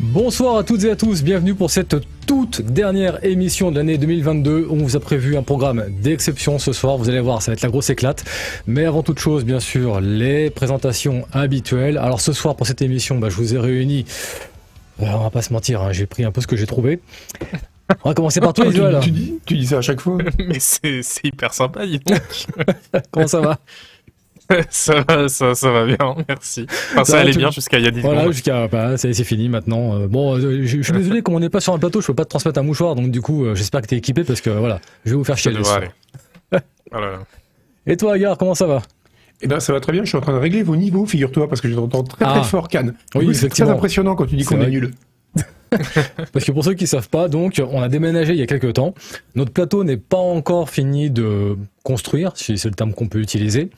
Bonsoir à toutes et à tous, bienvenue pour cette toute dernière émission de l'année 2022. On vous a prévu un programme d'exception ce soir, vous allez voir, ça va être la grosse éclate. Mais avant toute chose, bien sûr, les présentations habituelles. Alors ce soir, pour cette émission, bah, je vous ai réunis, euh, on va pas se mentir, hein, j'ai pris un peu ce que j'ai trouvé. On va commencer par toi, tu, Visual. tu dis, tu dis ça à chaque fois Mais c'est c'est hyper sympa, dis donc. Comment ça va? ça, va, ça, ça va bien, merci. Enfin, ça, allait bien jusqu'à il y a 10 Voilà, secondes. jusqu'à. Bah, est, c'est fini maintenant. Euh, bon, euh, je, je suis désolé, comme on n'est pas sur un plateau, je peux pas te transmettre un mouchoir, donc du coup, euh, j'espère que t'es équipé parce que voilà, je vais vous faire chier. Voilà. Et toi, Agar, comment ça va? Eh ben, ça va très bien. Je suis en train de régler vos niveaux, figure-toi, parce que je t'entends très très Ah. fort, Cannes. Oui, c'est très impressionnant quand tu dis qu'on vrai. est nul. Parce que pour ceux qui savent pas, donc, on a déménagé il y a quelques temps. Notre plateau n'est pas encore fini de construire, si c'est le terme qu'on peut utiliser.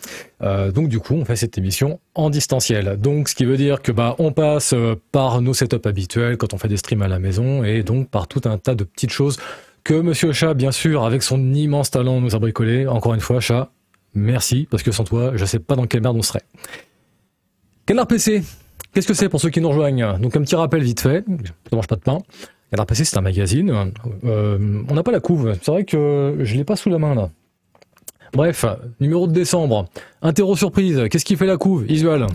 Euh, donc, du coup, on fait cette émission en distanciel. Donc, ce qui veut dire que, bah, on passe euh, par nos setups habituels quand on fait des streams à la maison et donc par tout un tas de petites choses que Monsieur Chat, bien sûr, avec son immense talent, nous a bricolé. Encore une fois, Chat, merci, parce que sans toi, je sais pas dans quelle merde on serait. Canard PC, qu'est-ce que c'est pour ceux qui nous rejoignent Donc un petit rappel vite fait, ça mange pas de pain. Canard PC, c'est un magazine. Euh, on n'a pas la couve, c'est vrai que je l'ai pas sous la main là. Bref, numéro de décembre. Interro surprise, qu'est-ce qui fait la couve Visual.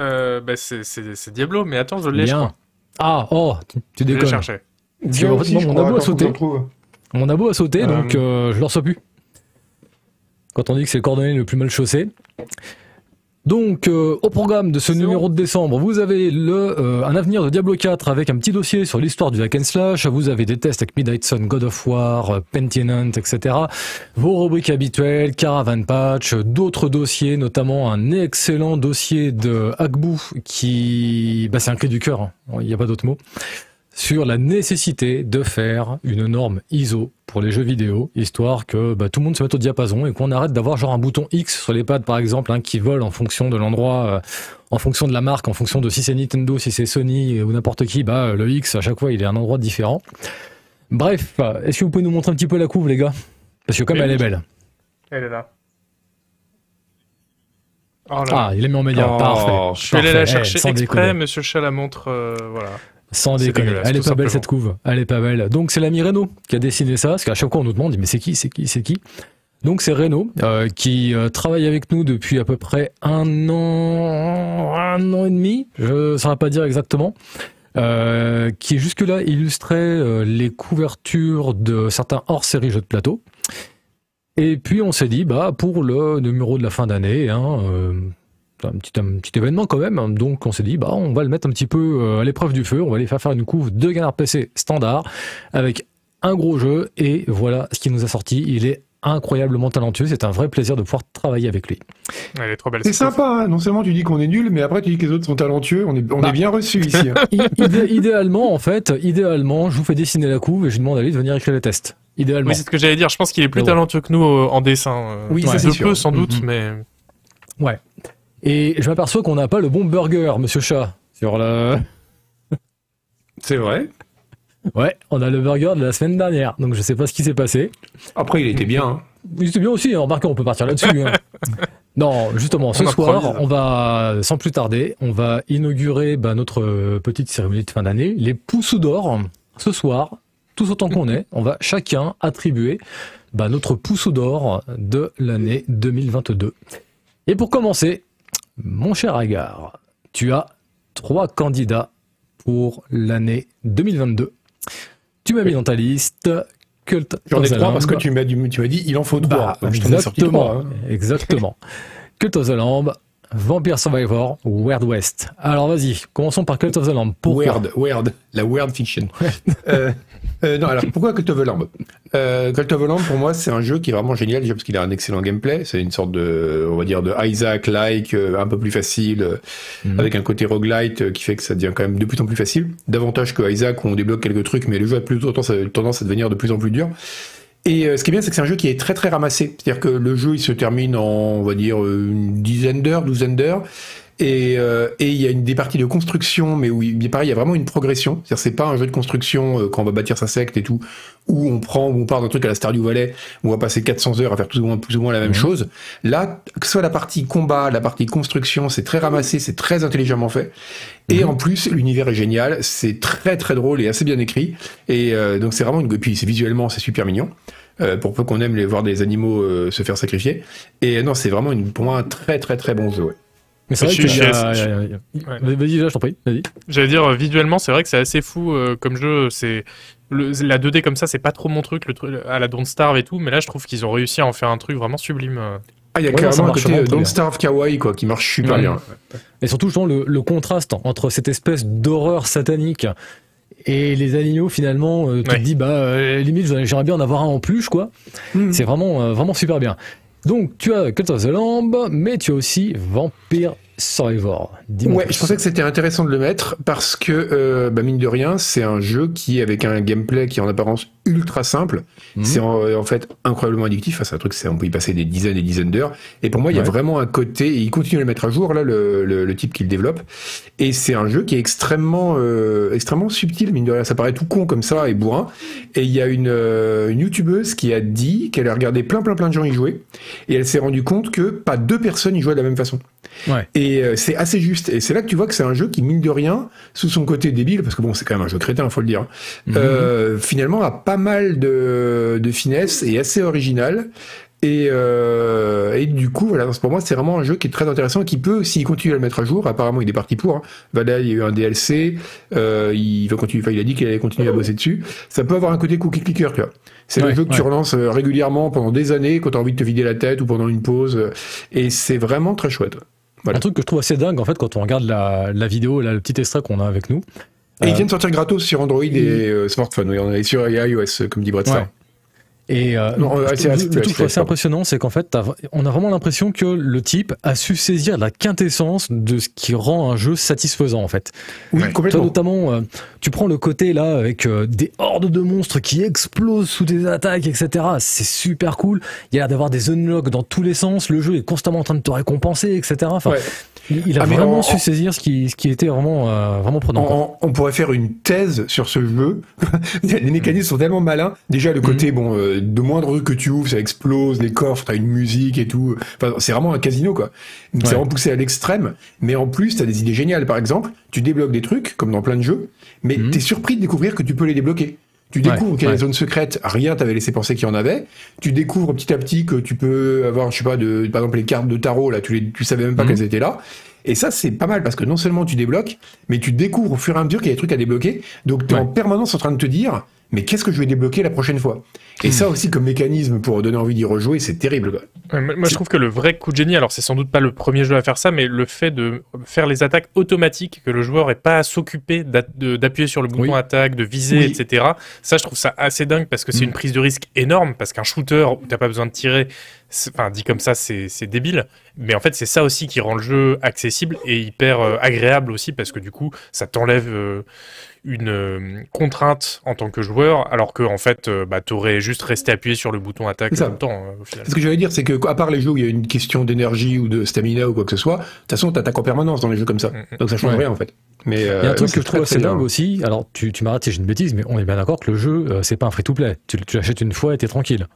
Euh, bah, c'est- c'est c'est Diablo, mais attends, je l'ai, je. Ah, oh, tu, tu Je l'ai déconnes. cherché. Aussi, je mon abo a sauté. Mon abo a sauté, donc euh, je le reçois plus. Quand on dit que c'est le coordonné le plus mal chaussé. Donc, euh, au programme de ce numéro de décembre, vous avez le, euh, un avenir de Diablo 4 avec un petit dossier sur l'histoire du hack and slash. Vous avez des tests avec Midnight Sun, God of War, euh, Pentinent, etc. Vos rubriques habituelles, Caravan Patch, d'autres dossiers, notamment un excellent dossier de Hackboo qui, bah, c'est un cri du cœur. hein. Il n'y a pas d'autre mot sur la nécessité de faire une norme ISO pour les jeux vidéo, histoire que bah, tout le monde se mette au diapason et qu'on arrête d'avoir genre un bouton X sur les pads par exemple, hein, qui vole en fonction de l'endroit, euh, en fonction de la marque, en fonction de si c'est Nintendo, si c'est Sony euh, ou n'importe qui, bah le X à chaque fois il est à un endroit différent. Bref, est-ce que vous pouvez nous montrer un petit peu la couve les gars? Parce que comme Oui. elle est belle. Elle est là. Oh là. Ah, il est mis en média, Oh, parfait. je suis allé la chercher Eh, sans exprès, déconner. monsieur Chat la montre, euh, voilà. Sans déconner. Elle est pas belle cette couve. Elle est pas belle. Donc c'est l'ami Renault qui a dessiné ça, parce qu'à chaque fois on nous demande, mais c'est qui, c'est qui, c'est qui? Donc c'est Renault euh, qui euh, travaille avec nous depuis à peu près un an, un an et demi. Je ne saurais pas dire exactement. Euh, qui jusque-là illustrait euh, les couvertures de certains hors-série jeux de plateau. Et puis on s'est dit, bah pour le numéro de la fin d'année, hein, euh, un petit, un petit événement quand même. hein. Donc on s'est dit, bah on va le mettre un petit peu euh, à l'épreuve du feu. On va aller faire faire une couve de Canard PC standard avec un gros jeu. Et voilà ce qui nous a sorti. Il est incroyablement talentueux. C'est un vrai plaisir de pouvoir travailler avec lui. Elle est trop belle. C'est sympa, hein. non seulement tu dis qu'on est nul, mais après tu dis que les autres sont talentueux. On est, on Bah. est bien reçus ici. hein. Idé- idéalement, en fait, idéalement, je vous fais dessiner la couve et je demande à lui de venir écrire les tests. Idéalement. Oui, c'est ce que j'allais dire. Je pense qu'il est plus talentueux que nous euh, en dessin. euh. Oui, ça, de c'est sûr. peu sans doute, Mhm. mais Ouais. Et je m'aperçois qu'on n'a pas le bon burger, monsieur Chat. Sur le. C'est vrai. Ouais, on a le burger de la semaine dernière. Donc je sais pas ce qui s'est passé. Après, il était bien. hein. Oui, C'était bien aussi, hein. remarquez, on peut partir là-dessus. hein. Non, justement, ce On soir, on va, sans plus tarder, on va inaugurer bah, notre euh, petite cérémonie de fin d'année, les poussous d'or. Ce soir, tous autant qu'on est, on va chacun attribuer bah, notre poussou d'or de l'année 2022. Et pour commencer, mon cher Agar, tu as trois candidats pour l'année 2022. Tu m'as mis dans ta liste Cult J'en ai trois parce que tu m'as dit, dit, il en faut trois. Bah, exactement, trois, hein. exactement. Cult of the Lamb, Vampire Survivor, Weird West. Alors vas-y, commençons par Cult of the Lamb. Pourquoi Weird, weird, la weird fiction. euh, euh, non, alors pourquoi Cult of the Lamb euh, Cult of the Lamb, pour moi, c'est un jeu qui est vraiment génial déjà parce qu'il a un excellent gameplay. C'est une sorte de, on va dire, de Isaac-like, euh, un peu plus facile, euh, Mhm. avec un côté roguelite euh, qui fait que ça devient quand même de plus en plus facile. Davantage que Isaac où on débloque quelques trucs, mais le jeu a plutôt tendance à, tendance à devenir de plus en plus dur. Et ce qui est bien, c'est que c'est un jeu qui est très très ramassé. C'est-à-dire que le jeu, il se termine en, on va dire, une dizaine d'heures, douzaine d'heures. Et euh, et il y a une des parties de construction, mais où il, pareil, il y a vraiment une progression. C'est-à-dire c'est pas un jeu de construction euh, quand on va bâtir sa secte et tout, où on prend, où on part d'un truc à la Stardew Valley, où on va passer 400 heures à faire plus ou moins, plus ou moins la même Mhm. chose. Là, que ce soit la partie combat, la partie construction, c'est très ramassé, c'est très intelligemment fait. Et Mhm. en plus, l'univers est génial, c'est très très drôle et assez bien écrit. Et euh, donc c'est vraiment une. C'est visuellement, c'est super mignon. Euh, pour peu qu'on aime les voir des animaux euh, se faire sacrifier. Et euh, non, c'est vraiment une, pour moi un très très très bon jeu. ouais. Mais c'est Je vrai a- je a- Ouais. Vas-y, je t'en prie. Vas-y. J'allais dire, euh, visuellement, c'est vrai que c'est assez fou euh, comme jeu. C'est le- La 2D comme ça, c'est pas trop mon truc, le truc à la Don't Starve et tout. Mais là, je trouve qu'ils ont réussi à en faire un truc vraiment sublime. euh. Ah, il y a Ouais, carrément un côté Don't. Starve Kawaii quoi, qui marche super Ouais. bien. Et surtout, justement, le, le contraste entre cette espèce d'horreur satanique et les animaux, finalement, euh, tu Ouais. te dis, bah, euh, limite, j'aimerais bien en avoir un en plus, quoi. Mhm. C'est vraiment, euh, vraiment super bien. Donc, tu as Cult of the Lamb, mais tu as aussi Vampire Survivor. Ouais, je pensais que c'était intéressant de le mettre parce que, euh, bah, mine de rien, c'est un jeu qui, avec un gameplay qui est en apparence ultra simple, Mhm. c'est en, en fait incroyablement addictif. Enfin, c'est un truc, on peut y passer des dizaines et dizaines d'heures. Et pour moi, il y a vraiment un côté, et il continue à le mettre à jour, là, le, le, le type qui le développe. Et c'est un jeu qui est extrêmement, euh, extrêmement subtil, mine de rien. Ça paraît tout con comme ça et bourrin. Et il y a une, euh, une youtubeuse qui a dit qu'elle a regardé plein, plein, plein de gens y jouer. Et elle s'est rendue compte que pas deux personnes y jouaient de la même façon. Ouais. Et euh, c'est assez juste. Et c'est là que tu vois que c'est un jeu qui, mine de rien, sous son côté débile, parce que bon, c'est quand même un jeu crétin, faut le dire, Mhm. euh, finalement a pas mal de, de finesse et assez original. Et, euh, et du coup, voilà, pour moi, c'est vraiment un jeu qui est très intéressant et qui peut, s'il continue à le mettre à jour, apparemment il est parti pour. Hein. Voilà, il y a eu un DLC, euh, il va continuer, enfin, il a dit qu'il allait continuer à bosser dessus. Ça peut avoir un côté cookie clicker, tu vois. C'est Ouais, le jeu que tu relances euh, régulièrement pendant des années quand tu as envie de te vider la tête ou pendant une pause. euh, Et c'est vraiment très chouette. Voilà. Un truc que je trouve assez dingue, en fait, quand on regarde la, la vidéo, là, le petit extrait qu'on a avec nous. Et il Euh, vient de sortir gratos sur Android et euh, smartphone, oui, on est sur iOS, euh, comme dit Brett Star. Ouais. Et euh, Non, le- c'est- le, le truc assez impressionnant, c'est qu'en fait, on a vraiment l'impression que le type a su saisir la quintessence de ce qui rend un jeu satisfaisant, en fait. Oui, Ouais. Toi, complètement. notamment, euh, tu prends le côté là avec euh, des hordes de monstres qui explosent sous des attaques, etc. C'est super cool. Il y a l'air d'avoir des unlocks dans tous les sens. Le jeu est constamment en train de te récompenser, etc. Enfin, Ouais. Il, il a Ah, vraiment en- su saisir ce qui, ce qui était vraiment, euh, vraiment prenant. On, on pourrait faire une thèse sur ce jeu. les mécanismes sont tellement malins. Déjà, le côté, bon, euh, de moindre rue que tu ouvres, ça explose, les coffres, t'as une musique et tout. Enfin, c'est vraiment un casino, quoi. C'est Ouais. vraiment poussé à l'extrême. Mais en plus, t'as des idées géniales. Par exemple, tu débloques des trucs, comme dans plein de jeux, mais Mhm. t'es surpris de découvrir que tu peux les débloquer. Tu Ouais, découvres qu'il y a ouais. des zones secrètes, rien t'avait laissé penser qu'il y en avait. Tu découvres petit à petit que tu peux avoir, je sais pas, de, par exemple les cartes de tarot, là, tu, les, tu savais même pas Mhm. qu'elles étaient là. Et ça, c'est pas mal parce que non seulement tu débloques, mais tu découvres au fur et à mesure qu'il y a des trucs à débloquer. Donc tu es Ouais. en permanence en train de te dire, mais qu'est-ce que je vais débloquer la prochaine fois? Et ça aussi comme mécanisme pour donner envie d'y rejouer, c'est terrible. Quoi. Moi, je trouve que le vrai coup de génie, alors c'est sans doute pas le premier jeu à faire ça, mais le fait de faire les attaques automatiques, que le joueur n'ait pas à s'occuper d'appuyer sur le bouton Oui. attaque, de viser, Oui. etc. Ça, je trouve ça assez dingue parce que c'est Mm. une prise de risque énorme, parce qu'un shooter où t'as pas besoin de tirer, enfin dit comme ça, c'est c'est débile. Mais en fait, c'est ça aussi qui rend le jeu accessible et hyper euh, agréable aussi, parce que du coup, ça t'enlève euh, une euh, contrainte en tant que joueur, alors que en fait, euh, bah, t'aurais juste resté appuyé sur le bouton attaque tout le temps, euh, au final. Ce que j'allais dire, c'est que à part les jeux où il y a une question d'énergie ou de stamina ou quoi que ce soit, de toute façon, t'attaques en permanence dans les jeux comme ça. Mm, mm. Donc ça change Ouais. rien en fait. Mais Il y a un truc c'est que je trouve assez dingue aussi. Alors, tu, tu m'arrêtes si j'ai une bêtise, mais on est bien d'accord que le jeu, euh, c'est pas un free-to-play. Tu, tu l'achètes une fois et t'es tranquille.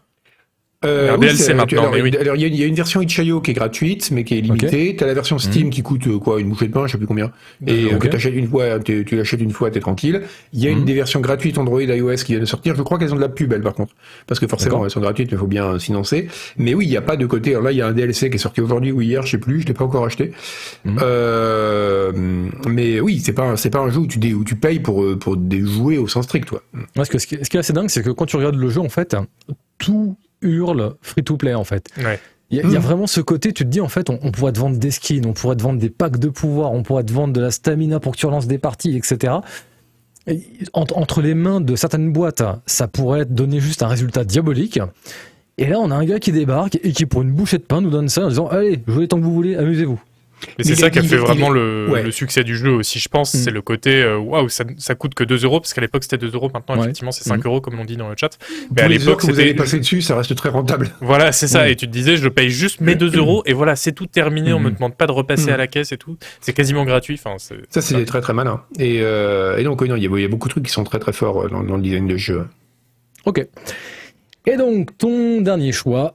Euh, Un oui, c'est- maintenant, alors, mais oui. alors, il y, a une- il y a une version itch.io qui est gratuite, mais qui est limitée. T'as la version Steam qui coûte euh, quoi, une bouchée de pain, je sais plus combien. Et euh, Ok. que t'achètes une fois, tu, l'achètes une fois, t'es tranquille. Il y a une Mhm. des versions gratuites Android, iOS qui vient de sortir. Je crois qu'elles ont de la pub, elles, par contre. Parce que forcément, elles sont gratuites, il faut bien euh, lancer. Mais oui, il n'y a pas de côté. Alors là, il y a un DLC qui est sorti aujourd'hui ou hier, je sais plus, je l'ai pas encore acheté. Euh, mais oui, c'est pas, c'est pas un jeu où tu, dé- où tu payes pour, euh, pour des jouets au sens strict, toi. Parce que ce qui, ce qui est assez dingue, c'est que quand tu regardes le jeu, en fait, tout hurle free-to-play, en fait. Ouais. Il y, a- il y a Mhm. vraiment ce côté, tu te dis, en fait, on, on pourrait te vendre des skins, on pourrait te vendre des packs de pouvoir, on pourrait te vendre de la stamina pour que tu relances des parties, etc. Et entre, entre les mains de certaines boîtes, ça pourrait donner juste un résultat diabolique. Et là, on a un gars qui débarque et qui, pour une bouchée de pain, nous donne ça en disant Allez, jouez tant que vous voulez, amusez-vous. Mais c'est ça qui a fait vraiment le, ouais. le succès du jeu aussi, je pense. Mm. C'est le côté, euh, waouh, ça, ça coûte que 2 euros, parce qu'à l'époque c'était 2 euros, maintenant Ouais. effectivement c'est 5 Mm. euros, comme l'on dit dans le chat. Mais à l'époque que vous allez c'était. passer dessus, ça reste très rentable. Voilà, c'est ça. Ouais. Et tu te disais, je paye juste mes 2 euros, et voilà, c'est tout terminé, on me demande pas de repasser à la caisse et tout. C'est quasiment gratuit. Enfin, Ça, c'est très très malin. Et, euh, et donc, il y, a, il y a beaucoup de trucs qui sont très très forts euh, dans, dans le design de jeu. Ok. Et donc, ton dernier choix,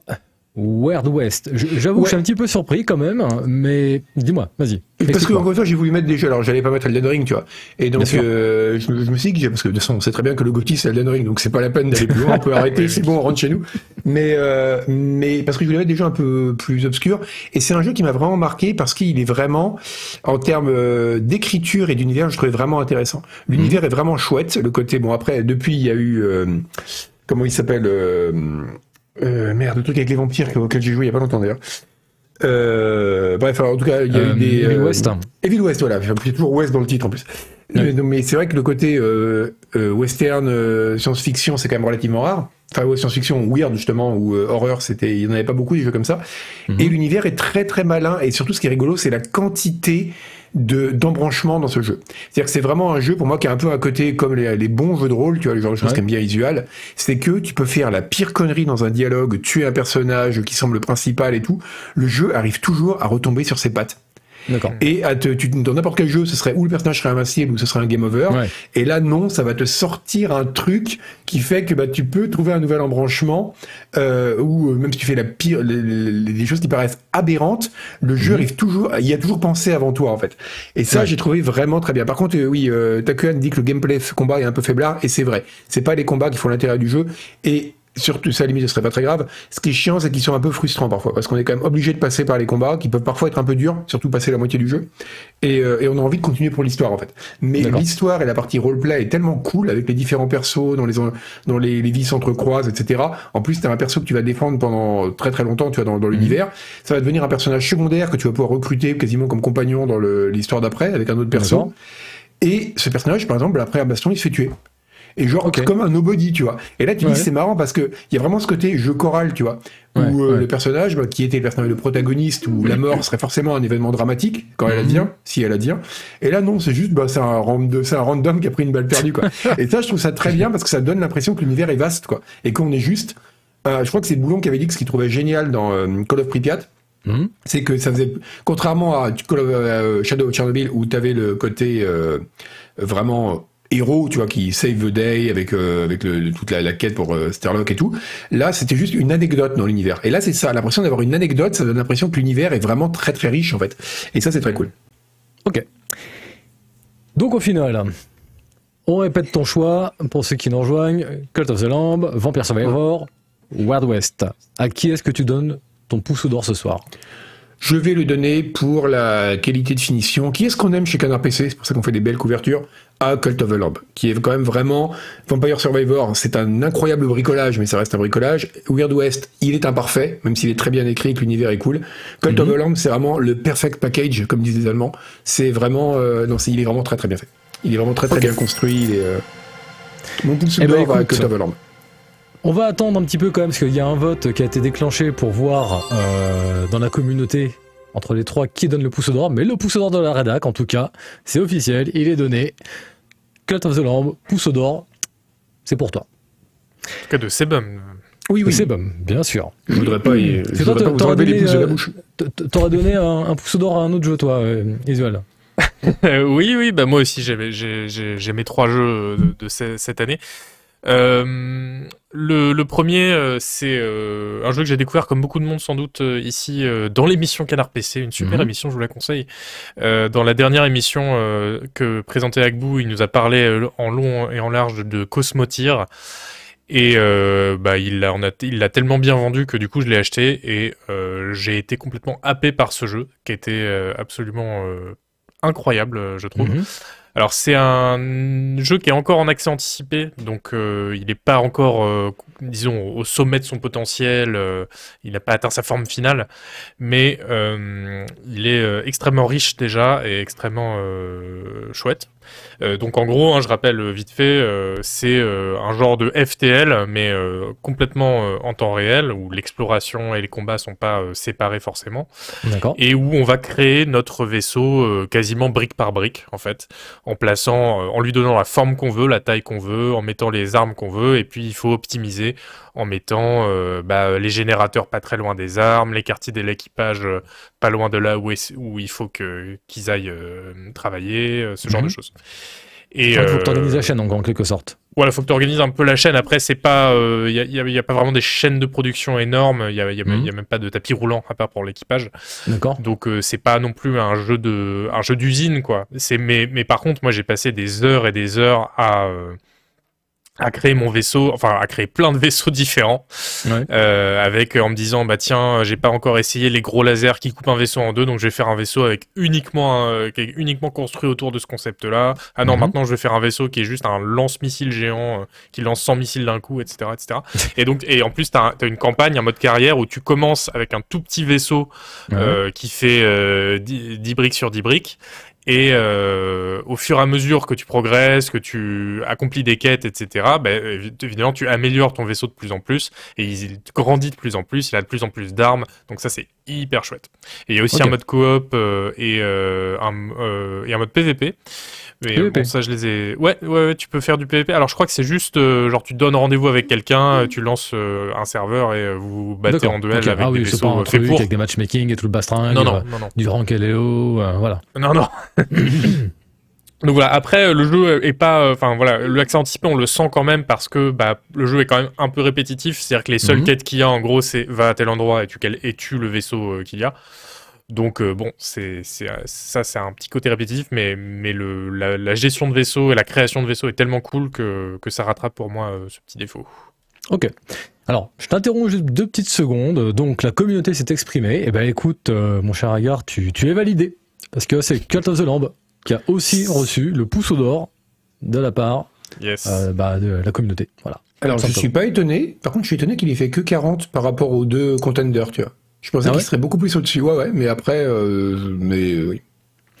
Weird West. J'avoue que je suis un petit peu surpris quand même, hein, mais dis-moi, vas-y. Parce que, encore une fois, j'ai voulu mettre des jeux. Alors, j'allais pas mettre Elden Ring, tu vois. Et donc, euh, je, me- je me suis dit, parce que de toute façon, on sait très bien que le GOTY, c'est Elden Ring, donc c'est pas la peine d'aller plus loin, on peut arrêter, c'est bon, on rentre chez nous. Mais, euh, mais parce que je voulais mettre des jeux un peu plus obscurs. Et c'est un jeu qui m'a vraiment marqué parce qu'il est vraiment, en termes euh, d'écriture et d'univers, je trouvais vraiment intéressant. L'univers est vraiment chouette. Le côté, bon, après, depuis, il y a eu, euh, comment il s'appelle, euh, euh, merde, le truc avec les vampires auquel j'ai joué il y a pas longtemps d'ailleurs. Euh, bref, alors, en tout cas, il y a Euh, eu des. Evil euh, West. Evil West, voilà. J'ai toujours West dans le titre en plus. Euh, donc, mais c'est vrai que le côté euh, euh, western, euh, science-fiction, c'est quand même relativement rare. Enfin, ouais, science-fiction weird justement ou euh, horreur, c'était, il n'y en avait pas beaucoup des jeux comme ça. Mhm. Et l'univers est très très malin. Et surtout, ce qui est rigolo, c'est la quantité de d'embranchements dans ce jeu. C'est-à-dire que c'est vraiment un jeu pour moi qui est un peu à côté comme les, les bons jeux de rôle, tu vois, le genre de choses Ouais. qu'aime bien Isual. C'est que tu peux faire la pire connerie dans un dialogue, tuer un personnage qui semble le principal et tout. Le jeu arrive toujours à retomber sur ses pattes. Et à te, tu, dans n'importe quel jeu, ce serait ou le personnage serait invincible ou ce serait un game over. Ouais. Et là, non, ça va te sortir un truc qui fait que bah, tu peux trouver un nouvel embranchement, euh, ou euh, même si tu fais la pire, les, les- des choses qui paraissent aberrantes, le jeu Mhm. arrive toujours, il y a toujours pensé avant toi en fait. Et ça, Ouais. j'ai trouvé vraiment très bien. Par contre, euh, oui, euh, Takuan dit que le gameplay ce combat est un peu faiblard, et c'est vrai. C'est pas les combats qui font l'intérêt du jeu, et surtout, ça à la limite, ce serait pas très grave. Ce qui est chiant, c'est qu'ils sont un peu frustrants parfois, parce qu'on est quand même obligé de passer par les combats, qui peuvent parfois être un peu durs, surtout passer la moitié du jeu. Et, euh, et on a envie de continuer pour l'histoire en fait. Mais l'histoire et la partie roleplay est tellement cool avec les différents persos dont les dont les, les vies s'entrecroisent, etc. En plus, t'as un perso que tu vas défendre pendant très très longtemps, tu vois, dans, dans Mhm. l'univers. Ça va devenir un personnage secondaire que tu vas pouvoir recruter quasiment comme compagnon dans l'histoire d'après avec un autre perso. Et ce personnage, par exemple, après un baston, il se fait tuer. Et genre comme un nobody, tu vois. Et là, tu Ouais. dis c'est marrant parce que il y a vraiment ce côté jeu choral, tu vois, où euh, ouais. le personnage bah, qui était le personnage le protagoniste où la mort serait forcément un événement dramatique quand elle Mhm. advient, si elle advient. Et là non, c'est juste bah c'est un random, c'est un random qui a pris une balle perdue quoi. et ça, je trouve ça très bien parce que ça donne l'impression que l'univers est vaste quoi, et qu'on est juste. euh, je crois que c'est Boulon qui avait dit que ce qu'il trouvait génial dans euh, Call of Pripyat, Mhm. c'est que ça faisait contrairement à euh, Shadow of Chernobyl où tu avais le côté euh, vraiment héros tu vois qui save the day avec euh, avec le, toute la, la quête pour euh, Sterlock et tout là c'était juste une anecdote dans l'univers et là c'est ça l'impression d'avoir une anecdote ça donne l'impression que l'univers est vraiment très très riche en fait et ça c'est très cool Ok. Donc au final, on répète ton choix pour ceux qui nous rejoignent. Cult of the Lamb, Vampire Survivor, Wild West. À qui est-ce que tu donnes ton pouce d'or ce soir? Je vais le donner pour la qualité de finition. Qui est-ce qu'on aime chez Canard PC C'est pour ça qu'on fait des belles couvertures. À Cult of the Lamb, qui est quand même vraiment Vampire Survivor. C'est un incroyable bricolage, mais ça reste un bricolage. Weird West, il est imparfait, même s'il est très bien écrit, que l'univers est cool. Cult of Mhm. the Lamb, c'est vraiment le perfect package, comme disent les Allemands. C'est vraiment, euh, non, c'est- il est vraiment très très bien fait. Il est vraiment très très bien construit. Il est, euh, Mon pouce Eh ben, à Cult of the Lamb. On va attendre un petit peu quand même, parce qu'il y a un vote qui a été déclenché pour voir euh, dans la communauté entre les trois qui donne le pouce d'or. Mais le pouce d'or de la rédac, en tout cas, c'est officiel, il est donné. Cult of the Lamb, pouce d'or, c'est pour toi. En tout cas, de Sebum. Oui, oui. C'est bon, bien sûr. Je voudrais pas, y- C'est je toi, voudrais pas vous t'aurais enlever les donné, pouces de la bouche. T- t- T'aurais donné un, un pouce d'or à un autre jeu, toi, euh, Isuel. Euh, oui, oui, bah moi aussi j'ai mes trois jeux de, de ce- cette année. Euh, le, le premier, euh, c'est euh, un jeu que j'ai découvert comme beaucoup de monde sans doute ici dans l'émission Canard PC, une super Mhm. émission, je vous la conseille. Dans la dernière émission que présentait Agbou, il nous a parlé en long et en large de, Cosmotir. Et euh, bah, il l'a tellement bien vendu que du coup je l'ai acheté et euh, j'ai été complètement happé par ce jeu qui était absolument euh, incroyable, je trouve. Mhm. Alors c'est un jeu qui est encore en accès anticipé, donc euh, il n'est pas encore, euh, disons, au sommet de son potentiel, euh, il n'a pas atteint sa forme finale, mais il est extrêmement riche déjà et extrêmement chouette. Euh, donc en gros, hein, je rappelle vite fait, euh, c'est euh, un genre de FTL, mais euh, complètement euh, en temps réel, où l'exploration et les combats sont pas euh, séparés forcément, et où on va créer notre vaisseau euh, quasiment brique par brique, en fait, en plaçant, euh, en lui donnant la forme qu'on veut, la taille qu'on veut, en mettant les armes qu'on veut, et puis il faut optimiser en mettant euh, bah, les générateurs pas très loin des armes, les quartiers de l'équipage euh, pas loin de là où, est- où il faut que qu'ils aillent euh, travailler, ce genre Mhm. de choses. Et Il faut que tu organises la chaîne, donc, en quelque sorte. voilà, faut que tu organises un peu la chaîne. Après, c'est pas, il y, a, pas vraiment des chaînes de production énormes. Il y a, y a- Mhm. y a même pas de tapis roulant à part pour l'équipage. D'accord. Donc euh, c'est pas non plus un jeu de, un jeu d'usine quoi. C'est mais, mais par contre, moi j'ai passé des heures et des heures à euh, à créer mon vaisseau, enfin à créer plein de vaisseaux différents, Ouais. euh, avec en me disant bah tiens j'ai pas encore essayé les gros lasers qui coupent un vaisseau en deux donc je vais faire un vaisseau avec uniquement un- qui est uniquement construit autour de ce concept là. Ah non Mhm. maintenant je vais faire un vaisseau qui est juste un lance-missile géant euh, qui lance 100 missiles d'un coup etc etc. et donc et en plus t'as as une campagne un mode carrière où tu commences avec un tout petit vaisseau euh, qui fait euh, 10, 10 briques sur 10 briques. Et euh, au fur et à mesure que tu progresses, que tu accomplis des quêtes, etc., évi- évidemment, tu améliores ton vaisseau de plus en plus et il grandit de plus en plus, il a de plus en plus d'armes. Donc ça, c'est hyper chouette. Et il y a aussi un mode coop euh, et, euh, un, euh, et un mode PVP. Mais PVP. bon, ça, je les ai. Ouais, ouais, ouais, tu peux faire du PVP. Alors, je crois que c'est juste, euh, genre, tu donnes rendez-vous avec quelqu'un, euh, tu lances euh, un serveur et euh, vous vous battez en duel Ok. avec ah des oui, c'est pas un euh, truc pour. avec des matchmaking et tout le bastringue. Non, euh, non, non, non. Du rank LEO, euh, voilà. Non, non. Donc voilà, après euh, le jeu est pas, euh, enfin voilà, l'accès anticipé on le sent quand même parce que bah, le jeu est quand même un peu répétitif, c'est-à-dire que les seules Mhm. quêtes qu'il y a en gros c'est va à tel endroit et tu, et tue le vaisseau euh, qu'il y a. Donc euh, bon, c'est euh, ça c'est un petit côté répétitif, mais, mais le, la, la gestion de vaisseau et la création de vaisseau est tellement cool que, que ça rattrape pour moi euh, ce petit défaut. Ok. Alors, je t'interromps juste deux petites secondes. Donc, la communauté s'est exprimée. Eh ben, écoute, euh, mon cher Agar, tu, tu es validé. Parce que c'est Cult of the Lamb qui a aussi reçu le pouce d'or de la part Yes. euh, bah, de la communauté. Voilà. Alors, je Simplement. suis pas étonné. Par contre, je suis étonné qu'il ait fait que 40 par rapport aux deux contenders, tu vois. Je pensais Ah qu'il ouais serait beaucoup plus au-dessus. Ouais, ouais, mais après, euh, mais euh, oui.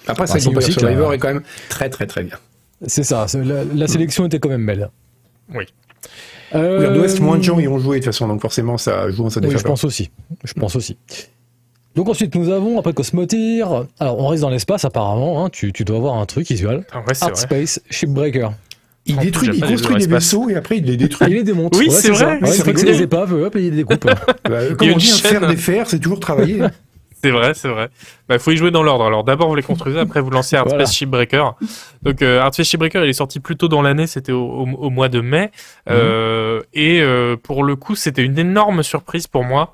Après, ça, Bah, Survivor là. est quand même très, très, très bien. C'est ça. La, la sélection était quand même belle. Oui. Euh, Weird West, moins de gens y ont joué de toute façon, donc forcément, ça joue en sa Oui, je défaveur. pense aussi. Je pense aussi. Donc ensuite, nous avons, après Cosmotir, alors on reste dans l'espace apparemment, hein, tu, tu dois avoir un truc visuel. Ah ouais, Art vrai. Space Shipbreaker. Il En détruit, il construit des vaisseaux et après il les détruit. il les démonte. Oui, Ouais, c'est vrai, Ouais, c'est que des épaves, hop, il les découpe. Bah, Il comme on dit, chaîne. des fers, c'est toujours travailler. C'est vrai, c'est vrai. Bah, faut y jouer dans l'ordre. Alors d'abord vous les construisez, après vous lancez Art Voilà. Space Shipbreaker. Donc euh, Art Space Shipbreaker, il est sorti plus tôt dans l'année, c'était au, au- au mois de mai. Euh, et euh, pour le coup, c'était une énorme surprise pour moi.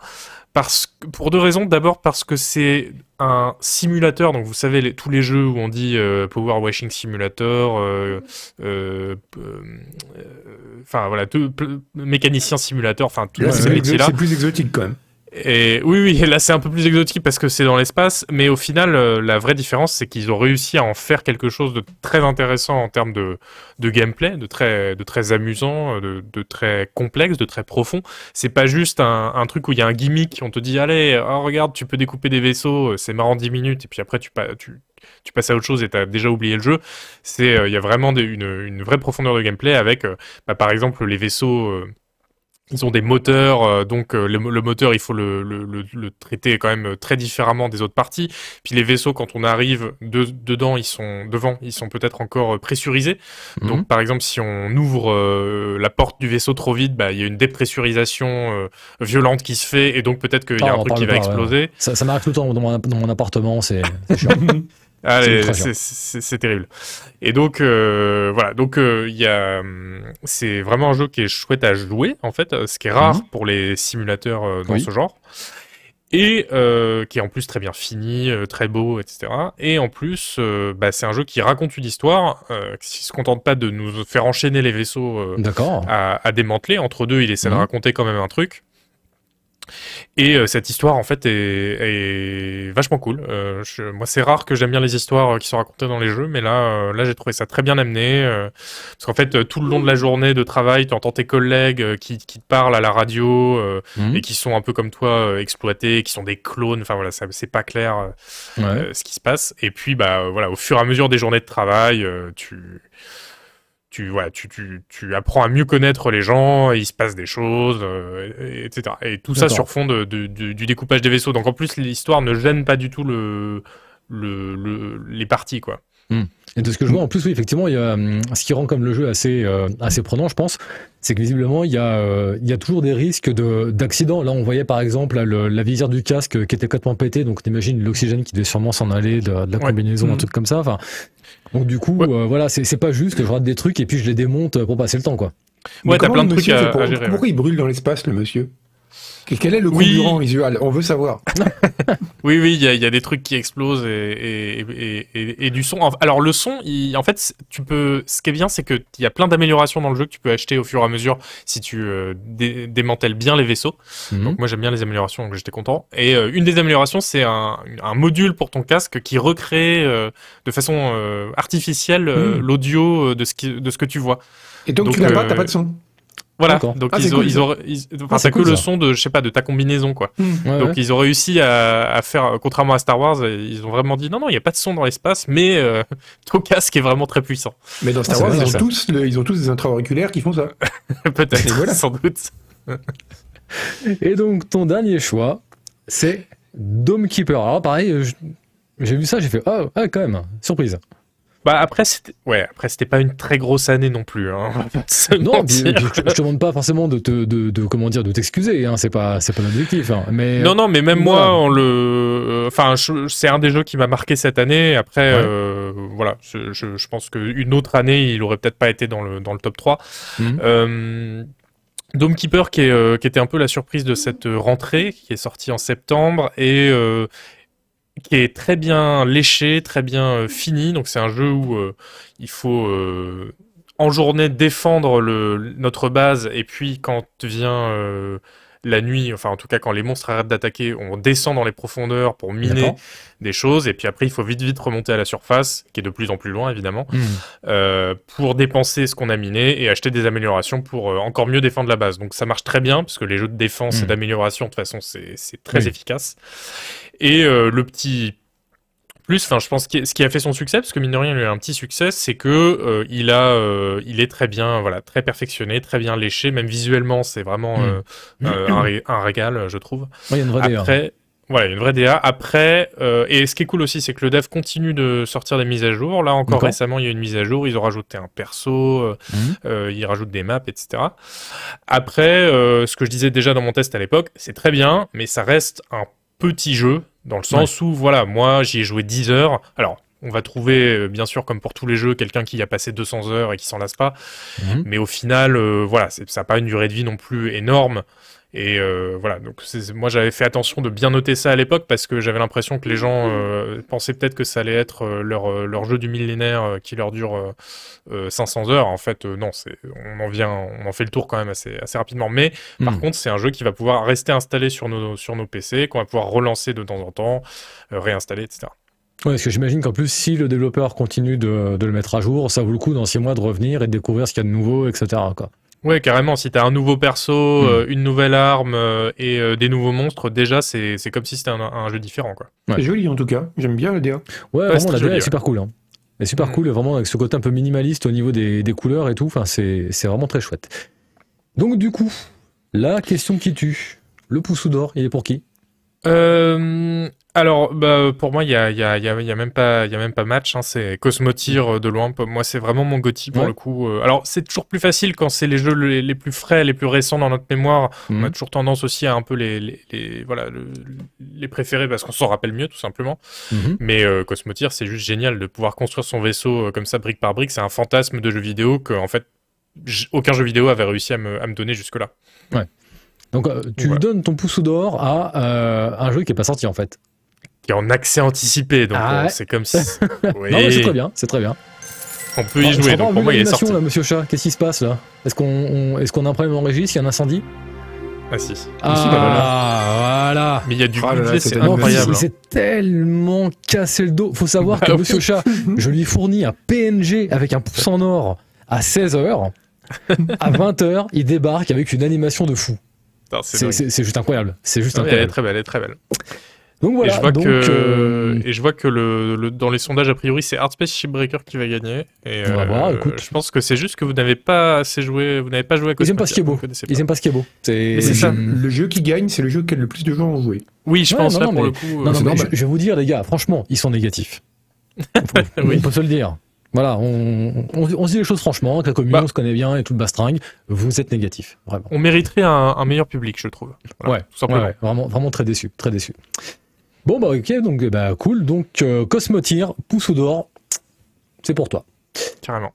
Parce que, pour deux raisons. D'abord parce que c'est un simulateur. Donc vous savez les- tous les jeux où on dit euh, Power Washing Simulator, euh, euh, euh, enfin voilà, tout, mécanicien simulateur, enfin tous ces métiers-là. c'est plus exotique quand même. Et oui, oui, là c'est un peu plus exotique parce que c'est dans l'espace, mais au final, euh, la vraie différence, c'est qu'ils ont réussi à en faire quelque chose de très intéressant en termes de, gameplay, de très, de très amusant, euh, de, très complexe, de très profond. C'est pas juste un, truc où il y a un gimmick, on te dit, allez, oh, regarde, tu peux découper des vaisseaux, euh, c'est marrant 10 minutes, et puis après tu, pa- tu, tu passes à autre chose et t'as déjà oublié le jeu. C'est, il y a vraiment une, vraie profondeur de gameplay avec, bah, par exemple, les vaisseaux. Ils ont des moteurs, euh, donc euh, le, le moteur, il faut le, le, le, le traiter quand même euh, très différemment des autres parties. Puis les vaisseaux, quand on arrive de, dedans, ils sont devant, ils sont peut-être encore euh, pressurisés. Mhm. Donc par exemple, si on ouvre euh, la porte du vaisseau trop vite, bah, il y a une dépressurisation euh, violente qui se fait, et donc peut-être qu'il y a Ah, un truc qui va pas, ouais. exploser. Ça, ça m'arrive tout le temps dans mon, dans mon appartement, c'est c'est chiant. Ultra c'est- terrible. Et donc euh, voilà, donc euh, il y a, hum, c'est vraiment un jeu qui est chouette à jouer en fait, euh, ce qui est rare Mhm. pour les simulateurs euh, dans Oui. ce genre, et qui est en plus très bien fini, très beau, etc. Et en plus, bah, c'est un jeu qui raconte une histoire, qui se contente pas de nous faire enchaîner les vaisseaux à démanteler. Entre deux, il essaie de Mhm. raconter quand même un truc. Et euh, cette histoire, en fait, est, est vachement cool. Euh, je- moi, c'est rare que j'aime bien les histoires euh, qui sont racontées dans les jeux, mais là, euh, là, j'ai trouvé ça très bien amené. parce qu'en fait, tout le long de la journée de travail, tu entends tes collègues qui, qui te parlent à la radio Mhm. et qui sont un peu comme toi exploités, qui sont des clones. Enfin voilà, c'est pas clair Ouais. ce qui se passe. Et puis, bah voilà, au fur et à mesure des journées de travail, tu tu, voilà, tu, tu, tu apprends à mieux connaître les gens, il se passe des choses, euh, et- etc. Et tout ça sur fond de, de- du découpage des vaisseaux. Donc en plus, l'histoire ne gêne pas du tout le, le, le- les parties, quoi. Et de ce que je vois, en plus, oui, effectivement, il y a hum, ce qui rend comme le jeu assez euh, assez prenant, je pense, c'est que visiblement il y a euh, il y a toujours des risques de d'accidents. Là, on voyait par exemple là, le- la visière du casque qui était complètement pétée, donc t'imagines l'oxygène qui devait sûrement s'en aller, de, de la Ouais. combinaison, un Mhm. truc comme ça. Enfin, donc du coup, Ouais. euh, voilà, c'est c'est pas juste, je rate des trucs et puis je les démonte pour passer le temps, quoi. Mais Ouais, t'as comment plein le de trucs à- fait pour- à gérer, ouais. Pourquoi il brûle dans l'espace, le monsieur? Quel est le Oui. carburant visuel? On veut savoir. Oui, oui, il y a, il y a des trucs qui explosent et, et, et, et- et du son. Alors le son, il- en fait, tu peux. Ce qui est bien, c'est que il y a plein d'améliorations dans le jeu que tu peux acheter au fur et à mesure si tu euh, dé- démantèles bien les vaisseaux. Mhm. Donc moi j'aime bien les améliorations, donc j'étais content. Et euh, une des améliorations, c'est un, un module pour ton casque qui recrée euh, de façon artificielle Mm. l'audio de ce qui, de ce que tu vois. Et donc, Donc, tu pas, t'as pas de son? Voilà. Donc Ah, ils, c'est ont, cool, ils ça. ont, ils- enfin Ah, que cool, le son de, je sais pas, de ta combinaison quoi. Ouais, Donc ouais. ils ont réussi à, à faire, euh, contrairement à Star Wars, euh, ils ont vraiment dit non non, il y a pas de son dans l'espace, mais euh, ton casque est vraiment très puissant. Mais dans Star c'est Wars, ils, ont tous le- ils ont tous des intra-auriculaires qui font ça. Peut-être, Et voilà. sans doute. Et donc ton dernier choix, c'est Dome Keeper. Alors pareil, euh, j'ai vu ça, j'ai fait ah ah, quand même surprise. Bah après c'était, ouais, après c'était pas une très grosse année non plus. Hein. se Non, je, je te demande pas forcément de te, de, de- comment dire, de t'excuser, hein, c'est pas, c'est pas l'objectif, hein, mais. Non, non, mais même Voilà. moi, on le, euh, enfin, c'est un des jeux qui m'a marqué cette année. Après, Ouais. euh, voilà, je, je, je pense qu'une autre année, il aurait peut-être pas été dans le dans le top 3. Mhm. Euh, Dome Keeper, qui, est, euh, qui était un peu la surprise de cette rentrée, qui est sortie en septembre et euh, qui est très bien léché, très bien euh, fini. Donc c'est un jeu où euh, il faut euh, en journée défendre notre base et puis quand vient la nuit, enfin en tout cas quand les monstres arrêtent d'attaquer, on descend dans les profondeurs pour miner des choses et puis après il faut vite vite remonter à la surface, qui est de plus en plus loin évidemment Mhm. euh, pour dépenser ce qu'on a miné et acheter des améliorations pour euh, encore mieux défendre la base. Donc ça marche très bien parce que les jeux de défense et d'amélioration de toute façon c'est c'est très Oui. efficace. Et euh, le petit plus, enfin je pense que ce qui a fait son succès, parce que mine de rien il a eu un petit succès, c'est que euh, il a, euh, il est très bien, voilà, très perfectionné, très bien léché, même visuellement c'est vraiment Mm. euh, un, ré- un régal, je trouve. Il y a une vraie DA. Après, voilà, une vraie DA. Après, et ce qui est cool aussi, c'est que le dev continue de sortir des mises à jour. Là encore récemment, il y a une mise à jour. Ils ont rajouté un perso, euh, ils rajoutent des maps, etc. Après, ce que je disais déjà dans mon test à l'époque, c'est très bien, mais ça reste un petit jeu dans le sens où, voilà, moi, j'y ai joué 10 heures. Alors. On va trouver, euh, bien sûr, comme pour tous les jeux, quelqu'un qui y a passé 200 heures et qui s'en lasse pas. Mhm. Mais au final, euh, voilà, ça n'a pas une durée de vie non plus énorme. Et euh, voilà, donc moi j'avais fait attention de bien noter ça à l'époque parce que j'avais l'impression que les gens euh, pensaient peut-être que ça allait être euh, leur, leur jeu du millénaire qui leur dure euh, euh, 500 heures. En fait, non, on en vient, on en fait le tour quand même assez, assez rapidement. Mais par Mhm. contre, c'est un jeu qui va pouvoir rester installé sur nos, sur nos PC, qu'on va pouvoir relancer de temps en temps, réinstaller, etc. Ouais, parce que j'imagine qu'en plus, si le développeur continue de, de le mettre à jour, ça vaut le coup dans six mois de revenir et de découvrir ce qu'il y a de nouveau, etc. Quoi. Ouais, carrément. Si t'as un nouveau perso, euh, une nouvelle arme euh, et euh, des nouveaux monstres, déjà c'est c'est comme si c'était un, un jeu différent, quoi. Ouais. C'est joli en tout cas. J'aime bien le DA. Ouais, vraiment, la DA joli, est ouais. super cool. Hein. Elle est super Mhm. cool, vraiment, avec ce côté un peu minimaliste au niveau des, des couleurs et tout. Enfin, c'est c'est vraiment très chouette. Donc, du coup, la question qui tue. Le pouce d'or, il est pour qui? Euh, alors, bah, pour moi, il y a, y, a, il y, a, il y a même pas, il y a même pas match. Hein, c'est Cosmotir euh, de loin. Moi, c'est vraiment mon Gotti pour Ouais. le coup. Euh, Alors, c'est toujours plus facile quand c'est les jeux les, les plus frais, les plus récents dans notre mémoire. On Mhm. a toujours tendance aussi à un peu les, les, les- voilà, le- les préférer parce qu'on s'en rappelle mieux, tout simplement. Mhm. Mais euh, Cosmotir, c'est juste génial de pouvoir construire son vaisseau comme ça, brique par brique. C'est un fantasme de jeu vidéo que, en fait, aucun jeu vidéo avait réussi à me, à me donner jusque-là. Donc, euh, tu Voilà. donnes ton pouce d'or à euh, un jeu qui est pas sorti, en fait. Qui est en accès anticipé, donc Ah euh, ouais. c'est comme si. Oui, Non, mais c'est très bien, c'est très bien. on peut y Alors, jouer. Donc pour moi, il est sorti. là, monsieur Chat. Qu'est-ce qui se passe, là? Est-ce qu'on on- est-ce qu'on a un problème en régie S'il y a un incendie? Ah si. Ah, voilà. Mais il y a du Ah budget, c'est incroyable. il s'est tellement cassé le dos. Faut savoir que Bah Monsieur Chat, je lui fournis un PNG avec un pouce en or à 16h. À 20h, il débarque avec une animation de fou. C'est juste incroyable. C'est juste oui, elle est incroyable. très belle, elle est très belle. Donc voilà. et je vois donc, que, euh, et je vois que le, le- dans les sondages, a priori, c'est Hardspace Shipbreaker qui va gagner. Et, On va euh, voir, écoute. Je pense que c'est juste que vous n'avez pas assez joué, vous n'avez pas joué à Ils aiment pas ce qui est beau. Ils aiment pas ce qui est beau. C'est ça. Le jeu qui gagne, c'est le jeu auquel le plus de gens ont joué. Oui, je Ouais, pense non, là non, pour mais- le coup. Non, euh, non, c'est mais je, vais vous dire, les gars, franchement, ils sont négatifs. Faut- Oui. On peut se le dire. Voilà, on, on- on se dit les choses franchement, avec la commune, Bah. on se connaît bien et tout le bastringue. Vous êtes négatifs, vraiment. On mériterait un, un meilleur public, je trouve. Voilà, ouais, tout simplement. ouais, vraiment, vraiment très déçu, très déçu. Bon bah ok, donc bah cool. Donc euh, Cosmotir, pouce ou d'or, c'est pour toi. Carrément.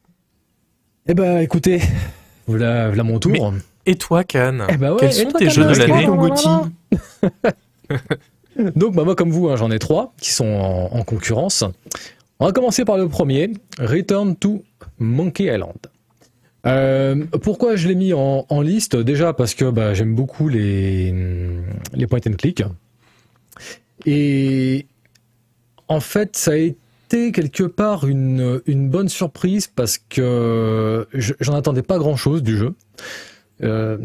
Eh bah écoutez, voilà, voilà mon tour. Et toi, Cannes Eh bah ouais, Quels sont toi, tes jeux de l'année Donc bah moi comme vous, hein, j'en ai trois qui sont en, en concurrence. On va commencer par le premier, Return to Monkey Island. Euh, pourquoi je l'ai mis en, liste? Déjà parce que bah, j'aime beaucoup les, les point and click. Et en fait, ça a été quelque part une, bonne surprise parce que je- j'en attendais pas grand-chose du jeu. Euh,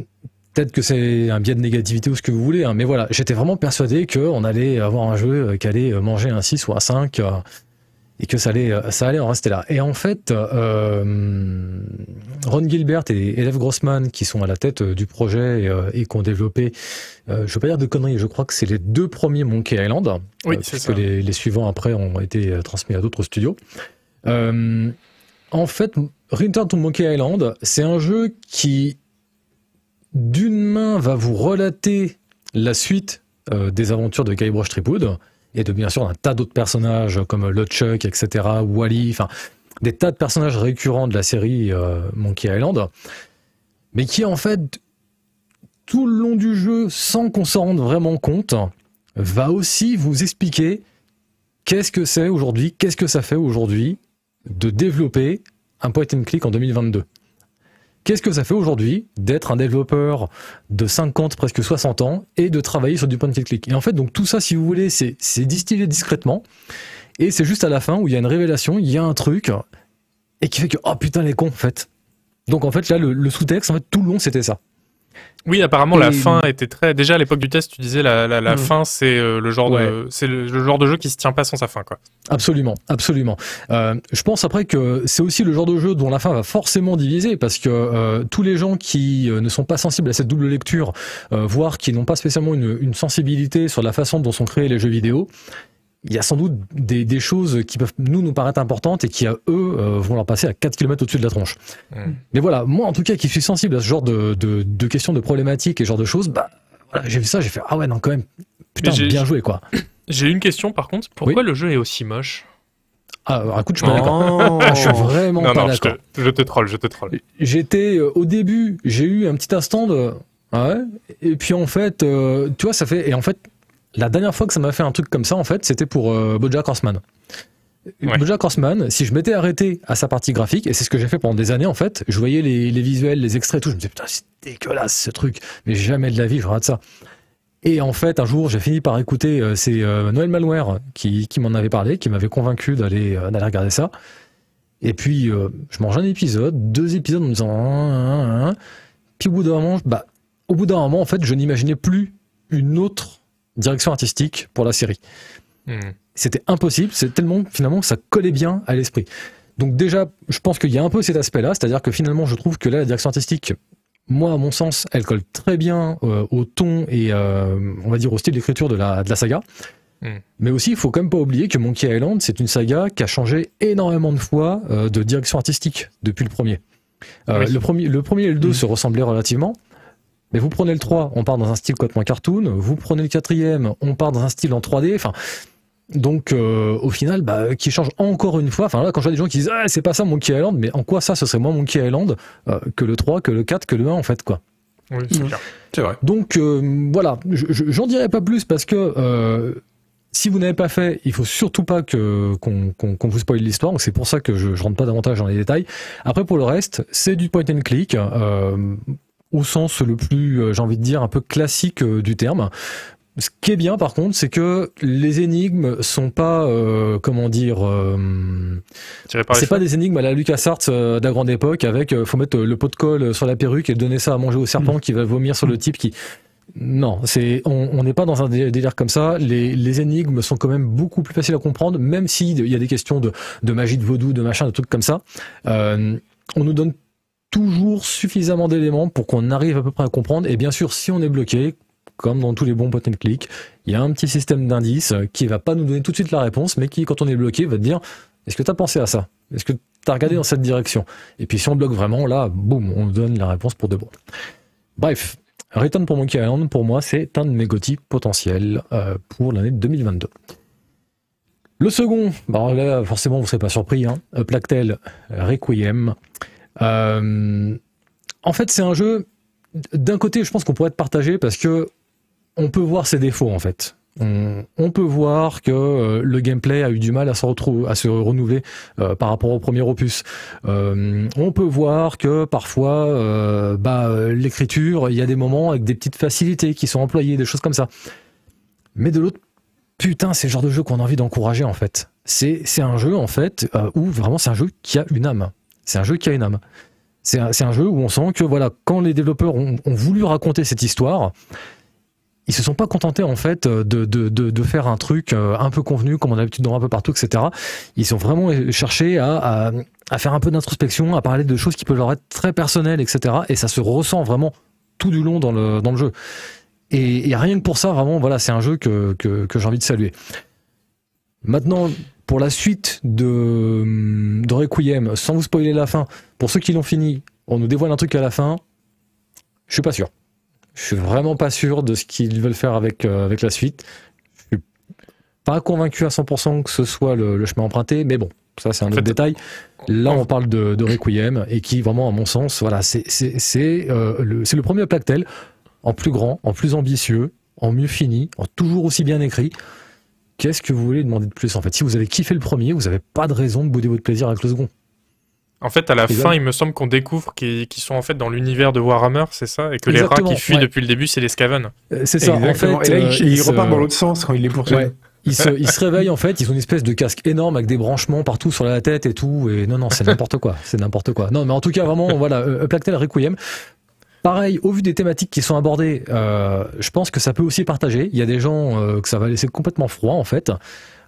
Peut-être que c'est un biais de négativité ou ce que vous voulez, hein, mais voilà, j'étais vraiment persuadé qu'on allait avoir un jeu qui allait manger un 6 ou un 5 euh, et que ça allait, ça allait en rester là. Et en fait, euh, Ron Gilbert et Elef Grossman, qui sont à la tête euh, du projet et, euh, et qui ont développé, euh, je veux pas dire de conneries, je crois que c'est les deux premiers Monkey Island, Oui, euh, puisque les, les suivants après ont été transmis à d'autres studios. En fait, Return to Monkey Island, c'est un jeu qui, d'une main, va vous relater la suite des aventures de Guybrush Threepwood et de bien sûr un tas d'autres personnages comme LeChuck, etc., Wally, enfin des tas de personnages récurrents de la série euh, Monkey Island, mais qui en fait tout le long du jeu, sans qu'on s'en rende vraiment compte, va aussi vous expliquer qu'est-ce que c'est aujourd'hui, qu'est-ce que ça fait aujourd'hui de développer un point and click en 2022. Qu'est-ce que ça fait aujourd'hui d'être un développeur de 50, presque 60 ans et de travailler sur du point and click Et en fait, donc tout ça, si vous voulez, c'est distillé discrètement. Et c'est juste à la fin où il y a une révélation, il y a un truc, et qui fait que, oh putain, les cons, en fait. Donc en fait, là, le, sous-texte, en tout le long, c'était ça. Oui, apparemment, la fin était très. Déjà, à l'époque du test, tu disais la, la, la Mhm. fin, c'est euh, le genre Ouais. de, c'est le, le genre de jeu qui se tient pas sans sa fin, quoi. Absolument, absolument. Euh, je pense après que c'est aussi le genre de jeu dont la fin va forcément diviser parce que euh, tous les gens qui ne sont pas sensibles à cette double lecture, voire qui n'ont pas spécialement une, une sensibilité sur la façon dont sont créés les jeux vidéo, il y a sans doute des, des choses qui peuvent nous nous paraître importantes et qui à eux euh, vont leur passer à 4 km au-dessus de la tronche. Mais voilà, moi en tout cas qui suis sensible à ce genre de, de, de questions, de problématiques et ce genre de choses, bah voilà, j'ai vu ça, j'ai fait ah ouais non quand même, putain bien joué quoi. J'ai une question, par contre. Pourquoi le jeu est aussi moche? Ah alors, écoute, je suis pas d'accord. Ah, je suis vraiment Non, pas non, je d'accord. te, je te troll, je te troll. J'étais euh, au début, j'ai eu un petit instant de ah ouais et puis en fait euh, tu vois ça fait et en fait la dernière fois que ça m'a fait un truc comme ça en fait c'était pour euh, BoJack Horseman. Ouais. BoJack Horseman, si je m'étais arrêté à sa partie graphique et c'est ce que j'ai fait pendant des années en fait, je voyais les, les visuels, les extraits et tout, je me disais putain c'est dégueulasse ce truc, mais jamais de la vie je regarde ça. Et en fait, un jour, j'ai fini par écouter, euh, c'est euh, Noël Malware qui, qui m'en avait parlé, qui m'avait convaincu d'aller euh, d'aller regarder ça. Et puis, euh, je mange un épisode, deux épisodes en me disant, Hein, hein, hein. puis au bout d'un moment, bah, au bout d'un moment, en fait, je n'imaginais plus une autre direction artistique pour la série. Hmm. C'était impossible, c'est tellement finalement que ça collait bien à l'esprit. Donc déjà, je pense qu'il y a un peu cet aspect-là, c'est-à-dire que finalement, je trouve que là, la direction artistique, moi, à mon sens, elle colle très bien euh, au ton et euh, on va dire au style d'écriture de la, de la saga. Mm. Mais aussi, il faut quand même pas oublier que Monkey Island, c'est une saga qui a changé énormément de fois euh, de direction artistique depuis le premier. Oui. le premier. Le premier et le 2 Mm. se ressemblaient relativement. Mais vous prenez le 3, on part dans un style complètement cartoon. Vous prenez le quatrième, on part dans un style en 3D. Enfin, donc euh, au final, bah, qui change encore une fois. Enfin là, quand je vois des gens qui disent ah c'est pas ça Monkey Island, mais en quoi ça ce serait moins Monkey Island euh, que le 3, que le 4, que le 1 en fait quoi. Oui, c'est clair. C'est vrai. Donc euh, voilà, je- je- j'en dirai pas plus parce que euh, si vous n'avez pas fait, il faut surtout pas que qu'on qu'on- qu'on vous spoil l'histoire. Donc c'est pour ça que je, je rentre pas davantage dans les détails. Après pour le reste, c'est du point and click. Au sens le plus, euh, j'ai envie de dire, un peu classique euh, du terme. Ce qui est bien par contre, c'est que les énigmes sont pas, euh, comment dire, euh, c'est pas des énigmes à la LucasArts euh, de la grande époque avec euh, faut mettre le pot de colle sur la perruque et donner ça à manger au serpent qui va vomir sur le type qui. Non, c'est on n'est pas dans un dé- délire comme ça. Les, les énigmes sont quand même beaucoup plus faciles à comprendre, même s'il y a des questions de, de magie, de vaudou, de machin, de trucs comme ça. Euh, on nous donne toujours suffisamment d'éléments pour qu'on arrive à peu près à comprendre. Et bien sûr, si on est bloqué, comme dans tous les bons point and click, il y a un petit système d'indices euh, qui va pas nous donner tout de suite la réponse, mais qui, quand on est bloqué, va te dire est-ce que tu as pensé à ça? Est-ce que tu as regardé dans cette direction? Et puis si on bloque vraiment, là, boum, on donne la réponse pour de bon. Bref, Return pour Monkey Island, pour moi, c'est un de mes GOTY potentiels euh, pour l'année 2022. Le second, bah là, forcément, vous ne serez pas surpris, hein, Plague Tale Requiem. Euh, en fait, c'est un jeu, d'un côté, je pense qu'on pourrait être partagé parce que on peut voir ses défauts, en fait. On, peut voir que euh, le gameplay a eu du mal à se, à se renouveler euh, par rapport au premier opus. On peut voir que parfois, bah, l'écriture, il y a des moments avec des petites facilités qui sont employées, des choses comme ça. Mais de l'autre, putain, c'est le genre de jeu qu'on a envie d'encourager en fait. C'est un jeu en fait où vraiment c'est un jeu qui a une âme. C'est un jeu qui a une âme. C'est un, jeu où on sent que voilà, quand les développeurs ont, voulu raconter cette histoire, ils se sont pas contentés en fait de, de, faire un truc euh, un peu convenu comme on a l'habitude de voir un peu partout, etc. Ils ont vraiment cherché à, faire un peu d'introspection, à parler de choses qui peuvent leur être très personnelles, etc. Et ça se ressent vraiment tout du long dans le, jeu. Et, rien que pour ça, vraiment, voilà, c'est un jeu que, que j'ai envie de saluer. Maintenant, pour la suite de, de Requiem, sans vous spoiler la fin, pour ceux qui l'ont fini, on nous dévoile un truc à la fin. Je suis pas sûr. Je suis vraiment pas sûr de ce qu'ils veulent faire avec, euh, avec la suite. Je suis pas convaincu à 100% que ce soit le, le chemin emprunté, mais bon, ça c'est un En autre fait, détail. Là, on parle de, de Requiem et qui, vraiment, à mon sens, voilà, c'est euh, le, c'est le premier Plactel en plus grand, en plus ambitieux, en mieux fini, en toujours aussi bien écrit. Qu'est-ce que vous voulez demander de plus en fait? Si vous avez kiffé le premier, vous n'avez pas de raison de bouder votre plaisir avec le second. En fait, à la fin, il me semble qu'on découvre qu'ils sont en fait dans l'univers de Warhammer, c'est ça? Et que les rats qui fuient ouais. depuis le début, c'est les Skaven. Euh, C'est ça. Exactement. En fait, et là, euh, il, il se- repart dans l'autre sens quand il les poursuit. Ouais. Ils se, ils se réveillent en fait, ils ont une espèce de casque énorme avec des branchements partout sur la tête et tout. Et non, non, c'est n'importe quoi. C'est n'importe quoi. Non, mais en tout cas, vraiment, voilà, euh, Requiem. Pareil, au vu des thématiques qui sont abordées, euh, je pense que ça peut aussi partager. Il y a des gens euh, que ça va laisser complètement froid en fait,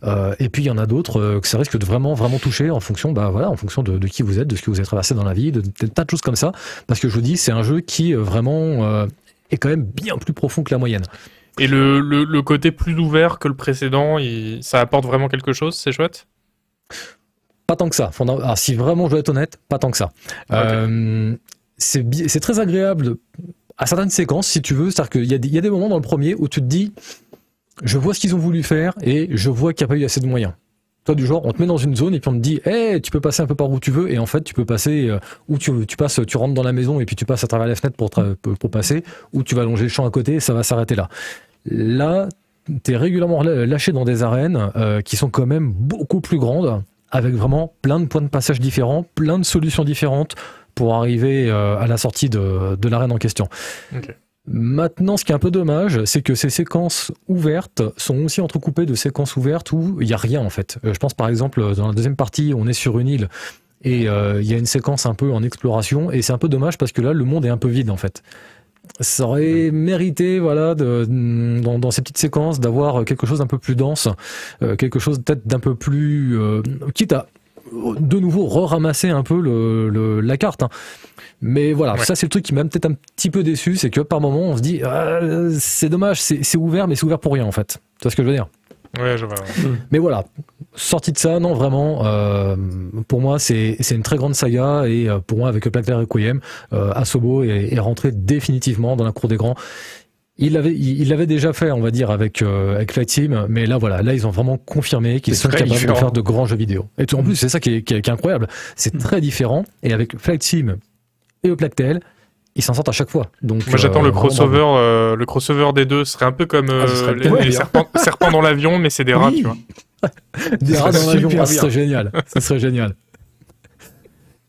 Euh, et puis il y en a d'autres que ça risque de vraiment vraiment toucher en fonction, bah voilà, en fonction de, de qui vous êtes, de ce que vous avez traversé dans la vie, de, de tas de choses comme ça. Parce que je vous dis, c'est un jeu qui vraiment est quand même bien plus profond que la moyenne. Et le, le, le côté plus ouvert que le précédent, il- ça apporte vraiment quelque chose, c'est chouette? Pas tant que ça. Alors, si vraiment je dois être honnête, pas tant que ça. Euh, c'est très agréable à certaines séquences, si tu veux. C'est-à-dire qu'il y, a des- moments dans le premier où tu te dis, je vois ce qu'ils ont voulu faire et je vois qu'il n'y a pas eu assez de moyens. Toi, du genre, on te met dans une zone et puis on te dit, hey, tu peux passer un peu par où tu veux et en fait, tu peux passer euh, où tu passes, tu rentres dans la maison et puis tu passes à travers la fenêtre pour, passer ou tu vas longer le champ à côté et ça va s'arrêter là. Là, t'es régulièrement lâché dans des arènes euh, qui sont quand même beaucoup plus grandes avec vraiment plein de points de passage différents, plein de solutions différentes pour arriver euh, à la sortie de, de l'arène en question. Maintenant, ce qui est un peu dommage, c'est que ces séquences ouvertes sont aussi entrecoupées de séquences ouvertes où il n'y a rien en fait. Euh, je pense par exemple dans la deuxième partie, on est sur une île et euh, il y a une séquence un peu en exploration et c'est un peu dommage parce que là, le monde est un peu vide en fait. Ça aurait mérité, voilà, de, dans, dans ces petites séquences, d'avoir quelque chose d'un peu plus dense, euh, quelque chose peut-être d'un peu plus, euh, quitte à de nouveau re-ramasser un peu le, le- la carte. hein. Mais voilà, Ouais. ça c'est le truc qui m'a peut-être un petit peu déçu, c'est que par moment on se dit, ah, c'est dommage, c'est c'est ouvert, mais c'est ouvert pour rien en fait. Tu vois ce que je veux dire? Ouais, je vois. ouais. mais voilà, sorti de ça, non vraiment, euh, pour moi c'est c'est une très grande saga et euh, pour moi avec Plague Requiem, euh, Asobo est, est rentré définitivement dans la cour des grands. Il l'avait il il l'avait déjà fait, on va dire, avec euh, avec Flight Team, mais là voilà, là ils ont vraiment confirmé qu'ils sont capables différent. de faire de grands jeux vidéo. Et tout, en plus c'est ça qui est, qui est- qui est incroyable, c'est Mm. très différent et avec Flight Team et Plague Tale, ils s'en sortent à chaque fois. Donc Moi, j'attends euh, le crossover. euh, le crossover des deux Ce serait un peu comme euh, Ah, serait les, serpents, serpents dans l'avion, mais c'est des rats, Oui. tu vois. Des rats dans l'avion, ah, ce serait génial. Ce serait génial.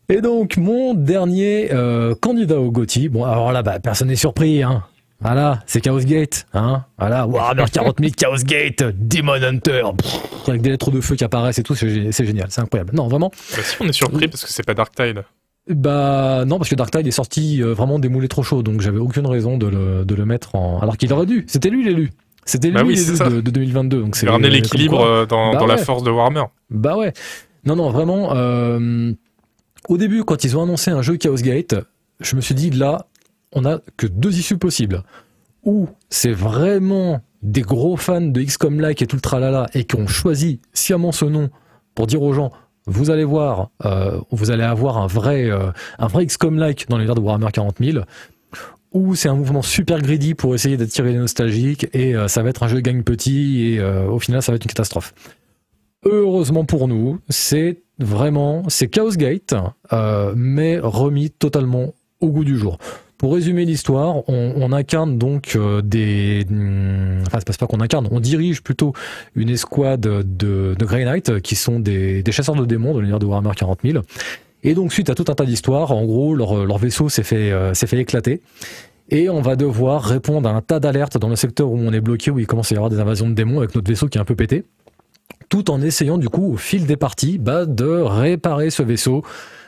Et donc, mon dernier euh, candidat au GOTY, bon, alors là, bah, personne n'est surpris, hein. Voilà, c'est Chaos Gate, hein. Voilà, Warhammer 40 000, Chaos Gate, Demon Hunter, pff, avec des lettres de feu qui apparaissent et tout, c'est gé- c'est génial, c'est incroyable. Non, vraiment, Bah, si on est surpris parce que c'est pas Dark Tide. bah non, parce que Dark Tide est sorti euh, vraiment démoulé trop chaud, donc j'avais aucune raison de le, de le mettre en... Alors qu'il aurait dû, c'était lui l'élu. C'était lui Bah oui, l'élu de, de 2022, donc c'est... C'est ramener comme l'équilibre euh, dans, Bah dans la force de Warhammer. Bah ouais. Non, non, vraiment. euh, au début, quand ils ont annoncé un jeu Chaos Gate, je me suis dit là, on a que deux issues possibles. Ou c'est vraiment des gros fans de XCOM like et tout le et qui ont choisi sciemment ce nom pour dire aux gens vous allez voir, euh, vous allez avoir un vrai, euh, un vrai XCOM like dans l'univers de Warhammer 40 000. Ou c'est un mouvement super greedy pour essayer d'attirer les nostalgiques et euh, ça va être un jeu gagne petit et au final ça va être une catastrophe. Heureusement pour nous, c'est vraiment, c'est Chaos Gate, mais remis totalement au goût du jour. Pour résumer l'histoire, on, incarne donc euh, des, hum, enfin c'est pas- qu'on incarne, on dirige plutôt une escouade de, de Grey Knight qui sont des, chasseurs de démons de l'univers de Warhammer 40 000. Et donc suite à tout un tas d'histoires, en gros leur, vaisseau s'est fait, euh, fait éclater. Et on va devoir répondre à un tas d'alertes dans le secteur où on est bloqué, où il commence à y avoir des invasions de démons avec notre vaisseau qui est un peu pété tout en essayant du coup au fil des parties bah, de réparer ce vaisseau,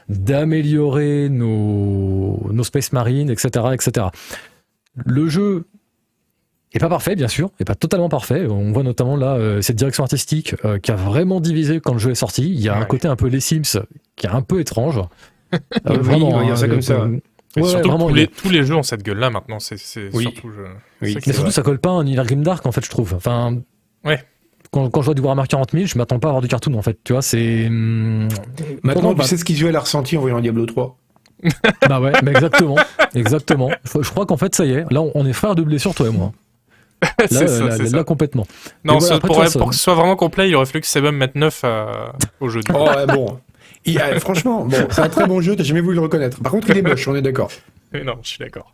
d'améliorer nos, nos Space Marines, etc., etc. Le jeu est pas parfait, bien sûr, est pas totalement parfait. On voit notamment là euh, cette direction artistique euh, qui a vraiment divisé quand le jeu est sorti. Il y a un côté un peu les Sims qui est un peu étrange. Euh, Oui, on va dire ça hein, comme ça. ouais, surtout, vraiment, tous il y a- les, tous les jeux ont cette gueule-là maintenant. C'est Oui. surtout. je- Oui. ça Mais surtout, vrai. ça colle pas à un univers Grimdark, en fait, je trouve. Enfin. Ouais. Quand, quand je vois du Warhammer 40 000, je m'attends pas à avoir du cartoon, en fait. Tu vois, c'est. hum, Maintenant, tu sais ce qu'Isuel a ressenti en voyant Diablo 3. Bah ouais, exactement. exactement. Je, je crois qu'en fait, ça y est. Là, on- est frères de blessure, toi et moi. Là, C'est ça, euh, là, là, complètement. Non, voilà, après, pour, toi, ça- pour que ce soit vraiment complet, il aurait fallu que Sebum mette 9 à- au jeu. Oh, ouais, bon. Il- euh, franchement, bon, c'est un très bon jeu, t'as jamais voulu le reconnaître. Par contre, il est moche, on est d'accord. non, je suis d'accord.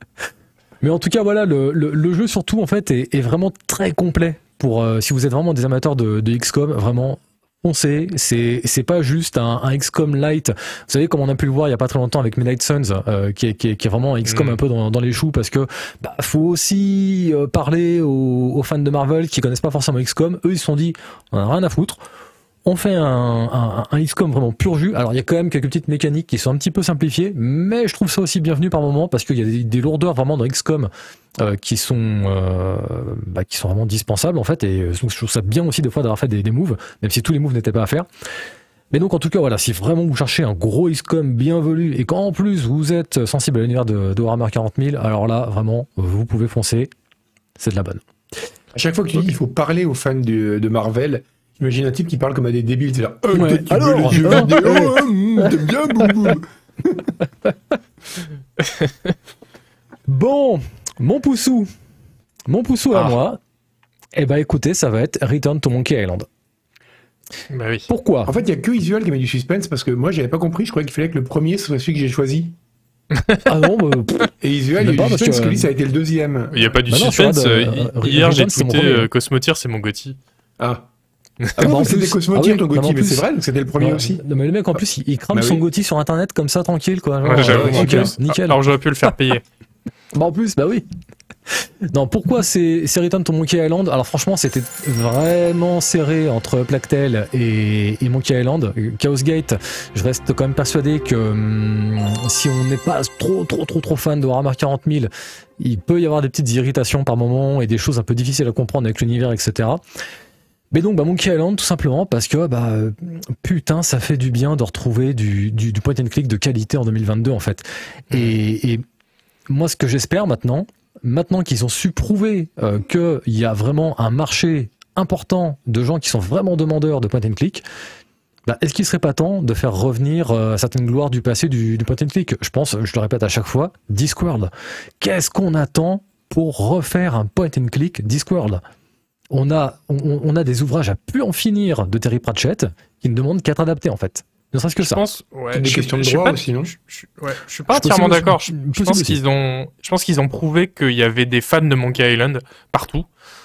Mais en tout cas, voilà, le, le- le jeu, surtout, en fait, est, est vraiment très complet. Pour, euh, si vous êtes vraiment des amateurs de, de XCOM, vraiment. Foncez, c'est c'est pas juste un, un XCOM light. Vous savez comme on a pu le voir il y a pas très longtemps avec Midnight Suns, euh, qui, est, qui, est, qui est vraiment un XCOM Mm. un peu dans, dans les choux parce que bah, faut aussi euh, parler aux, aux fans de Marvel qui connaissent pas forcément XCOM. Eux ils se sont dit on a rien à foutre. On fait un, un, vraiment pur jus. Alors il y a quand même quelques petites mécaniques qui sont un petit peu simplifiées, mais je trouve ça aussi bienvenu par moment parce qu'il y a des, lourdeurs vraiment dans XCOM euh, qui sont euh, bah, qui sont vraiment dispensables en fait. Et euh, donc je trouve ça bien aussi des fois d'avoir fait des, des moves, même si tous les moves n'étaient pas à faire. Mais donc en tout cas voilà, si vraiment vous cherchez un gros XCOM bien velu et qu'en plus vous êtes sensible à l'univers de, de Warhammer 40 000, alors là vraiment vous pouvez foncer, c'est de la bonne. À chaque fois que tu dis qu'il faut parler aux fans de Marvel, j'imagine un type qui parle comme à des débiles. C'est là, euh, Ouais. tu veux Alors, vidéo, hein, hum, t'aimes bien, boum, boum. Bon, mon poussou, mon poussou à Ah. moi, eh ben écoutez, ça va être Return to Monkey Island. Bah oui. Pourquoi? En fait, il y a que Isuel qui met du suspense parce que moi, j'avais pas compris. Je croyais qu'il fallait que le premier soit celui que j'ai choisi. Ah non, bah, pff, Et Isuel, il y pas, a du parce suspense que- que lui, ça a été le deuxième. Il n'y a pas du Bah suspense. de- euh, euh, hi- Hier, j'ai euh, Cosmotier, c'est mon Gotti. Ah. Ah, Ah mais c'était plus- Cosmotier, ah oui, ton mais Gotti, c'est vrai, c'était le premier Ouais, aussi. non, mais le mec en plus il, il crame Bah son. Gotti sur internet comme ça tranquille quoi. Genre, Ouais, j'avoue, euh, nickel. Alors j'aurais pu le faire payer. Bah, en plus bah oui. Non pourquoi c'est c'est Return to Monkey Island? Alors franchement c'était vraiment serré entre Plactel et, et Monkey Island. Chaos Gate, je reste quand même persuadé que hum, si on n'est pas trop trop trop trop fan de Warhammer 40 000, il peut y avoir des petites irritations par moment et des choses un peu difficiles à comprendre avec l'univers etc. Mais donc bah, Monkey Island tout simplement parce que bah putain ça fait du bien de retrouver du, du, du point and click de qualité en 2022 en fait. Et, et moi ce que j'espère maintenant, maintenant qu'ils ont su prouver euh, qu'il y a vraiment un marché important de gens qui sont vraiment demandeurs de point and click, bah, est-ce qu'il serait pas temps de faire revenir euh, certaines gloires du passé du, du point and click? Je pense, je le répète à chaque fois, Discworld. Qu'est-ce qu'on attend pour refaire un point and click Discworld? On a, on, on a des ouvrages à plus en finir de Terry Pratchett qui ne demandent qu'à être adaptés en fait. Ne serait-ce que Je ça. pense. Ouais, Des je- questions de droit pas- aussi, non? je, je- ouais, je suis pas Je entièrement d'accord. Je, pense qu'ils ont, je pense qu'ils ont prouvé qu'il y avait des fans de Monkey Island partout,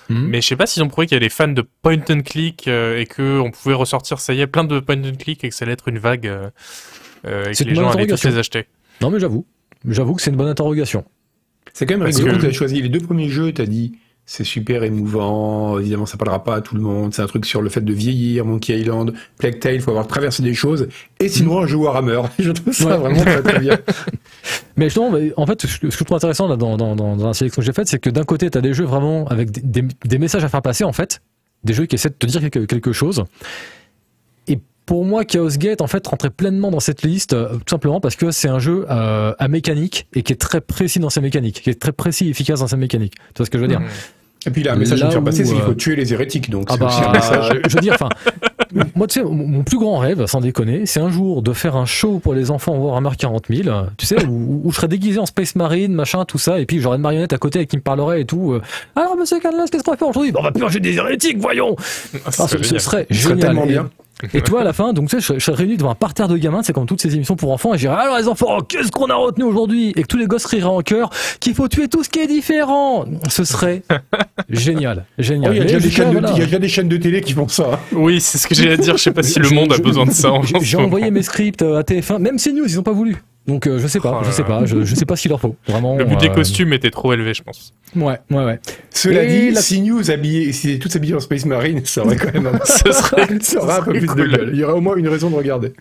Mhm. mais je sais pas s'ils ont prouvé qu'il y a des fans de point and click euh, et que on pouvait ressortir, ça y est, plein de point and click et que ça allait être une vague. euh, euh, et C'est que les gens allaient tous interrogation. les acheter. Non, mais j'avoue. J'avoue que c'est une bonne interrogation. C'est quand même rigolo que- que tu as choisi les deux premiers jeux, tu as dit c'est super émouvant, évidemment ça parlera pas à tout le monde, c'est un truc sur le fait de vieillir, Monkey Island, Plague Tale, il faut avoir traversé des choses, et sinon un jeu Warhammer. Je trouve ça Ouais. vraiment très très bien. Mais justement, en fait, ce que je trouve intéressant là, dans, dans, dans, dans la sélection que j'ai faite, c'est que d'un côté, tu as des jeux vraiment avec des, des- des messages à faire passer, en fait. Des jeux qui essaient de te dire quelque, quelque chose. Pour moi, Chaos Gate, en fait, rentrait pleinement dans cette liste, euh, tout simplement parce que c'est un jeu euh, à mécanique et qui est très précis dans ses mécaniques, qui est très précis et efficace dans ses mécaniques. Tu vois ce que je veux dire Mhm. Et puis il a un message à Là faire passer, où, c'est qu'il euh, faut tuer les hérétiques, donc Ah c'est bah, aussi un message. je veux dire, enfin, moi, tu sais, mon, plus grand rêve, sans déconner, c'est un jour de faire un show pour les enfants Warhammer 40 000, euh, tu sais, où, où je serais déguisé en Space Marine, machin, tout ça, et puis j'aurais une marionnette à côté qui me parlerait et tout. euh, Alors, monsieur Canlas, qu'est-ce qu'on va faire aujourd'hui? Bah, On va purger des hérétiques, voyons Ah, Ah, c'est ce, ce génial. serait serait tellement bien. Et toi, à la fin, donc tu sais, je, serais- je serais réuni devant un parterre de gamins, c'est comme toutes ces émissions pour enfants, et je dirais alors les enfants, qu'est-ce qu'on a retenu aujourd'hui? Et que tous les gosses riraient en chœur qu'il faut tuer tout ce qui est différent. Ce serait génial, Oh, génial. il, y a Mais déjà des déjà, chaînes de, voilà. il y a déjà des chaînes de télé qui font ça. Oui, c'est ce que j'allais dire. Je sais pas si le monde a besoin de ça. en J'ai- J'ai envoyé mes scripts à TF1, même CNews, ils ont pas voulu. Donc euh, je sais pas, Oh je sais pas, je, je sais pas qu'il leur faut. Vraiment. Le budget euh, costume était trop élevé, je pense. Ouais, ouais, ouais. Cela Et dit, la- si News habillé, si étaient tous habillés en Space Marine, ça aurait quand même un, Ce serait, ça aurait un peu plus cool. de gueule. Il y aurait au moins une raison de regarder.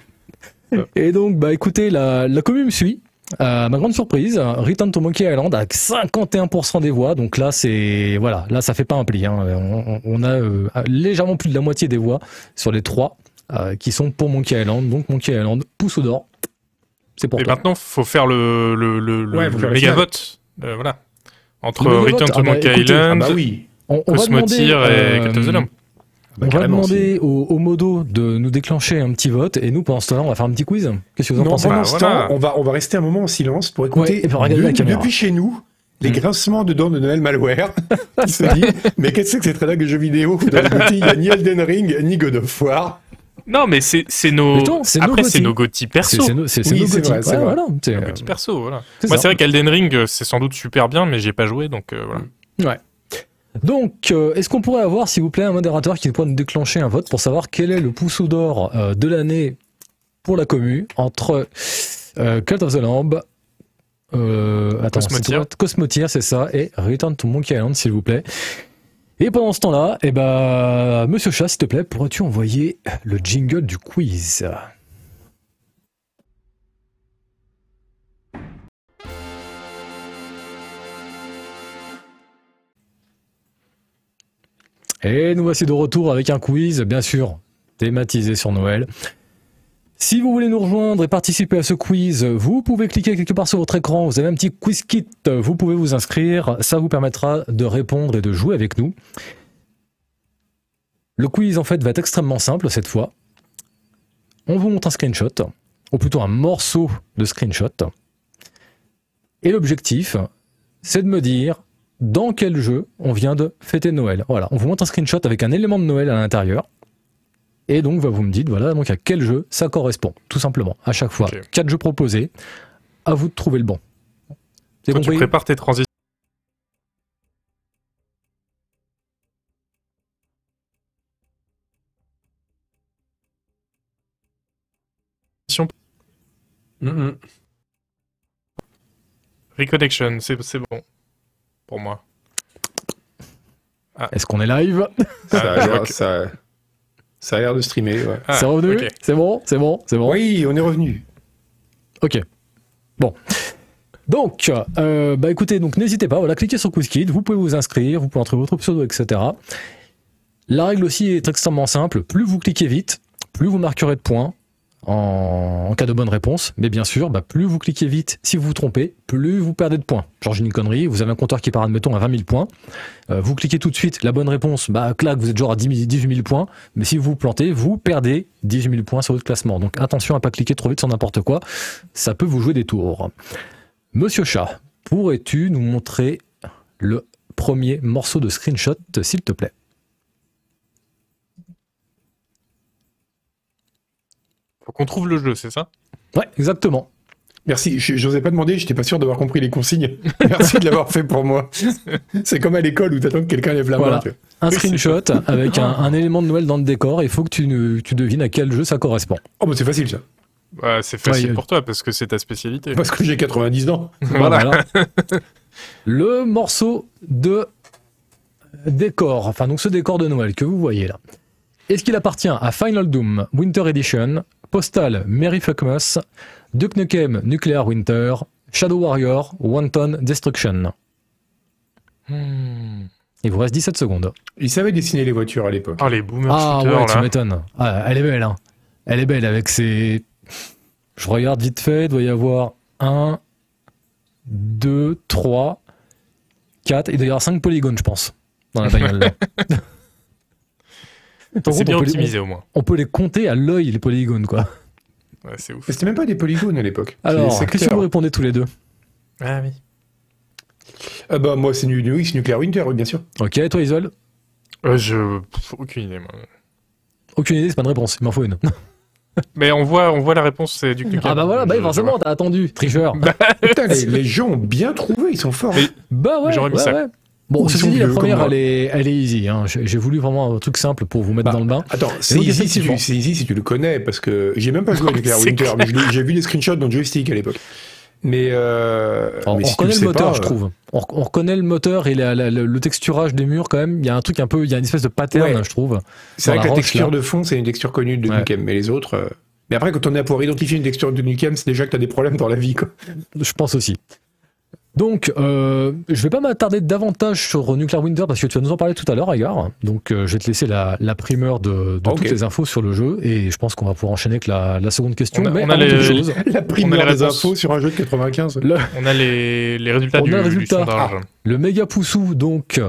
Et donc, bah écoutez, la, la commune me suit. Euh, ma grande surprise, Return to Monkey Island avec 51% des voix. Donc là, c'est voilà, là ça fait pas un pli. Hein. On, a euh, légèrement plus de la moitié des voix sur les trois euh, qui sont pour Monkey Island. Donc Monkey Island, pouce au d'or. C'est pour Et toi. maintenant, faut faire le, le, le, le- Ouais, faut le faire le méga vote. Euh, voilà. Entre Return to ah bah, Monkey écoutez, Ah Island, bah oui. On, on va demander, Cosmotier et euh, Cult of the Lamb. Bah, on va demander au, au modo de nous déclencher un petit vote et nous pendant ce temps-là on va faire un petit quiz. Qu'est-ce que vous en Non, pensez pendant Bah, ce voilà. temps, on va, on va rester un moment en silence pour écouter Ouais, et puis regarder la de- caméra. depuis chez nous les Mm. grincements de dents de Noël Malware qui se dit mais qu'est-ce que c'est que cette rédac de jeux vidéo? Dans le il y a ni Elden Ring ni God of War. Non, mais c'est c'est nos. Mais attends, c'est nos Après, c'est nos Gotti C'est perso. c'est nos, c'est- c'est Oui, nos c'est gothis. Ouais, Gotti perso, voilà. c'est Moi, ça. c'est vrai qu'Elden Ring, euh, c'est sans doute super bien, mais j'ai pas joué, donc euh, voilà. Donc, euh, est-ce qu'on pourrait avoir, s'il vous plaît, un modérateur qui pourrait nous déclencher un vote pour savoir quel est le pousseau d'or euh, de l'année pour la commu entre euh, Cult of the Lamb, euh, attends, Cosmotier. c'est quoi Cosmotier, c'est ça, et Return to Monkey Island, s'il vous plaît. Et pendant ce temps-là, eh ben, Monsieur Chat, s'il te plaît, pourrais-tu envoyer le jingle du quiz? Et nous voici de retour avec un quiz, bien sûr, thématisé sur Noël. Si vous voulez nous rejoindre et participer à ce quiz, vous pouvez cliquer quelque part sur votre écran, vous avez un petit quiz kit, vous pouvez vous inscrire, ça vous permettra de répondre et de jouer avec nous. Le quiz en fait va être extrêmement simple cette fois. On vous montre un screenshot, ou plutôt un morceau de screenshot. Et l'objectif, c'est de me dire dans quel jeu on vient de fêter Noël. Voilà, on vous montre un screenshot avec un élément de Noël à l'intérieur. Et donc, bah, vous me dites, voilà, donc à quel jeu ça correspond, tout simplement, à chaque fois. Quatre jeux proposés, à vous de trouver le bon. Toi, tu prépares tes transitions. Reconnection, c'est bon. Pour moi. Est-ce qu'on est live? Ça, Ah, a je l'air- vois que- ça, ça a l'air de streamer. ouais. Ah, C'est revenu. C'est bon C'est bon C'est bon Oui, on est revenu. Ok. Bon. Donc, euh, bah écoutez, donc n'hésitez pas, voilà, cliquez sur QuizKit, vous pouvez vous inscrire, vous pouvez entrer votre pseudo, etc. La règle aussi est extrêmement simple. Plus vous cliquez vite, plus vous marquerez de points en, cas de bonne réponse. Mais bien sûr, bah, plus vous cliquez vite, si vous vous trompez, plus vous perdez de points. Genre, j'ai une connerie, vous avez un compteur qui part, admettons, à 20 000 points. Euh, vous cliquez tout de suite, la bonne réponse, bah, clac, vous êtes genre à 10 000 18 000 points. Mais si vous vous plantez, vous perdez 18 000 points sur votre classement. Donc attention à pas cliquer trop vite sur n'importe quoi. Ça peut vous jouer des tours. Monsieur Chat, pourrais-tu nous montrer le premier morceau de screenshot, s'il te plaît? Faut qu'on trouve le jeu, c'est ça? Ouais, exactement. Merci. Je n'osais pas demander, j'étais pas sûr d'avoir compris les consignes. Merci de l'avoir fait pour moi. C'est comme à l'école où t'attends que quelqu'un lève la Voilà. main. tu. Un Oui, screenshot avec un, un élément de Noël dans le décor. Il faut que tu, ne- tu devines à quel jeu ça correspond. Oh, bah c'est facile ça. Bah, c'est facile Ouais, pour toi parce que c'est ta spécialité. Parce que j'ai 90 ans. Voilà. le morceau de décor, enfin donc ce décor de Noël que vous voyez là. Est-ce qu'il appartient à Final Doom Winter Edition, Postal Merry Fuckmas, Duke Nukem Nuclear Winter, Shadow Warrior, Wanton Destruction Hmm. Il vous reste 17 secondes. Il savait dessiner les voitures à l'époque. Oh, les boomers Ah shooters, ouais, tu là. m'étonnes. Ah, elle est belle, hein. Elle est belle avec ses. Je regarde vite fait, il doit y avoir 1, 2, 3, 4, il doit y avoir 5 polygones, je pense, dans la bagnole. C'est contre, bien on peut les- optimisé au moins. On peut les compter à l'œil, les polygones, quoi. Ouais, c'est ouf. Mais C'était même pas des polygones à l'époque. Alors, qu'est-ce que vous répondez tous les deux Ah oui. Ah bah moi c'est oui, c'est Nuclear Winter, oui bien sûr. Ok, toi, Isol Euh, je. pff, aucune idée, moi. Aucune idée, c'est pas une réponse, il m'en faut une. Mais on voit, on voit la réponse, c'est du Nukem. Ah bah voilà, bah forcément, t'as attendu, tricheur. Putain, les, les gens ont bien trouvé, ils sont forts. Mais- Bah ouais, J'aurais mis ouais, ça. ouais. Bon, ceci dit, la première, elle est, elle est easy. Hein. J'ai voulu vraiment un truc simple pour vous mettre Bah, dans le bain. Attends, c'est easy, si tu, c'est easy si tu le connais, parce que j'ai même pas joué Nuclear C'est Winter, mais j'ai vu les screenshots dans le joystick à l'époque. Mais, euh, On, mais on si tu reconnaît le moteur, pas, je trouve. On, on reconnaît le moteur et la- la- le, le texturage des murs quand même. Il y a un truc un peu, il y a une espèce de pattern, Ouais. je trouve. C'est vrai que la roche, texture là. de fond, c'est une texture connue de Ouais. Nukem, mais les autres. euh, Mais après, quand on est à pouvoir identifier une texture de Nukem, c'est déjà que t'as des problèmes dans la vie, quoi. Je pense aussi. Donc, euh, je vais pas m'attarder davantage sur Nuclear Winter parce que tu vas nous en parler tout à l'heure, Agar. Donc, euh, je vais te laisser la, la primeur de, de toutes les infos sur le jeu et je pense qu'on va pouvoir enchaîner avec la, la seconde question. On a- Mais on a avant les- La primeur les des réponses. infos sur un jeu de 95. le, On a les, les résultats On du, a le du résultat. sondage. le méga poussou donc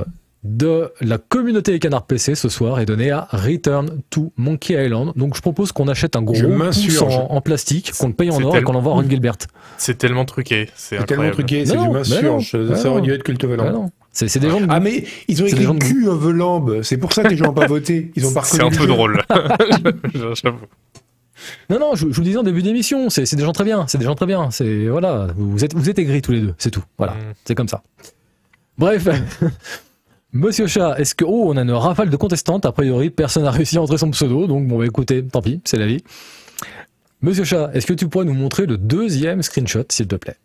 de la communauté Canard PC ce soir est donné à Return to Monkey Island. Donc, je propose qu'on achète un gros pouce en, en plastique, qu'on le paye en or et qu'on l'envoie à Ron Gilbert. C'est tellement truqué. C'est tellement truqué, c'est du m'insurge. Ça, aurait dû être Cultovelant. Ah non. C'est des gens de Ah mais ils ont C'est écrit des cul of the lamb, c'est pour ça que les gens n'ont pas voté. Ils ont pas C'est un peu drôle. J'avoue. Non, non, je, je vous le disais en début d'émission, c'est c'est des gens très bien, c'est des gens très bien. C'est voilà, vous êtes vous êtes aigris tous les deux, c'est tout. Voilà, Mm. c'est comme ça. Bref, Monsieur Chat, est-ce que oh, on a une rafale de contestantes A priori, personne n'a réussi à entrer son pseudo, donc bon, bah écoutez, tant pis, c'est la vie. Monsieur Chat, est-ce que tu pourrais nous montrer le deuxième screenshot, s'il te plaît?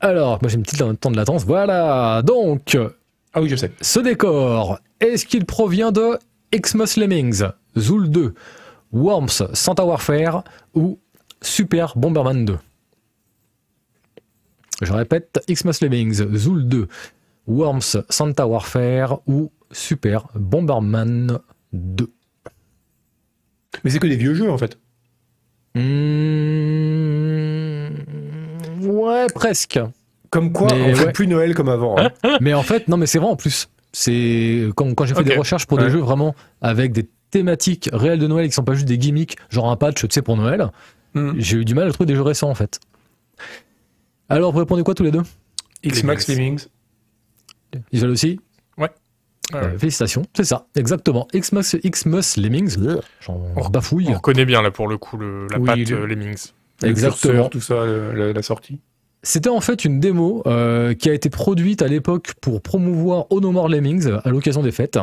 Alors, moi j'ai une petite temps de latence. Voilà, donc Ah oui, je sais. ce décor, est-ce qu'il provient de Xmas Lemmings, Zool 2, Worms, Santa Warfare ou Super Bomberman 2 Je répète, Xmas Lemmings, Zool 2, Worms, Santa Warfare ou Super Bomberman 2 Mais c'est que des vieux jeux en fait. Hmm, Ouais, presque. Comme quoi, Mais on fait ouais. plus Noël comme avant. hein. Mais en fait, non, mais c'est vrai en plus. C'est quand, quand j'ai fait des recherches pour Ouais. des jeux vraiment avec des thématiques réelles de Noël qui sont pas juste des gimmicks, genre un patch, tu sais, pour Noël, Hmm. j'ai eu du mal à trouver des jeux récents en fait. Alors, vous répondez quoi tous les deux? X-Max Lemmings. Ils veulent aussi? Ah Euh, ouais. Félicitations, c'est ça, exactement. Xmas, Xmas Lemmings, j'en bafouille. On reconnaît bien là pour le coup le, la Oui, patte le- euh, Lemmings. Le Exactement. curseur, tout ça, le- la, la sortie. C'était en fait une démo euh, qui a été produite à l'époque pour promouvoir Oh No More Lemmings à l'occasion des fêtes,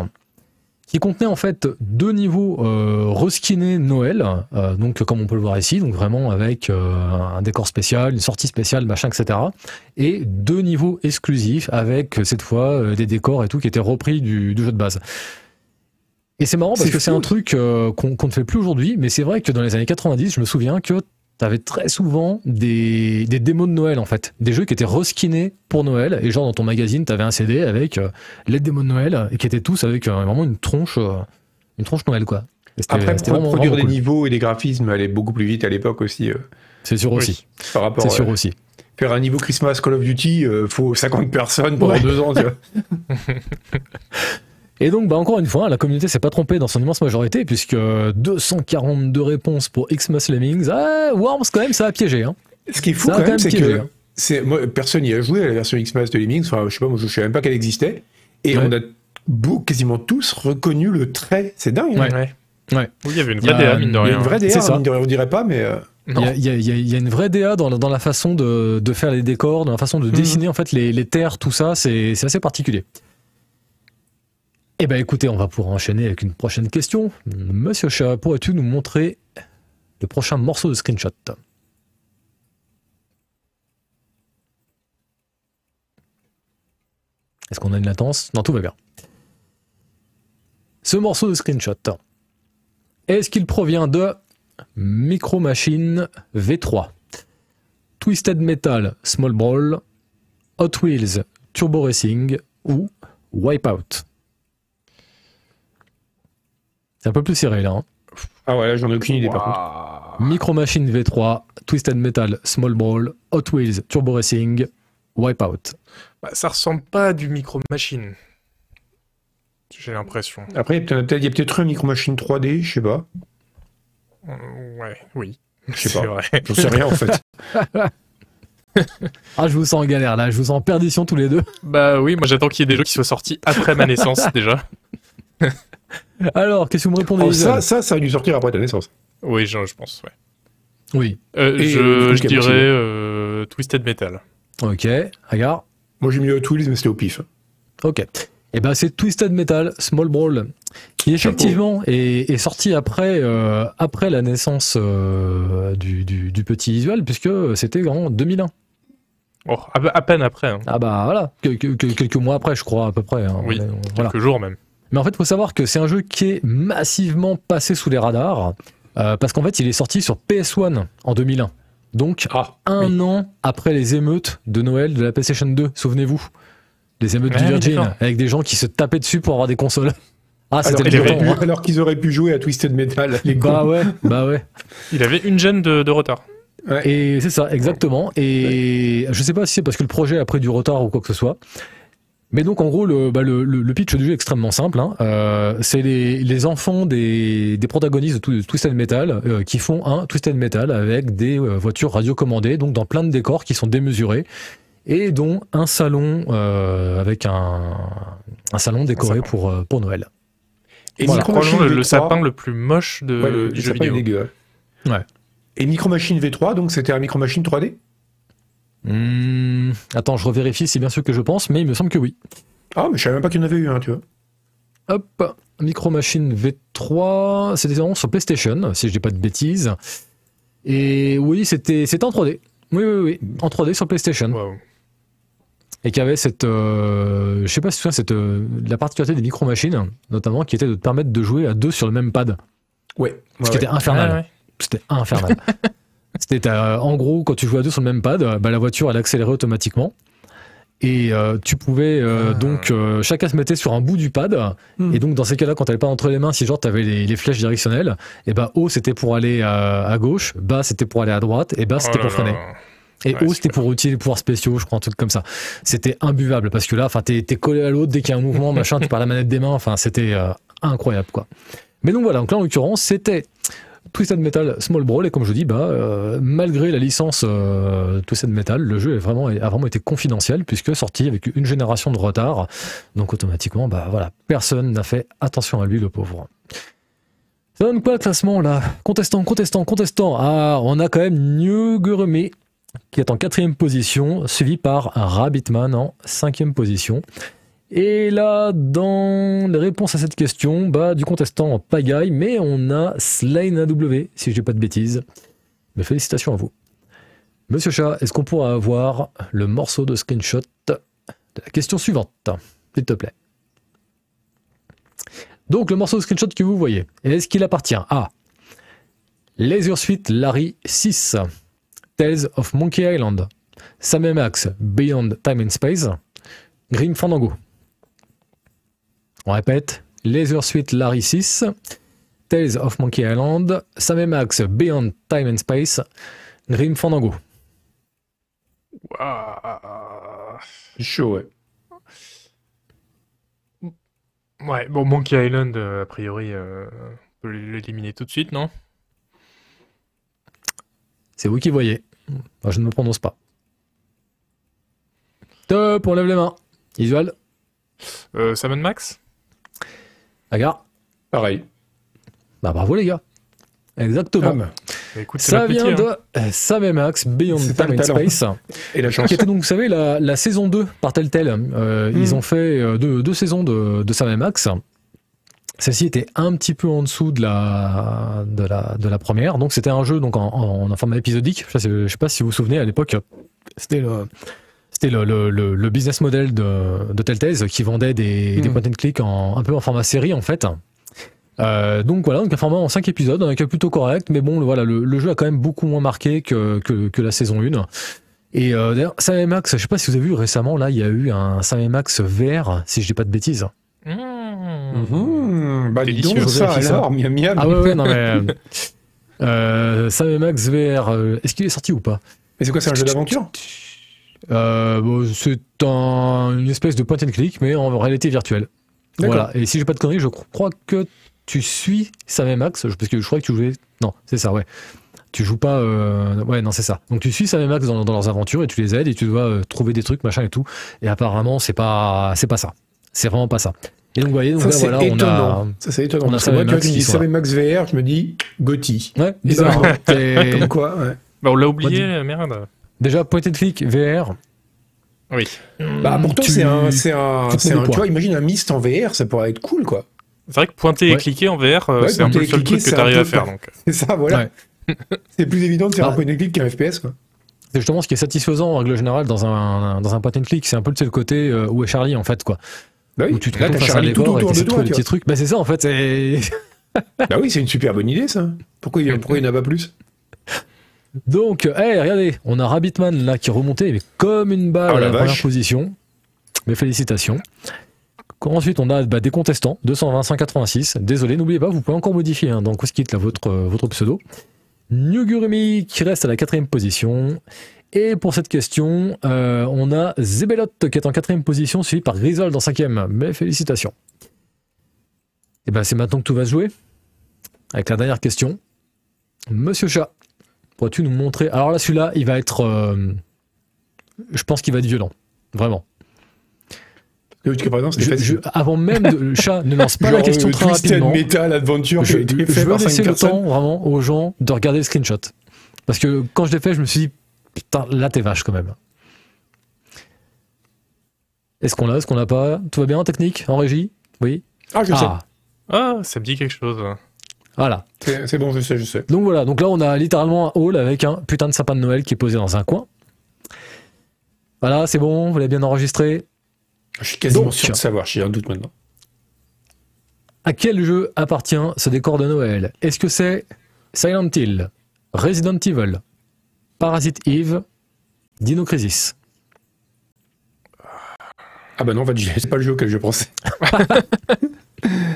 qui contenait en fait deux niveaux euh, reskinés Noël, euh, donc comme on peut le voir ici, donc vraiment avec euh, un décor spécial, une sortie spéciale, machin, etc. Et deux niveaux exclusifs avec cette fois euh, des décors et tout qui étaient repris du, du jeu de base. Et c'est marrant parce que c'est un truc euh, qu'on qu'on ne fait plus aujourd'hui, mais c'est vrai que dans les années 90, je me souviens que T'avais très souvent des, des démos de Noël en fait, des jeux qui étaient reskinés pour Noël et genre dans ton magazine t'avais un CD avec euh, les démos de Noël et qui étaient tous avec euh, vraiment une tronche, euh, une tronche Noël quoi. Après, pour vraiment- produire des cool. niveaux et des graphismes allait beaucoup plus vite à l'époque aussi. euh, C'est sûr aussi, par rapport c'est sûr aussi. faire un niveau Christmas Call of Duty, euh, faut 50 personnes pendant Ouais. deux ans. Tu vois. Et donc, bah, encore une fois, la communauté s'est pas trompée dans son immense majorité, puisque 242 réponses pour Xmas Lemmings. Ah, Worms, quand même, ça a piégé. Hein. Ce qui est fou Ça quand même, c'est que hein. moi, personne n'y a joué à la version X-Mas de Lemmings. Enfin, je sais pas, moi, je savais même pas qu'elle existait. Et Ouais. on a beau, quasiment tous reconnu le trait. C'est dingue. hein. Ouais. Oui, il y avait une a- vraie DA, mine de Il y a une vraie DA, C'est ça. mine de rien, on dirait pas, mais euh, Il y, a, y y y une vraie DA dans, la- dans la façon de, de faire les décors, dans la façon de Mhm. dessiner en fait les, les terres, tout ça, c'est c'est assez particulier. Eh ben écoutez, on va pouvoir enchaîner avec une prochaine question. Monsieur Chat, pourrais-tu nous montrer le prochain morceau de screenshot Est-ce qu'on a une latence? Non, tout va bien. Ce morceau de screenshot, est-ce qu'il provient de Micro Machine V3, Twisted Metal Small Brawl, Hot Wheels Turbo Racing ou Wipeout? C'est un peu plus serré là. hein. Ah ouais, là, j'en ai aucune idée par contre. Micro Machine V3, Twisted Metal Small Brawl, Hot Wheels Turbo Racing, Wipeout. Bah, ça ressemble pas à du Micro Machine. J'ai l'impression. Après, il y a peut-être- peut-être un Micro Machine 3D, je sais pas. Euh, Ouais, oui. Je sais pas. vrai. J'en sais rien en fait. Ah, je vous sens en galère là, je vous sens en perdition tous les deux. Bah oui, moi j'attends qu'il y ait des jeux qui soient sortis après ma naissance déjà. Alors, qu'est-ce que vous me répondez Oh, ça, ça, ça a dû sortir après ta naissance. Oui, je, je pense, ouais. Oui. Euh, Et, je euh, je dirais euh, Twisted Metal. Ok, regarde. Moi, j'ai mis Hot Wheels, mais c'était au pif. Ok. Et ben c'est Twisted Metal Small Brawl qui effectivement est, est sorti après euh, après la naissance euh, du, du, du petit visual puisque c'était en 2001. Oh, à, à peine après, hein. Ah bah voilà, que- que- que- quelques mois après je crois à peu près. hein. Oui, On est- voilà. quelques jours même. Mais en fait, il faut savoir que c'est un jeu qui est massivement passé sous les radars euh, parce qu'en fait, il est sorti sur PS1 en 2001. Donc Ah, un an après les émeutes de Noël de la PlayStation 2, souvenez-vous. Les émeutes Ah du Virgin, avec des gens qui se tapaient dessus pour avoir des consoles. Ah, alors c'était auraient, temps, pu- hein. alors qu'ils auraient pu jouer à Twisted Metal. Les Bah cons. ouais, bah ouais. Il avait une gêne de, de retard. Ouais. Et c'est ça, exactement. Et je sais pas si c'est parce que le projet a pris du retard ou quoi que ce soit. Mais donc en gros, le, bah, le, pitch du jeu est extrêmement simple. hein. Euh, c'est les, les enfants des, des protagonistes de, Twi- de Twisted Metal euh, qui font un Twisted Metal avec des euh, voitures radiocommandées, donc dans plein de décors qui sont démesurés, et dont un salon euh, avec un, un salon décoré salon. pour, euh, pour Noël. Et Voilà. Micro le, le V3, sapin le plus moche de, ouais, le, du le jeu est dégueu. Ouais. Et Micro Machine V3, donc c'était un Micro Machine 3D Hmm, attends, je revérifie, c'est bien sûr que je pense, mais il me semble que oui. Ah, mais je savais même pas qu'il y en avait eu un, tu vois. Hop, Micro Machine V3, c'était sur PlayStation, si je dis pas de bêtises. Et oui, c'était c'était en 3D. Oui, oui, oui, en 3D sur PlayStation. Waouh. Et qui avait cette, euh, je sais pas si tu vois, cette, euh, la particularité des Micro Machines, notamment, qui était de te permettre de jouer à deux sur le même pad. Ouais. Ce qui était infernal. Ouais. C'était infernal. C'était euh, en gros quand tu jouais à deux sur le même pad, euh, bah, la voiture elle accélérait automatiquement. Et euh, tu pouvais euh, Ah. donc chacun se mettait sur un bout du pad. Hmm. Et donc dans ces cas-là, quand t'avais pas entre les mains, si genre t'avais les, les flèches directionnelles, et bah haut c'était pour aller à, à gauche, bas c'était pour aller à droite, et bas c'était Oh pour freiner. là. Et Ouais, haut c'était pour utiliser les pouvoirs spéciaux, je crois un truc comme ça. C'était imbuvable parce que là, enfin t'es collé à l'autre dès qu'il y a un mouvement, machin, tu perds la manette des mains. Enfin c'était euh, incroyable quoi. Mais donc voilà, donc là en l'occurrence c'était Twisted Metal Small Brawl et comme je dis, bah euh, malgré la licence euh, Twisted Metal, le jeu est vraiment, a vraiment été confidentiel puisque sorti avec une génération de retard. Donc automatiquement, bah voilà, personne n'a fait attention à lui le pauvre. Ça donne quoi le classement là? Contestant, contestant, contestant. Ah, on a quand même New qui est en quatrième position, suivi par Rabbitman en cinquième position. Et là, dans les réponses à cette question, bah, du contestant en pagaille, mais on a Slain AW, si je dis pas de bêtises. Mais félicitations à vous. Monsieur Chat, est-ce qu'on pourra avoir le morceau de screenshot de la question suivante, s'il te plaît? Donc, le morceau de screenshot que vous voyez, est-ce qu'il appartient à Laser Suite Larry 6, Tales of Monkey Island, Sam Max Beyond Time and Space, Grim Fandango? On répète, Laser Suite Larry 6, Tales of Monkey Island, Sam Max Beyond Time and Space, Grim Fandango. Waouh. C'est chaud, ouais. Ouais, bon, Monkey Island, euh, a priori, euh, on peut l'éliminer tout de suite, non? C'est vous qui voyez. Moi, je ne me prononce pas. Top, on lève les mains. Visual, euh, Sam Max? Agar. Pareil. Bah bravo les gars. Exactement. Ah, bah. Écoute, Ça vient métier, de hein. Sam et Max Beyond Time and. Space. Et la chance. qui était donc, vous savez, la, la saison 2 par Telltale. Euh. Ils ont fait euh, deux, deux saisons de, de Sam et Max. Celle-ci était un petit peu en dessous de la, de la, de la première. Donc, c'était un jeu donc, en, en, en format épisodique. Je sais, je sais pas si vous vous souvenez, à l'époque, c'était le. C'était le, le, le, le business model de, de Telltale qui vendait des, des Mm. point and click en, un peu en format série en fait. Euh, donc voilà, donc un format en 5 épisodes, un cas plutôt correct, mais bon, le- voilà, le, le jeu a quand même beaucoup moins marqué que, que, que la saison 1. Et euh, d'ailleurs, Sam Max, je sais pas si vous avez vu récemment, là, il y a eu un Sam Max VR, si je dis pas de bêtises. Mmh. Mmh, bah, dis donc ça alors, miam miam. Ah ouais, ouais, non mais. Euh, Sam Max VR, euh, est-ce qu'il est sorti ou pas? Mais c'est quoi, c'est un jeu d'aventure? Euh, bon, C'est un- une espèce de point and click, mais en réalité virtuelle. Voilà. Et si j'ai pas de conneries, je crois que tu suis Sam et Max, parce que je crois que tu jouais. Non, c'est ça, ouais. Tu joues pas. euh, Ouais, non, c'est ça. Donc tu suis Sam et Max dans, dans leurs aventures et tu les aides et tu dois euh, trouver des trucs, machin et tout. Et apparemment, c'est pas, c'est pas ça. C'est vraiment pas ça. Et donc, vous voyez, donc Ça, là, c'est voilà, on a. Ça, c'est étonnant. on a Sam moi, et tu vois, Max tu Max VR, je me dis Gotti. Ouais, bizarre. Comme quoi, ouais. Bah, on l'a oublié, merde. Déjà, point and click VR. Oui. Bah, pourtant, tu- c'est un, c'est un, c'est un, tu vois, imagine un mist en VR, ça pourrait être cool, quoi. C'est vrai que pointer et cliquer en VR, euh, Ouais, c'est un peu le seul cliquer, truc que c'est tu arrives un à faire. Donc. C'est ça, voilà. c'est plus évident de faire Ah. un point and click qu'un FPS, quoi. C'est justement ce qui est satisfaisant en règle générale dans un, dans un point and click. C'est un peu le côté euh, où est Charlie en fait quoi. Bah oui, Où tu te là, retrouves t'as face à Charlie tout l'écran et autour de toi, petits trucs. Bah c'est ça en fait. Bah oui, c'est une super bonne idée, ça. Pourquoi il pourquoi il n'y en a pas plus? Donc, hey, regardez, on a Rabbitman là qui remontait mais comme une balle Oh à la la première position. Mes félicitations. Ensuite, on a bah, des contestants, 220, 186. Désolé, n'oubliez pas, vous pouvez encore modifier hein, dans Quizkit là, votre, euh, votre pseudo. Nugurumi qui reste à la quatrième position. Et pour cette question, euh, on a Zebelot qui est en quatrième position, suivi par Grisold en cinquième. Mes félicitations. Et ben c'est maintenant que tout va se jouer. Avec la dernière question. Monsieur Chat, pourrais-tu nous montrer? Alors là, celui-là, il va être. euh, je pense qu'il va être violent. Vraiment. Que Je- je- avant même de. Le chat, ne lance pas la question euh, très rapidement. Metal Adventure qui Je, a été je fait veux laisser le personnes. temps vraiment aux gens de regarder le screenshot. Parce que quand je l'ai fait, je me suis dit, putain, là t'es vache quand même. Est-ce qu'on l'a, est-ce qu'on l'a pas? Tout va bien en technique, en régie? Oui Ah, je sais. Ah, Ah, ça me dit quelque chose. Voilà. C'est bon, je sais, je sais. Donc voilà, donc là on a littéralement un hall avec un putain de sapin de Noël qui est posé dans un coin. Voilà, c'est bon, vous l'avez bien enregistré. Je suis quasiment Donc. sûr de savoir, j'ai un doute maintenant. À quel jeu appartient ce décor de Noël? Est-ce que c'est Silent Hill, Resident Evil, Parasite Eve, Dino Crisis? Ah bah non, en fait, c'est pas le jeu auquel je pensais.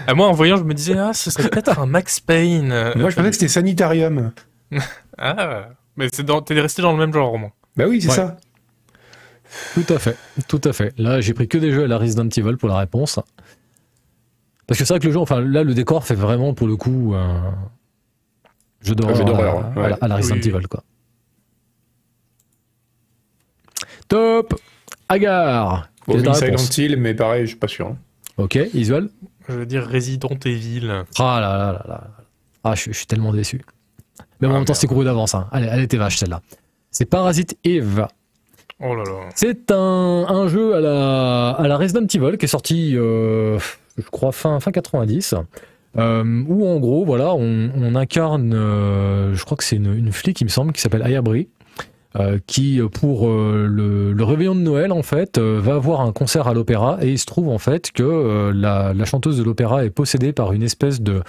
À moi, en voyant, je me disais, ah, ce serait peut-être un Max Payne. Euh, Moi, je pensais que c'était Sanitarium. Ah, mais c'est dans... t'es resté dans le même genre, au moins. Bah oui, c'est Ouais. ça. Tout à fait, tout à fait. Là, j'ai pris que des jeux à la Resident Evil pour la réponse. Parce que c'est vrai que le jeu, enfin là, le décor fait vraiment pour le coup un jeu d'horreur, Un jeu d'horreur, à, ouais. à la- à la Resident Oui. Evil, quoi. Top Agar Bon, Silent Hill, mais pareil, je suis pas sûr. hein. Ok, Isuel? Je veux dire Resident Evil. Ah là là là là. Ah, je, suis- je suis tellement déçu. Mais en Ah, même temps, c'est couru d'avance. Hein. Elle, elle était vache, celle-là. C'est Parasite Eve. Oh là là. C'est un, un jeu à la, à la Resident Evil qui est sorti, euh, je crois, fin, fin 90. euh, où en gros, voilà, on, on incarne, euh, je crois que c'est une, une flic, il me semble, qui s'appelle Ayabri, euh, qui, pour euh, le, le réveillon de Noël, en fait, euh, va avoir un concert à l'opéra, et il se trouve, en fait, que euh, la, la chanteuse de l'opéra est possédée par une espèce de,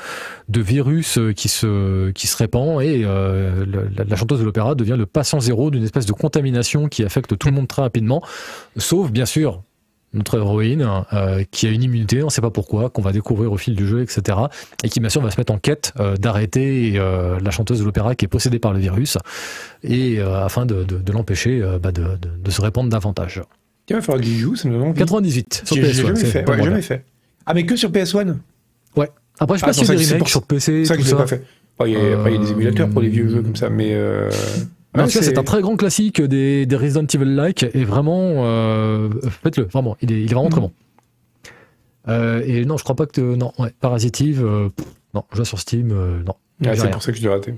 de virus euh, qui se, qui se répand, et euh, la, la chanteuse de l'opéra devient le patient zéro d'une espèce de contamination qui affecte tout le monde très rapidement, sauf, bien sûr, notre héroïne, euh, qui a une immunité, on ne sait pas pourquoi, qu'on va découvrir au fil du jeu, etc. Et qui, bien sûr, va se mettre en quête euh, d'arrêter euh, la chanteuse de l'opéra qui est possédée par le virus, et euh, afin de, de- de l'empêcher euh, bah, de, de- de se répandre davantage. Tiens, il va falloir que j'y joue, ça me donne envie. 98 sur J'ai j'ai PS1. jamais fait. Ouais, jamais fait. Ah, mais que sur PS1 Après, je sais Ah, pas que c'est pour sur PC, C'est ça que je l'ai pas fait. Après, il y a des émulateurs pour les vieux jeux comme ça, mais. Mais en ouais, tout cas, c'est un très grand classique des, des Resident Evil-like et vraiment, euh, faites-le, vraiment, il est, il est vraiment très bon. Euh, et non, je crois pas que. non, ouais, Parasitive, euh, pff, non, jeu sur Steam, non. Ah, c'est pour ça que je l'ai raté.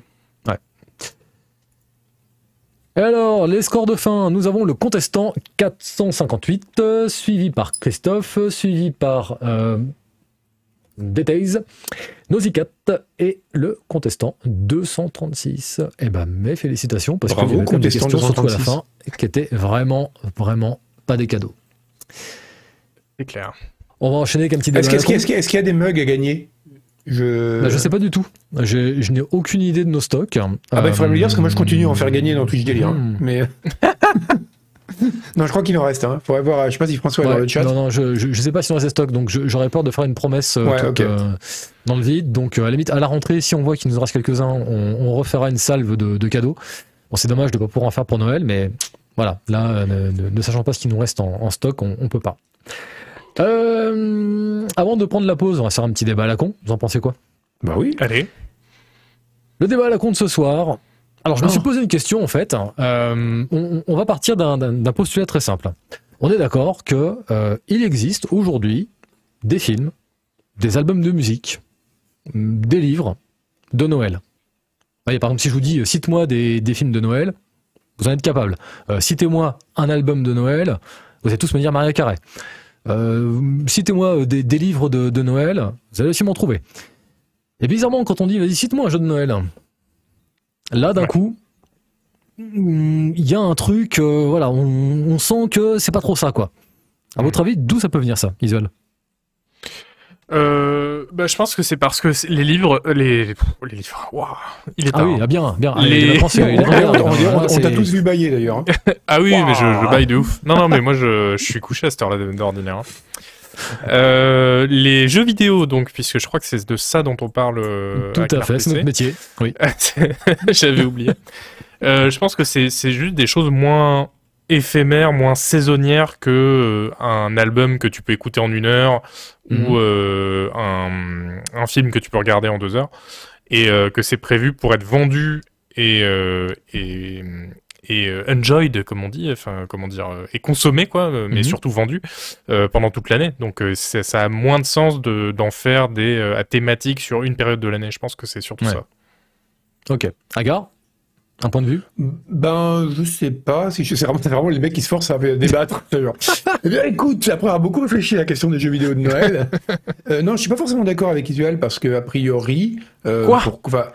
Et alors, les scores de fin, nous avons le contestant 458, euh, suivi par Christophe, suivi par Details, Nosicat et le contestant 236. Eh ben, mes félicitations, parce Bravo, avait quand même des contestant questions, surtout à la 236. fin, qui étaient vraiment, vraiment pas des cadeaux. C'est clair. On va enchaîner avec un petit Est-ce débat. qu'il y, a- est-ce qu'il y a- y des mugs à gagner? Je... Bah, je sais pas du tout. Je n'ai aucune idée de nos stocks. Ah bah il faudrait me le dire parce que moi je continue à en faire gagner dans Twitch Délire. hein. Hmm. Mais non, je crois qu'il en reste. Hein. Faudrait voir. Je sais pas si François est dans Ouais, le chat. Non, non, je, je, je sais pas si on reste stock, donc j'aurais peur de faire une promesse euh, Ouais, toute, euh, dans le vide. Donc euh, à la limite, à la rentrée, si on voit qu'il nous en reste quelques-uns, on, on refera une salve de, de cadeaux. Bon, c'est dommage de pas pouvoir en faire pour Noël, mais voilà, là, ne, ne- ne sachant pas ce qui nous reste en, en stock, on, on peut pas. Euh, avant de prendre la pause, on va faire un petit débat à la con. Vous en pensez quoi? Bah oui. Allez. Le débat à la con de ce soir. Alors, je me suis posé une question en fait. Euh, on, on va partir d'un- postulat très simple. On est d'accord que euh, il existe aujourd'hui des films, des albums de musique, des livres de Noël. Voyez, par exemple, si je vous dis euh, cite-moi des, des films de Noël, vous en êtes capable. Euh, Citez-moi un album de Noël, vous allez tous me dire Maria Carré. Euh, Citez-moi des, des livres de, de Noël, vous allez aussi m'en trouver. Et bizarrement, quand on dit vas-y, cite-moi un jeu de Noël, là d'un Ouais. coup, il y a un truc, euh, voilà, on, on sent que c'est pas trop ça, quoi. À votre avis, d'où ça peut venir ça, Isol? Euh, bah, je pense que c'est parce que c'est- les livres, euh, les, livres, waouh, il est Ah tard. oui, ah bien, bien. Les- On, t'a tous vu bailler d'ailleurs. hein. Ah oui, mais je, je baille de ouf. Non, non, mais moi je, je suis couché à cette heure-là d'ordinaire. hein. Euh, les jeux vidéo, donc, puisque je crois que c'est de ça dont on parle. euh, Tout à fait, c'est notre métier. Oui. J'avais oublié. Euh, je pense que c'est juste des choses moins éphémères, moins saisonnières que un album que tu peux écouter en une heure Mhm. ou euh, un, un film que tu peux regarder en deux heures et que c'est prévu pour être vendu et et, et euh, enjoyed comme on dit enfin comment dire euh, et consommé quoi euh, mais Mhm. surtout vendu euh, pendant toute l'année donc euh, ça a moins de sens de d'en faire des euh, à thématiques sur une période de l'année je pense que c'est surtout Ouais. ça Ok. Agar Un point de vue? Ben, je sais pas. Si je- c'est vraiment, les mecs qui se forcent à débattre. Eh bien, écoute, après avoir beaucoup réfléchi à la question des jeux vidéo de Noël, euh, non, je suis pas forcément d'accord avec Isuel parce que a priori, euh, Quoi? pour- enfin,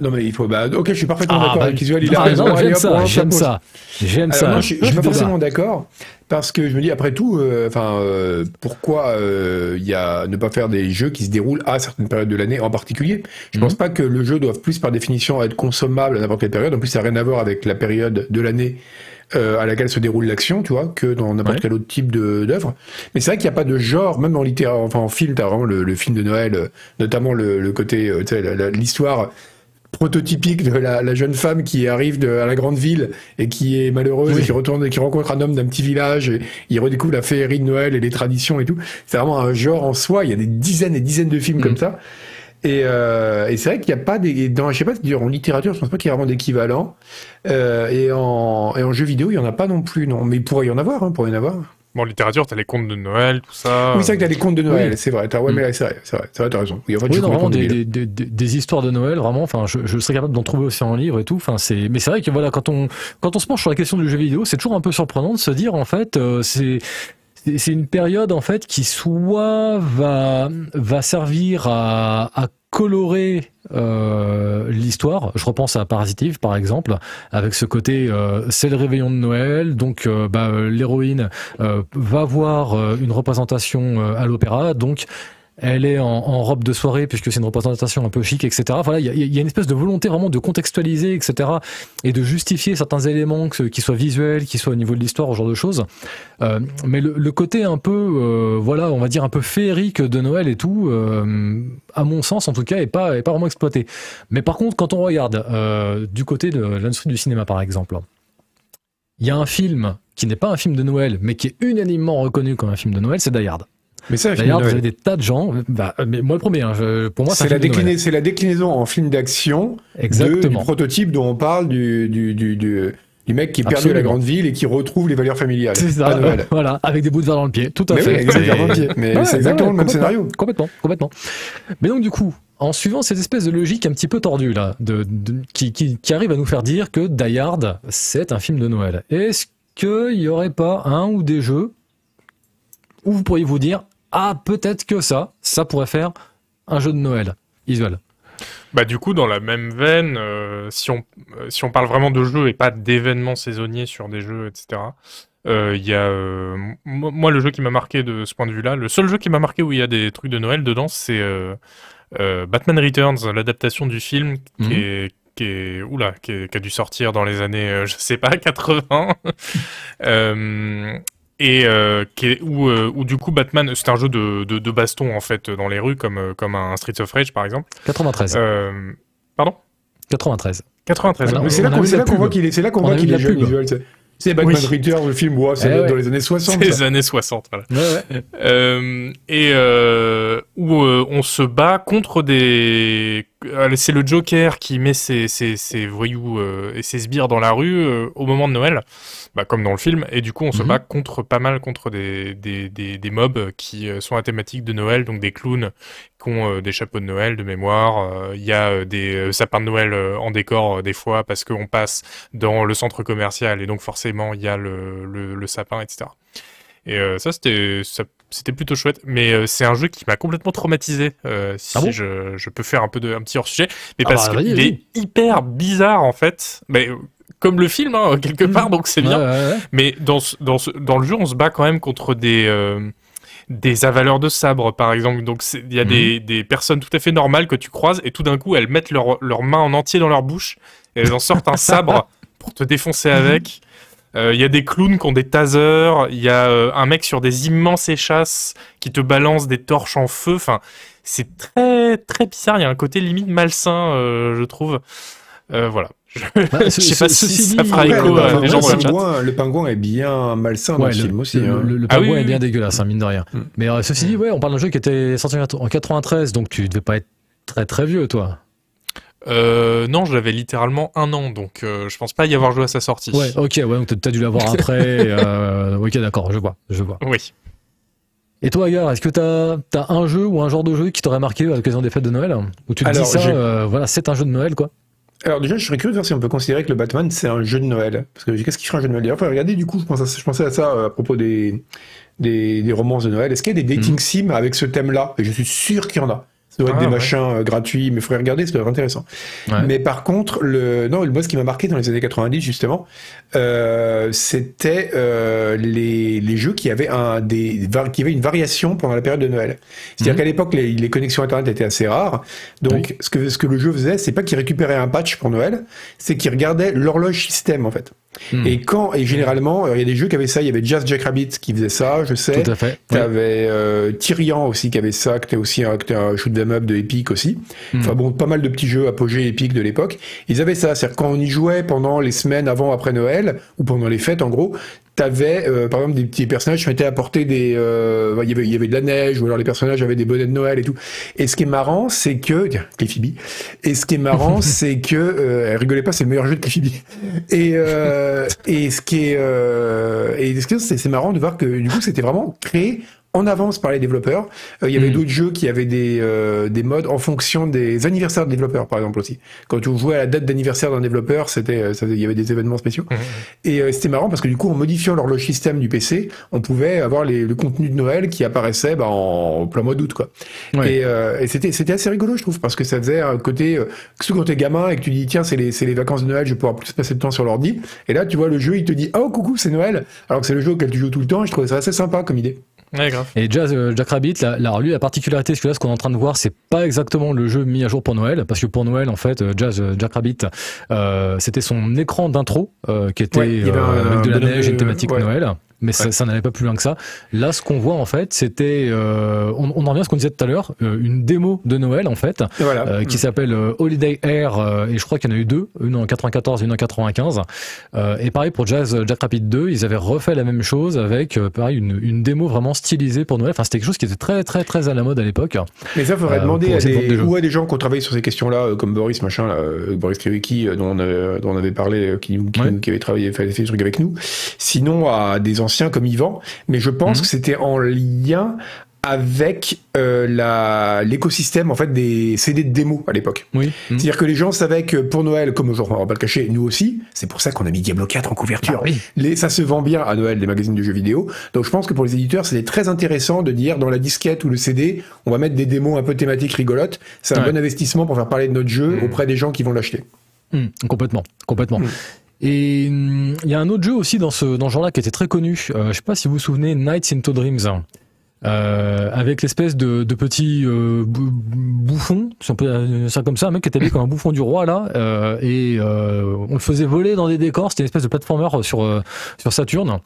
non mais il faut, bah, ok, je suis parfaitement Ah, d'accord bah, avec Isuel. Il a raison. J'aime ça, j'aime ça. J'aime ça. je, je suis pas forcément d'accord parce que je me dis après tout, euh, enfin, euh, pourquoi euh, il y a ne pas faire des jeux qui se déroulent à certaines périodes de l'année en particulier? Je Mhm. pense pas que le jeu doive plus par définition être consommable à n'importe quelle période. En plus, ça n'a rien à voir avec la période de l'année. euh, à laquelle se déroule l'action, tu vois, que dans n'importe Ouais. quel autre type de- d'œuvre. Mais c'est vrai qu'il n'y a pas de genre, même en littéraire, enfin en film, t'as vraiment le, le film de Noël, notamment le, le côté, l'histoire prototypique de la, la jeune femme qui arrive de, à la grande ville et qui est malheureuse Oui. et qui retourne et qui rencontre un homme d'un petit village et il redécouvre la féerie de Noël et les traditions et tout. C'est vraiment un genre en soi. Il y a des dizaines et dizaines de films Mhm. comme ça. Et, euh, et c'est vrai qu'il n'y a pas des dans je sais pas en littérature je pense pas qu'il y a vraiment d'équivalent euh, et en et en jeu vidéo il y en a pas non plus non mais il pourrait y en avoir hein, pourrait y en avoir Bon, en littérature, t'as les contes de Noël, tout ça. oui c'est vrai que t'as les contes de Noël oui. c'est vrai t'as ouais Mm. mais c'est vrai c'est vrai c'est vrai t'as raison oui en fait Oui, non, vraiment des, débile. des, des, des histoires de Noël, vraiment. Enfin, je, je serais capable d'en trouver aussi en livre et tout. Enfin, c'est, mais c'est vrai que voilà, quand on quand on se penche sur la question du jeu vidéo, c'est toujours un peu surprenant de se dire en fait, euh, c'est c'est c'est une période en fait qui soit va va servir à, à colorer euh, l'histoire. Je repense à Parasitive par exemple, avec ce côté euh, c'est le réveillon de Noël, donc euh, bah, l'héroïne va voir une représentation à l'opéra, donc elle est en, robe de soirée puisque c'est une représentation un peu chic, etc. Voilà, il y a, une espèce de volonté vraiment de contextualiser, etc. et de justifier certains éléments, qu'ils soient visuels, qu'ils soient au niveau de l'histoire, ce genre de choses. Euh, mais le, côté un peu, euh, voilà, on va dire un peu féerique de Noël et tout, euh, à mon sens en tout cas, est pas, vraiment exploité. Mais par contre, quand on regarde euh, du côté de l'industrie du cinéma, par exemple, il y a un film qui n'est pas un film de Noël, mais qui est unanimement reconnu comme un film de Noël, c'est Die. Mais de Hard, vous avez des tas de gens. Bah, mais moi le premier, hein, je- pour moi c'est la c'est la déclinaison en film d'action du prototype dont on parle du du du, du, du mec qui à la grande ville et qui retrouve les valeurs familiales C'est ça, Noël. voilà, avec des bouts de verre dans le pied, tout à Mais fait. oui. Mais Ouais, c'est exactement ouais, le même scénario. Complètement, complètement. Mais donc du coup, en suivant cette espèce de logique un petit peu tordue là, de, de- qui, qui, qui arrive à nous faire dire que Die Hard, c'est un film de Noël. Est-ce qu'il y aurait pas un ou des jeux où vous pourriez vous dire ah peut-être que ça, ça pourrait faire un jeu de Noël visuel. Bah du coup, dans la même veine, euh, si on euh, si on parle vraiment de jeux et pas d'événements saisonniers sur des jeux, etc. euh, Il y a euh, moi le jeu qui m'a marqué de ce point de vue-là, le seul jeu qui m'a marqué où il y a des trucs de Noël dedans, c'est euh, euh, Batman Returns, l'adaptation du film qui Mhm. est qui est oula, qui, est- qui a dû sortir dans les années, euh, je sais pas, 80. Euh, et euh, qui est, où, euh, où du coup Batman, c'est un jeu de, de, de baston en fait dans les rues comme, euh, comme un Streets of Rage par exemple. 93. Euh, pardon? 93. 93. Voilà, Mais c'est là qu'on voit qu'il est, c'est là qu'on voit qu'il est jeune visuel. c'est- Batman Oui. Returns, le film, ouais, c'est Eh dans ouais. les années 60. C'est les années 60, voilà. Ouais, ouais. Euh, et euh, où euh, on se bat contre des... euh, C'est le Joker qui met ses, ses, ses voyous euh, et ses sbires dans la rue euh, au moment de Noël, bah, comme dans le film, et du coup on se Mhm. bat contre pas mal contre des, des, des, des mobs qui sont à thématique de Noël, donc des clowns qui ont euh, des chapeaux de Noël de mémoire, il y a des sapins de Noël en décor des fois parce qu'on passe dans le centre commercial et donc forcément il y a le, le, le sapin, etc. Et euh, ça, c'était c'était plutôt chouette. Mais euh, c'est un jeu qui m'a complètement traumatisé, euh, si Ah bon je, je peux faire un peu de un petit hors-sujet. Mais Ah parce bah, qu'il est hyper bizarre, en fait. Mais, comme le film, hein, quelque Mhm. part, donc c'est bien. Ouais, ouais, ouais. Mais dans, ce- dans, ce- dans le jeu, on se bat quand même contre des, des avaleurs de sabre, par exemple. Donc il y a Mhm. des, des personnes tout à fait normales que tu croises et tout d'un coup, elles mettent leur, leur main en entier dans leur bouche et elles en sortent un sabre pour te défoncer avec. Euh, Il y a des clowns qui ont des tasers, il y a euh, un mec sur des immenses échasses qui te balance des torches en feu. Enfin, c'est très très bizarre. Il y a un côté limite malsain, euh, je trouve. Euh, voilà. Je, Bah, je ce- sais pas ce- si ça fera écho le, à des gens dans le chat. pingouin- le pingouin est bien malsain dans Ouais, le le, film aussi. le- hein. le- le Ah oui, pingouin oui, est bien oui. dégueulasse, hein, mine de rien. Mm. Mais euh, ceci dit, ouais, on parle d'un jeu qui était sorti en 93, donc tu devais pas être très très vieux, toi. Euh, non, j'avais littéralement un an, donc euh, je pense pas y avoir joué à sa sortie. Ouais, ok, ouais, donc t'as- dû l'avoir après. euh, ok, d'accord, je vois, je vois. Oui. Et toi, Agar, est-ce que t'as as un jeu ou un genre de jeu qui t'aurait marqué à l'occasion des fêtes de Noël? Où tu te Alors, dis ça, euh, voilà, c'est un jeu de Noël, quoi. Alors déjà, je serais curieux de voir si on peut considérer que le Batman c'est un jeu de Noël. Parce que qu'est-ce qui ferait un jeu de Noël? D'ailleurs, faut regarder du coup, je, à- je pensais à ça euh, à propos des, des, des romances de Noël. Est-ce qu'il y a des dating sims avec ce thème-là? Et je suis sûr qu'il y en a. Ça doit être Ah, des ouais. machins euh, gratuits, mais il faudrait regarder, ça doit être intéressant. Ouais. Mais par contre, le, non, moi, ce qui m'a marqué dans les années 90, justement, euh, c'était euh, les, les jeux qui avaient, un, des, qui avaient une variation pendant la période de Noël. C'est-à-dire Mhm. qu'à l'époque, les, les connexions Internet étaient assez rares. Donc, ce, que, ce que le jeu faisait, c'est pas qu'il récupérait un patch pour Noël, c'est qu'il regardait l'horloge système, en fait. Hmm. Et quand, et généralement, euh, il y a des jeux qui avaient ça, il y avait Just Jackrabbit qui faisait ça, je sais. Tout à fait. T'avais euh, Tyrian aussi qui avait ça, qui était aussi un, un shoot 'em up de Epic aussi. Mm. Enfin bon, pas mal de petits jeux apogées Epic de l'époque. Ils avaient ça, c'est-à-dire quand on y jouait pendant les semaines avant, après Noël ou pendant les fêtes en gros. T'avais euh, par exemple des petits personnages qui à porter des, euh, il y avait il y avait de la neige ou alors les personnages avaient des bonnets de Noël et tout. Et ce qui est marrant, c'est que tiens, Cliffy B. Et ce qui est marrant, c'est que euh, elle rigolait pas, c'est le meilleur jeu de Cliffy B. Et euh, et ce qui est euh, et c'est c'est marrant de voir que du coup c'était vraiment créé en avance par les développeurs. Euh, il y avait Mhm. d'autres jeux qui avaient des, euh, des modes en fonction des anniversaires de développeurs, par exemple aussi. Quand tu jouais à la date d'anniversaire d'un développeur, c'était, euh, il y avait des événements spéciaux. Mhm. Et euh, c'était marrant parce que du coup, en modifiant l'horloge système du PC, on pouvait avoir les, le contenu de Noël qui apparaissait bah, en plein mois d'août, quoi. Ouais. Et, euh, et c'était, c'était assez rigolo, je trouve, parce que ça faisait un côté, euh, surtout quand t'es gamin et que tu dis, tiens, c'est les, c'est les vacances de Noël, je vais pouvoir plus passer de temps sur l'ordi. Et là, tu vois, le jeu, il te dit, oh, coucou, c'est Noël. Alors que c'est le jeu auquel tu joues tout le temps, et je trouvais ça assez sympa comme idée. Ouais, grave. Et Jazz, euh, Jack Rabbit, là, là, alors lui, la particularité, c'est que là, ce qu'on est en train de voir, c'est pas exactement le jeu mis à jour pour Noël, parce que pour Noël, en fait, euh, Jazz, euh, Jack Rabbit, euh, c'était son écran d'intro, euh, qui était Ouais, avait euh, avec de la neige et une thématique ouais. Noël. Mais ça, Ouais. ça n'allait pas plus loin que ça. Là, ce qu'on voit, en fait, c'était, euh, on, on en revient à ce qu'on disait tout à l'heure, euh, une démo de Noël, en fait, voilà. euh, qui s'appelle euh, Holiday Air euh, et je crois qu'il y en a eu deux, une en 94 et une en 95. Euh, et pareil pour Jazz Jack Rapid 2, ils avaient refait la même chose avec euh, pareil une, une démo vraiment stylisée pour Noël. Enfin, c'était quelque chose qui était très très très à la mode à l'époque. Mais ça, faudrait demander à des, des ou à des gens qui ont travaillé sur ces questions-là, euh, comme Boris, machin, là, euh, Boris Krivicki, euh, dont, dont on avait parlé, euh, qui, qui, Ouais. qui avait travaillé, fait, fait des trucs avec nous. Sinon, à des anciens comme Yvan. Mais je pense Mhm. que c'était en lien avec euh, l'écosystème en fait des CD de démo à l'époque. Oui. C'est-à-dire que les gens savaient que pour Noël, comme aujourd'hui on va pas le cacher, nous aussi, c'est pour ça qu'on a mis Diablo 4 en couverture. Oui. Les, ça se vend bien à Noël, les magazines de jeux vidéo. Donc je pense que pour les éditeurs, c'était très intéressant de dire dans la disquette ou le CD, on va mettre des démos un peu thématiques rigolotes. C'est un Ouais. bon investissement pour faire parler de notre jeu Mm. auprès des gens qui vont l'acheter. Complètement, complètement. Et hum, il y a un autre jeu aussi dans ce, dans ce genre-là qui était très connu. Euh, je sais pas si vous vous souvenez, Nights into Dreams. Euh, avec l'espèce de, de petit euh, bou- bouffon, si on peut ça comme ça, un mec qui était habillé comme un bouffon du roi là, euh, et euh, on le faisait voler dans des décors. C'était une espèce de platformer sur euh, sur Saturne.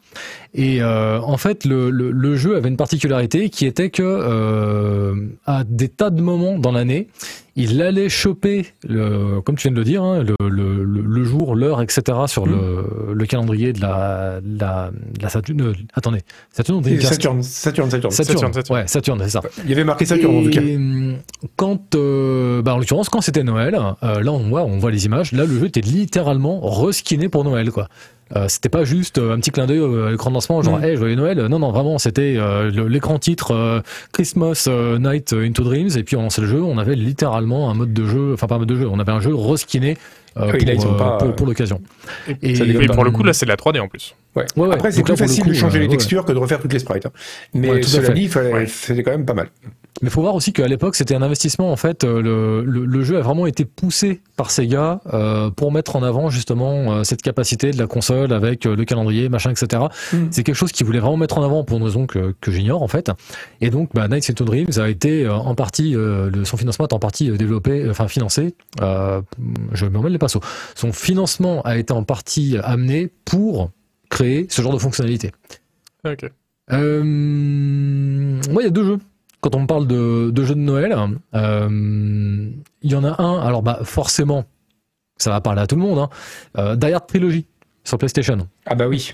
Et euh, en fait, le, le, le jeu avait une particularité qui était que euh, à des tas de moments dans l'année, il allait choper, le, comme tu viens de le dire, hein, le, le, le- jour, l'heure, etc. sur le, le calendrier de la, la, la Saturne. euh, attendez, Saturne Saturne, Saturne, Saturne. Saturne, Saturne, Saturne. ouais, Saturne, c'est ça. Il y avait marqué Saturne en tout cas. Quand, euh, bah en l'occurrence, quand c'était Noël, euh, là on voit, on voit les images. Là, le jeu était littéralement reskiné pour Noël, quoi. Euh, c'était pas juste euh, un petit clin d'œil euh, à l'écran de lancement, genre, Mm. hey, joyeux Noël. Non, non, vraiment, c'était euh, l'écran titre euh, Christmas euh, Night Into Dreams, et puis on lançait le jeu. On avait littéralement un mode de jeu, enfin pas un mode de jeu, on avait un jeu reskiné euh, Oui, là, ils pour, sont euh, pas, pour, euh, pour l'occasion. Et, ça Et pour le coup, là, c'est de la 3D en plus. Ouais. Ouais, ouais. Après, c'est plus là, facile coup, de changer euh, les ouais. textures que de refaire toutes les sprites. hein. Mais Ouais, tout à cela fait. dit, c'était quand même pas mal. Mais faut voir aussi qu'à l'époque, c'était un investissement. En fait, euh, le, le, le jeu a vraiment été poussé par Sega euh, pour mettre en avant justement euh, cette capacité de la console avec euh, le calendrier, machin, etc. Mm. C'est quelque chose qu'ils voulaient vraiment mettre en avant pour une raison que, que j'ignore en fait. Et donc, bah, Nights into Dreams a été en partie, le, son financement est en partie développé, enfin financé. Je me remets les pinceaux. Son financement a été en partie amené pour créer ce genre de fonctionnalité. Ok. Moi, il y a deux jeux. Quand on me parle de, de jeux de Noël, euh, il y en a un. Alors, bah, forcément, ça va parler à tout le monde. Hein, euh, Die Hard Trilogy sur PlayStation. Ah bah oui.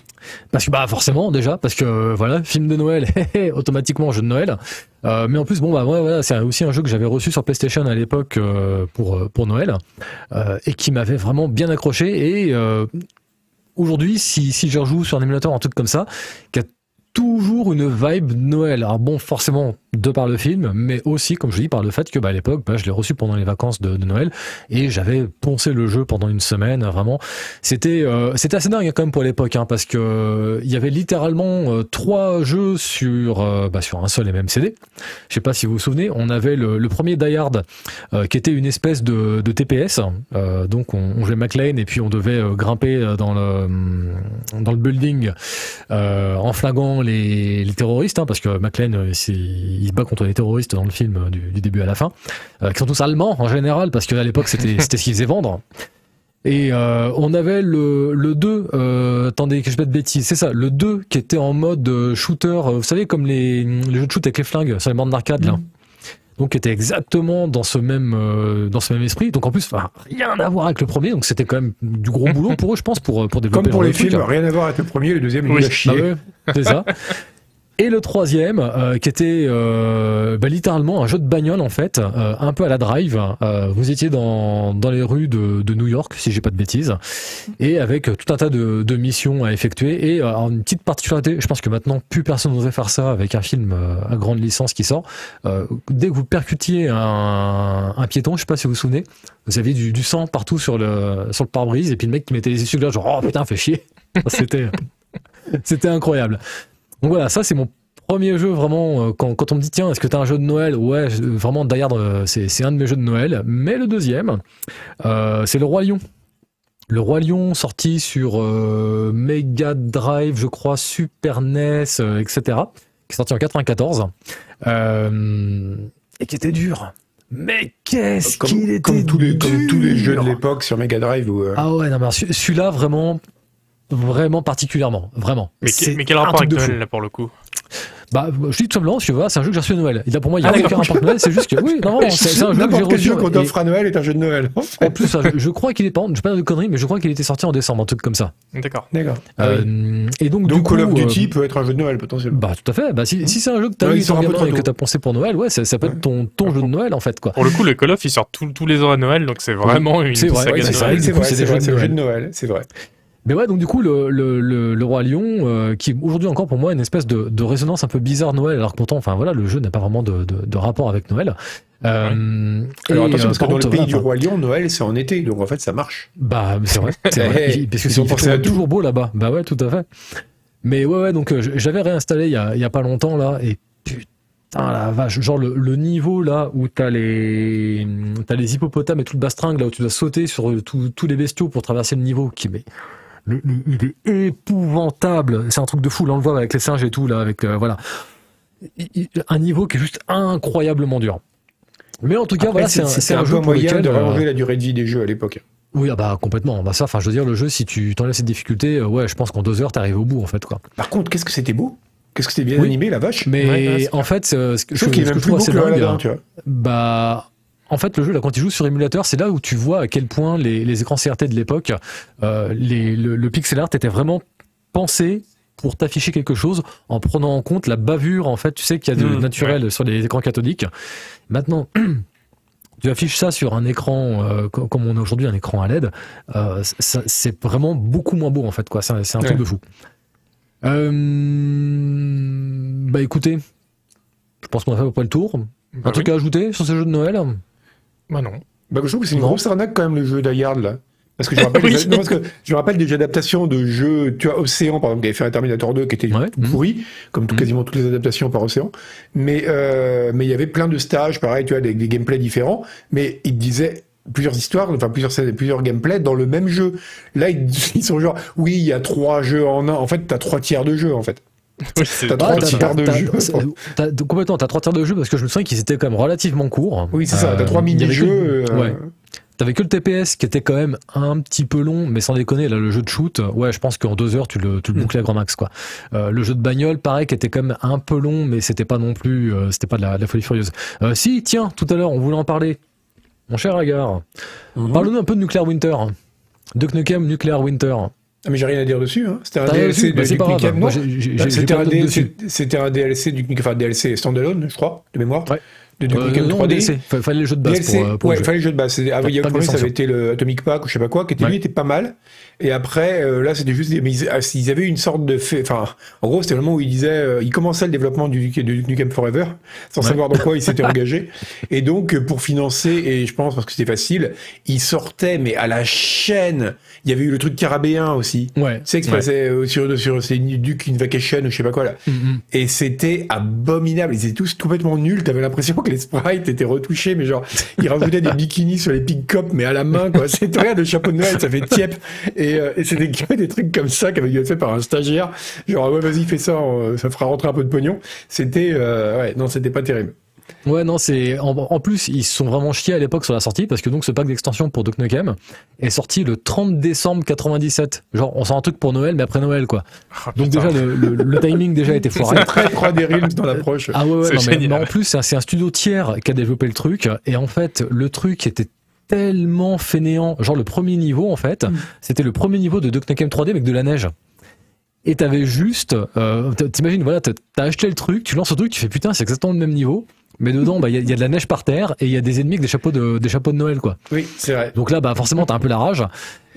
Parce que bah forcément déjà parce que voilà film de Noël automatiquement jeu de Noël Euh, mais en plus bon bah ouais, voilà c'est aussi un jeu que j'avais reçu sur PlayStation à l'époque euh, pour pour Noël euh, et qui m'avait vraiment bien accroché et aujourd'hui si si je rejoue sur un émulateur un truc comme ça qui a toujours une vibe Noël alors bon forcément de par le film mais aussi comme je dis par le fait que bah, à l'époque bah, je l'ai reçu pendant les vacances de, Noël et j'avais poncé le jeu pendant une semaine vraiment c'était euh, c'était assez dingue hein, quand même pour l'époque hein, parce que euh, il y avait littéralement euh, trois jeux sur euh, bah, sur un seul et même CD. Je sais pas si vous vous souvenez, on avait le, le premier Die Hard euh, qui était une espèce de, de TPS. Donc on, on jouait McLean et puis on devait grimper dans le dans le building en flaguant les, les terroristes hein, parce que McLean c'est- il se bat contre les terroristes dans le film euh, du, du début à la fin euh, qui sont tous allemands en général parce qu'à l'époque c'était ce qu'ils faisaient vendre. Et euh, on avait le, le 2, euh, attendez que je mette de bêtises, c'est ça, le 2 qui était en mode shooter, vous savez comme les, les jeux de shoot avec les flingues sur les bornes d'arcade là. Donc qui était exactement dans ce même euh, dans ce même esprit. Donc en plus, enfin, rien à voir avec le premier, donc c'était quand même du gros boulot pour eux, je pense, pour pour développer Comme pour les truc. films, rien à voir avec le premier, le deuxième, il Oui. a chier. ouais, c'est ça. Et le troisième, euh, qui était euh, bah, littéralement un jeu de bagnole en fait, euh, un peu à la drive. Euh, vous étiez dans, dans les rues de, de New York, si j'ai pas de bêtises, et avec tout un tas de, de missions à effectuer. Et euh, une petite particularité, je pense que maintenant plus personne n'oserait faire ça avec un film euh, à grande licence qui sort. Dès que vous percutiez un, un piéton, je sais pas si vous vous souvenez, vous aviez du, du sang partout sur le sur le pare-brise, et puis le mec qui mettait les essuie-glaces genre oh putain fait chier. C'était c'était incroyable. Donc voilà, ça c'est mon premier jeu vraiment. euh, Quand, quand on me dit tiens, est-ce que t'as un jeu de Noël? Ouais, vraiment Die euh, c'est un de mes jeux de Noël. Mais le deuxième, euh, c'est le Roi Lion. Le Roi Lion sorti sur euh, Mega Drive, je crois, Super NES, euh, etc. Qui est sorti en 94 euh, et qui était dur. Mais qu'est-ce qu'il était comme tous les, comme tous les jeux de l'époque sur Mega Drive euh, Ah ouais, non, mais celui- celui-là vraiment, vraiment particulièrement, vraiment. Mais, C'est que- mais quel rapport avec. Noël là pour le coup? Bah, je dis tout simplement, que voilà, c'est un jeu que j'ai reçu à Noël. Et là, pour moi, il y a Ah, aucun d'accord. rapport avec Noël, c'est juste que, oui, non, c'est c'est un jeu que j'ai reçu. jeu qu'on et- t'offre à Noël est un jeu de Noël. en fait. En plus, je, je crois qu'il est pas, je sais pas de conneries, mais je crois qu'il était sorti en décembre, un truc comme ça. D'accord. D'accord. Ah oui. Euh, et donc, du Donc coup, Call of euh, Duty peut être un jeu de Noël potentiellement. bah, tout à fait. Bah, si, si c'est un jeu que t'as Ouais, eu sur et que t'as pensé pour Noël, ouais, ça, ça peut être ton, ton jeu de Noël, en fait, quoi. Pour le coup, le Call of, il sort tous- tous les ans à Noël, donc c'est vraiment une C'est vrai, saga de c'est c'est vrai, Noël. vrai, du c'est vrai, c'est un jeu Noël. de Noël, c'est vrai. Mais ouais, donc du coup, le, le, le, le Roi Lion, euh, qui aujourd'hui encore pour moi une espèce de, de résonance un peu bizarre Noël, alors que pourtant, enfin voilà, le jeu n'a pas vraiment de, de, de rapport avec Noël. Euh, Alors attention, euh, parce que par dans le pays du Roi Lion, Noël c'est en été, donc en fait ça marche. Bah, c'est vrai, c'est vrai. Hey, Parce que c'est toujours beau là-bas. Bah ouais, tout à fait. Mais ouais, ouais, donc euh, j'avais réinstallé il y a, il y a pas longtemps là, et putain la vache, genre le, le niveau là où t'as les t'as les hippopotames et tout le bastringue là où tu dois sauter sur euh, tous tous les bestiaux pour traverser le niveau, qui mais le- le- il est épouvantable. C'est un truc de fou. Là, on le voit avec les singes et tout là, avec euh, voilà, Il- il- un niveau qui est juste incroyablement dur. Mais en tout cas, Après, voilà, c'est un, c'est c'est un un peu jeu moyen lequel, de euh, rallonger la durée de vie des jeux à l'époque. oui, ah bah complètement. Bah ça, enfin, je veux dire, le jeu, si tu t'enlèves cette difficulté, euh, ouais, je pense qu'en deux heures, t'arrives au bout, en fait, quoi. Par contre, qu'est-ce que c'était beau? Qu'est-ce que c'était bien Oui. animé, la vache? Mais Ouais, en fait, ce que Je trouve que même je plus beau que dingue, Aladdin, tu vois. bah, en fait, le jeu, là, quand il joue sur émulateur, c'est là où tu vois à quel point les, les écrans CRT de l'époque, euh, le, le pixel art était vraiment pensé pour t'afficher quelque chose en prenant en compte la bavure, en fait, tu sais qu'il y a de Mmh, naturel sur les écrans cathodiques. Maintenant, tu affiches ça sur un écran, euh, co- comme on a aujourd'hui un écran à LED, euh, c'est vraiment beaucoup moins beau, en fait, quoi. C'est un, truc de fou. Euh, bah écoutez, je pense qu'on a fait à peu près le tour. Un Bah truc à ajouter sur ce jeu de Noël? Bah non. Bah, je trouve que c'est une Non. grosse arnaque quand même le jeu d'Ayard là. Parce que je me rappelle, Oui. des- non, parce que je me rappelle des adaptations de jeux, tu vois, Océan par exemple, qui avait fait un Terminator 2 qui était Ouais. tout pourri, comme tout- Mhm. quasiment toutes les adaptations par Océan. Mais euh, mais il y avait plein de stages, pareil, tu vois, avec des gameplays différents. Mais il disait plusieurs histoires, enfin plusieurs scènes, plusieurs gameplays dans le même jeu. Là, ils, ils sont genre, oui, il y a trois jeux en un. En fait, t'as trois tiers de jeu en fait. Oui, c'est T'as trois tiers de jeu. complètement, t'as trois tiers de jeu parce que je me souviens qu'ils étaient quand même relativement courts. Oui, c'est ça. T'as Euh, trois que- mini-jeux. euh, ouais. T'avais que le TPS qui était quand même un petit peu long, mais sans déconner, là, le jeu de shoot, ouais, je pense qu'en deux heures, tu le, tu le Mm. bouclais à grand max, quoi. Euh, le jeu de bagnole, pareil, qui était quand même un peu long, mais c'était pas non plus, euh, c'était pas de la, de la folie furieuse. Euh, si, tiens, tout à l'heure, on voulait en parler. Mon cher Agar, Mhm. parle-nous un peu de Nuclear Winter. Duke Nukem Nuclear Winter. Ah, mais j'ai rien à dire dessus. Hein. C'était un DLC Bah, Bah, j'ai C'était un, DLC, dessus. c'était un DLC du enfin DLC standalone, je crois, de mémoire. Ouais. De Duke Nukem non, 3D. DLC. Fa- Fallait le jeu de base DLC, pour, euh, pour ouais, le il jeu. fallait le jeu de base. Ah, il y a premier, ça avait été le Atomic Pack ou je sais pas quoi, qui était Ouais. lui était pas mal. Et après, euh, là, c'était juste, mais ils, ah, ils avaient une sorte de fait, enfin, en gros, c'était le moment où ils disaient, euh, ils commençaient le développement du, de Duke Nukem Forever, sans Ouais. savoir dans quoi ils s'étaient engagés. Et donc, euh, pour financer, et je pense parce que c'était facile, ils sortaient, mais à la chaîne. Il y avait eu le truc carabéen aussi. Ouais. Tu sais, Ouais. passait euh, sur, sur c'est Duke Vacation ou je sais pas quoi là. Mm, mm. Et c'était abominable. Ils étaient tous complètement nuls. T'avais l'impression les sprites étaient retouchés, mais genre, ils rajoutaient des bikinis sur les pig cops, mais à la main, quoi. C'était rien de chapeau de Noël, ça fait tiep. Et, euh, et c'était des trucs comme ça qui avaient dû être par un stagiaire. Genre, ouais, vas-y, fais ça, ça fera rentrer un peu de pognon. C'était, euh, ouais, non, c'était pas terrible. Ouais, non, c'est en, en plus ils se sont vraiment chiés à l'époque sur la sortie parce que donc ce pack d'extension pour Duke Nukem est sorti le 30 décembre 97. Genre, on sort un truc pour Noël, mais après Noël, quoi. Ah, Donc putain. déjà le, le- le timing déjà était foiré. C'est très 3D Realms dans l'approche. Ah ouais, ouais non, mais, en plus c'est un, studio tiers qui a développé le truc et en fait le truc était tellement fainéant. Genre le premier niveau en fait, Mm. c'était le premier niveau de Duke Nukem 3D avec de la neige. Et t'avais juste, euh, t'imagines, voilà, t'as t'as acheté le truc, tu lances le truc, tu fais putain, c'est exactement le même niveau. Mais dedans, bah, il y, a- y a de la neige par terre et il y a des ennemis avec des chapeaux de, des chapeaux de Noël, quoi. Oui, c'est vrai. Donc là, bah, forcément, t'as un peu la rage.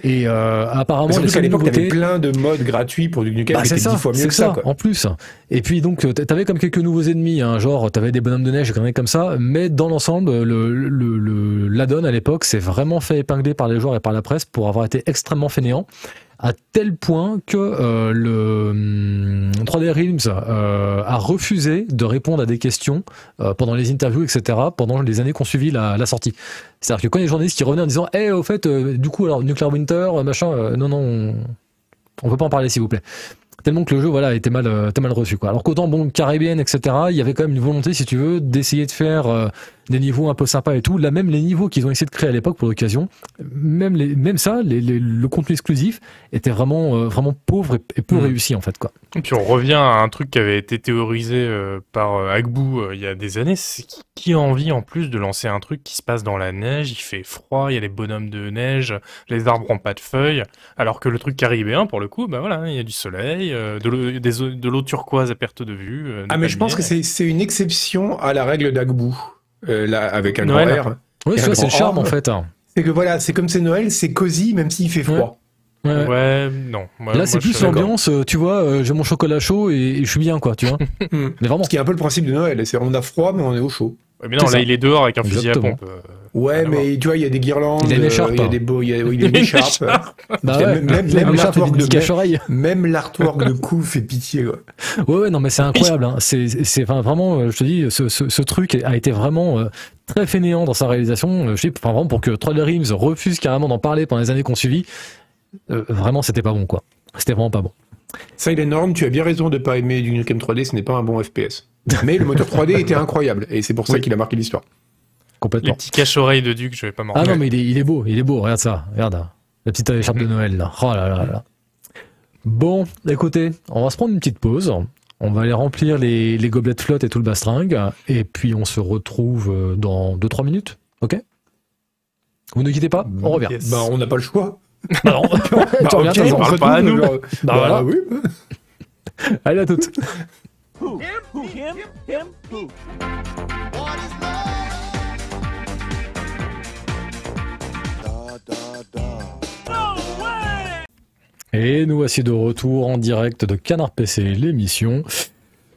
Et euh, apparemment, les Surtout qu'à l'époque, t'avais plein de modes gratuits pour Duke Nukem bah, qui c'est étaient ça, dix fois mieux c'est que ça, quoi. en plus. Et puis donc, euh, t'avais comme quelques nouveaux ennemis, hein, genre t'avais des bonhommes de neige et comme ça, mais dans l'ensemble, le, le, le, l'addon à l'époque s'est vraiment fait épingler par les joueurs et par la presse pour avoir été extrêmement fainéant, à tel point que euh, le hum, 3D Realms euh, a refusé de répondre à des questions euh, pendant les interviews, etc., pendant les années qu'on suivi la, la sortie. C'est-à-dire que quand les journalistes qui revenaient en disant, eh, au fait, du coup, alors Nuclear Winter, machin, non, non, on, on peut pas en parler, s'il vous plaît tellement que le jeu voilà était mal était mal reçu quoi alors qu'autant bon Caribbean etc il y avait quand même une volonté si tu veux d'essayer de faire des niveaux un peu sympas et tout là même les niveaux qu'ils ont essayé de créer à l'époque pour l'occasion même les même ça les, les- le contenu exclusif était vraiment euh, vraiment pauvre et, et peu Mhm. réussi en fait quoi Et puis on revient à un truc qui avait été théorisé euh, par euh, Agbou euh, il y a des années. C'est qui, qui a envie en plus de lancer un truc qui se passe dans la neige, il fait froid, il y a les bonhommes de neige, les arbres ont pas de feuilles, alors que le truc caribéen pour le coup, bah voilà, il y a du soleil, euh, de l'eau turquoise à perte de vue. euh, Ah, mais je pense que c'est une exception à la règle d'Agbou, euh, là, avec un Noël. grand R. oui Et ça c'est le charme en fait hein. C'est que voilà, c'est comme c'est Noël, c'est cosy même s'il fait froid. Ouais. Ouais, non. Moi- Là, c'est plus l'ambiance, euh, tu vois, euh, j'ai mon chocolat chaud et, et je suis bien, quoi, tu vois. Mais vraiment. Ce qui est un peu le principe de Noël. C'est on a froid, mais on est au chaud. Ouais, Mais non, là, ça. il est dehors avec un fusil à pompe. euh. Ouais, mais tu vois, il y a des guirlandes, Il a une euh, écharpe, il y a des beaux, il y a, oui, il y a une écharpe. Bah ouais. même- l'artwork de-. Même l'artwork de coup fait pitié. quoi. Ouais, ouais, non, mais c'est incroyable. Hein. C'est, c'est, enfin, vraiment, euh, je te dis, ce, ce, ce truc a été vraiment euh, très fainéant dans sa réalisation. Je dis, enfin, vraiment, pour que Troll Rims refuse carrément d'en parler pendant les années qu'on suivit, euh, vraiment, c'était pas bon, quoi. C'était vraiment pas bon. Silent Norm, tu as bien raison de pas aimer du Nukem 3D, ce n'est pas un bon FPS. Mais le moteur 3D était incroyable, et c'est pour ça Oui. qu'il a marqué l'histoire. Les Complètement. petits cache-oreilles de Duke, je vais pas m'en Ah non, mais il est, il est beau, il est beau. Regarde ça. Regarde. La petite écharpe de Noël, là. Oh là là là. Bon, écoutez, on va se prendre une petite pause. On va aller remplir les, les gobelets de flotte et tout le bastringue. Et puis, on se retrouve euh, dans 2-3 minutes. Ok? Vous ne quittez pas On revient. Yes. Bah, on n'a pas le choix. Bah non. Bah, tu reviens, ok, t'as raison. on parle pas à nous. genre, Bah bah, voilà. oui. Allez, à toutes. Who? Who? Him? Him? Who? Et nous voici de retour en direct de Canard PC, l'émission.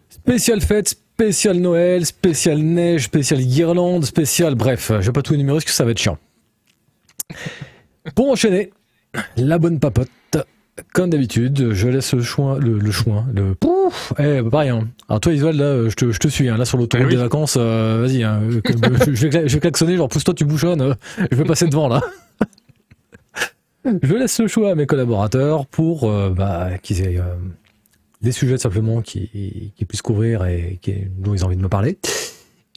Spéciale fête, spécial Noël, spécial neige, spécial guirlande, spécial bref, je vais pas tout énumérer parce que ça va être chiant. Pour enchaîner, la bonne papote. Comme d'habitude, je laisse le choix, le, le choix, le pouf, eh, bah, pareil, hein. Alors toi, Isuel, là, je te, je te suis, hein, là, sur l'autoroute Eh oui. des vacances, euh, vas-y, hein, que- je, vais, je vais klaxonner, genre, pousse-toi, tu bouchonnes, euh, je vais passer devant, là. Je laisse le choix à mes collaborateurs pour euh, bah, qu'ils aient euh, des sujets simplement qui, qui puissent couvrir et qui, dont ils ont envie de me parler.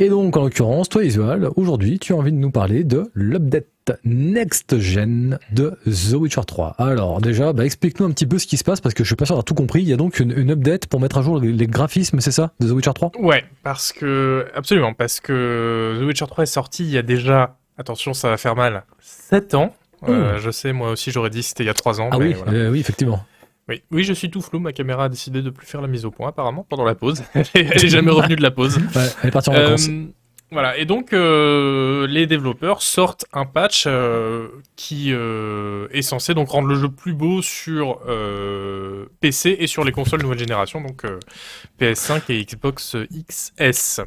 Et donc, en l'occurrence, toi, Isual, aujourd'hui, tu as envie de nous parler de l'update next-gen de The Witcher 3. Alors, déjà, bah, explique-nous un petit peu ce qui se passe parce que je suis pas sûr d'avoir tout compris. Il y a donc une, une update pour mettre à jour les, les graphismes, c'est ça, de The Witcher 3 Ouais, parce que. Absolument, parce que The Witcher 3 est sorti il y a déjà. Attention, ça va faire mal. 7 ans. Euh, je sais, moi aussi, j'aurais dit c'était il y a 3 ans. Ah mais oui, voilà. euh, oui, effectivement. Oui, oui, je suis tout flou. Ma caméra a décidé de plus faire la mise au point, apparemment, pendant la pause. Elle est jamais revenue de la pause. Ouais, elle est partie en Euh, vacances. voilà, et donc euh, les développeurs sortent un patch euh, qui euh, est censé donc rendre le jeu plus beau sur euh, PC et sur les consoles nouvelle génération, donc euh, PS5 et Xbox XS.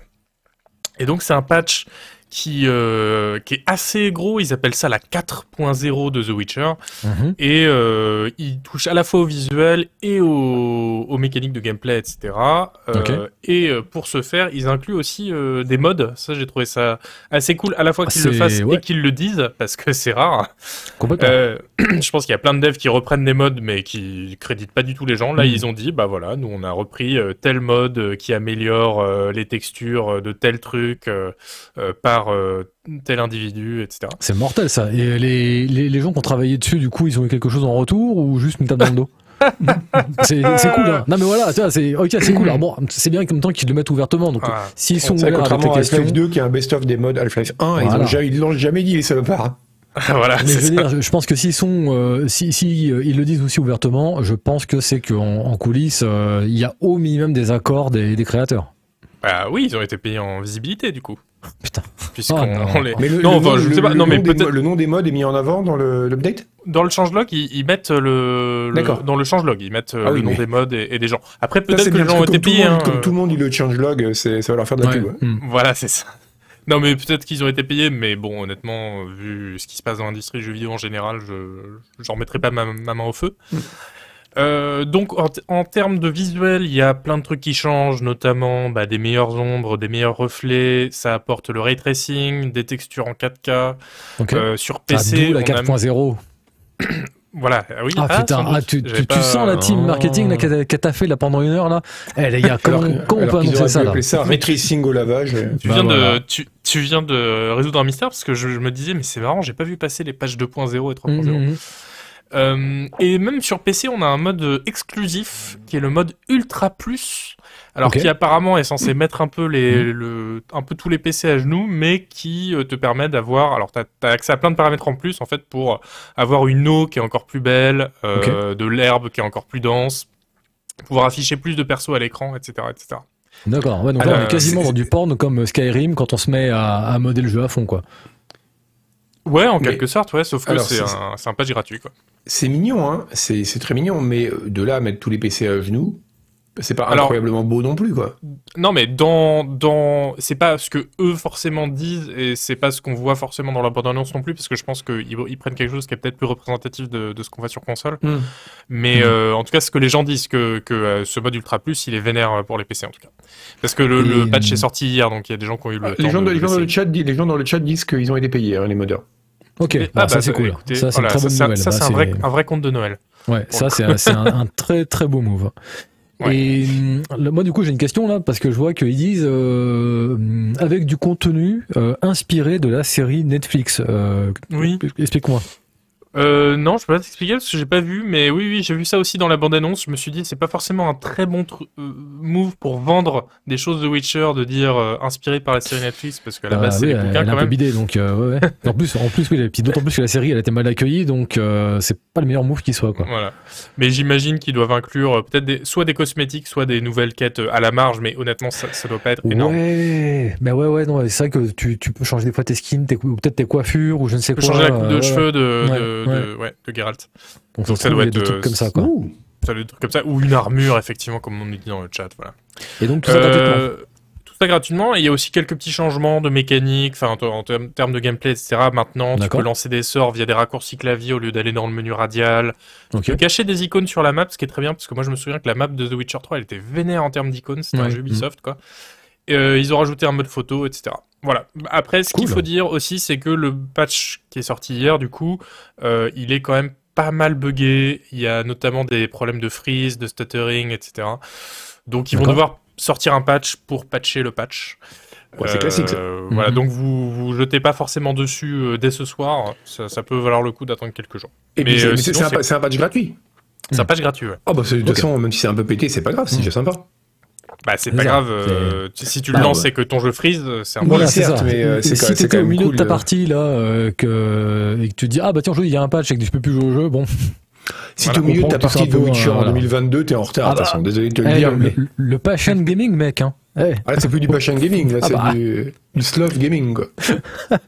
Et donc c'est un patch qui, euh, qui est assez gros, ils appellent ça la 4.0 de The Witcher, Mhm. et euh, il touche à la fois au visuel et au- aux mécaniques de gameplay, etc. Euh. Et euh, pour ce faire, ils incluent aussi euh, des mods. Ça, j'ai trouvé ça assez cool, à la fois Ah, qu'ils le fassent ouais. et qu'ils le disent, parce que c'est rare. Euh, je pense qu'il y a plein de devs qui reprennent des mods, mais qui créditent pas du tout les gens. Là, Mhm. ils ont dit, bah voilà, nous on a repris euh, tel mode euh, qui améliore euh, les textures euh, de tel truc euh, euh, par euh, tel individu, etc. C'est mortel ça. Et les, les, les gens qui ont travaillé dessus, du coup, ils ont eu quelque chose en retour ou juste une tape dans le dos? C'est c'est cool, hein. Non mais voilà, tu vois, c'est ok, c'est cool. Alors bon, c'est bien qu'en même temps qu'ils le mettent ouvertement. Donc Ah. s'ils sont ouverts avec contrairement les à questions, Half-Life 2 qui est un best-of des modes Half-Life 1, ils ont jamais- ils l'ont jamais dit les salopards. voilà, mais je veux dire, je- pense que s'ils sont, euh, si, si euh, ils le disent aussi ouvertement, je pense que c'est qu'en en coulisses, euh, il y a au minimum des accords des, des créateurs. Bah oui, ils ont été payés en visibilité du coup. Putain. Puisqu'on Oh, les... Mais le, Non, le enfin, nom- je le- sais pas. Non, mais peut-être- le nom des modes est mis en avant dans le- l'update Dans le changelog, ils, ils mettent le, D'accord. dans le changelog, ils mettent euh, Ah oui, le nom mais- des modes et, et des gens. Après, peut-être que les gens ont été payés. hein, Comme tout le monde, il le changelog, c'est- ça va leur faire de la Ouais. pub. ouais. Hmm. Voilà, c'est ça. Non, mais peut-être qu'ils ont été payés, mais bon, honnêtement, vu ce qui se passe dans l'industrie du jeu vidéo en général, je j'en mettrai pas ma, ma main au feu. Euh, donc, en, termes de visuel, il y a plein de trucs qui changent, notamment bah, des meilleures ombres, des meilleurs reflets. Ça apporte le ray tracing, des textures en 4K. Ok. Euh, sur Ah, PC, D'où la on a- 4.0 Voilà, ah oui. Ah, putain, sans ah, tu, tu, tu sens la team Oh. marketing là, que t'as fait là pendant une heure là Eh les gars, comment, on peut annoncer ça là appeler ça ray tracing au lavage. Tu, Bah viens voilà. de, tu, tu viens de résoudre un mystère parce que je, je me disais, mais c'est marrant, j'ai pas vu passer les pages 2.0 et 3.0. Mhm. Euh, et même sur PC, on a un mode euh, exclusif qui est le mode Ultra Plus. Alors qui apparemment est censé mettre un peu les, le, un peu tous les PC à genoux, mais qui euh, te permet d'avoir, alors t'as as accès à plein de paramètres en plus en fait pour avoir une eau qui est encore plus belle, euh, de l'herbe qui est encore plus dense, pouvoir afficher plus de persos à l'écran, etc., etc. D'accord, ouais, donc là on est quasiment c'est- dans du porn comme Skyrim quand on se met à, à modder le jeu à fond quoi. Ouais, en Mais- quelque sorte, ouais, sauf que c'est un, un patch gratuit, quoi. C'est mignon, hein. C'est c'est très mignon, mais euh, de là à mettre tous les PC à genoux, c'est pas Alors- incroyablement beau non plus, quoi. Non, mais dans, dans, c'est pas ce que eux forcément disent et c'est pas ce qu'on voit forcément dans la bande-annonce non plus, parce que je pense qu'ils ils prennent quelque chose qui est peut-être plus représentatif de, de ce qu'on voit sur console. Hmm. Mais Mhm. euh, en tout cas, ce que les gens disent, que, que euh, ce mode Ultra Plus, il est vénère euh, pour les PC en tout cas. Parce que le, Et, le patch est sorti hier, donc il y a des gens qui ont eu le Ah, temps Les gens, de, dans- les, gens dans l'essayer. le chat, disent- les gens dans le chat disent qu'ils ont été payés, hein, les modeurs. Ok, bah, ah, ça bah, c'est cool. écoutez, ça c'est voilà, Bah, c'est un vrai, un vrai conte de Noël. Ouais, ça c'est c'est un, un très très beau move. Ouais. Et hum, moi du coup j'ai une question là parce que je vois qu'ils disent euh, avec du contenu euh, inspiré de la série Netflix. Euh, Oui. Explique-moi. Euh, non, je peux pas t'expliquer parce que j'ai pas vu, mais oui, oui, j'ai vu ça aussi dans la bande-annonce. Je me suis dit, c'est pas forcément un très bon tru- euh, move pour vendre des choses de Witcher, de dire euh, inspiré par la série Netflix, parce qu'à la Bah base, c'est oui, les elle, bouquins elle est quand un peu même. bidée donc euh, ouais, ouais. En plus en plus oui, puis d'autant plus que la série elle a été mal accueillie donc c'est pas le meilleur move qui soit quoi. Voilà. Mais j'imagine qu'ils doivent inclure peut-être des, soit des cosmétiques, soit des nouvelles quêtes à la marge, mais honnêtement, ça, ça doit pas être énorme. Ouais, bah ouais, ouais, non, c'est vrai que tu, tu peux changer des fois tes skins, tes, ou peut-être tes coiffures, ou je ne sais Tu peux quoi. changer la coupe de cheveux de, Ouais, de, ouais. de- ouais, de Geralt. Donc, Donc ça, doit a des être, trucs euh, comme ça, quoi. Ouh. Ça, comme ça, ou une armure, effectivement, comme on nous dit dans le chat. Voilà. Et donc, tout ça gratuitement. Euh, tout ça gratuitement. Et il y a aussi quelques petits changements de mécanique, enfin en, en termes- de gameplay, etc. Maintenant, tu peux lancer des sorts via des raccourcis clavier au lieu d'aller dans le menu radial. Ok. Tu peux cacher des icônes sur la map, ce qui est très bien, parce que moi je me souviens que la map de The Witcher 3, elle était vénère en termes d'icônes, c'était un jeu Ubisoft, quoi. Et, euh, ils ont rajouté un mode photo, etc. Voilà. Après, ce qu'il faut dire aussi, c'est que le patch qui est sorti hier, du coup, euh, il est quand même pas mal buggé. Il y a notamment des problèmes de freeze, de stuttering, etc. Donc ils vont devoir sortir un patch pour patcher le patch. Ouais, c'est classique, ça. Euh, Voilà, Mhm. donc vous vous jetez pas forcément dessus euh, dès ce soir. Ça, ça peut valoir le coup d'attendre quelques jours. Et Mais, c'est- un, patch gratuit. C'est un patch gratuit. Ouais. Ah bah de toute Ok. façon, même si c'est un peu pété, c'est pas grave, c'est Mm. déjà sympa. Bah c'est pas ça. grave. euh, si tu le Bah, lances ouais. et que ton jeu freeze, c'est un. Voilà, c'est certes, mais, euh, c'est si t'étais au milieu cool de ta partie, là, euh, que, et que tu dis, ah bah tiens, il y a un patch et que tu peux plus jouer au jeu, bon. Si Voilà, t'es au milieu de ta partie de Witcher euh, en voilà. 2022, t'es en retard. Ah de toute bah, façon, désolé de te le dire, le, mais le- le passion gaming, mec, hein. Ah, c'est plus du passion gaming, là, Ah c'est bah. du, du sloth gaming. Quoi.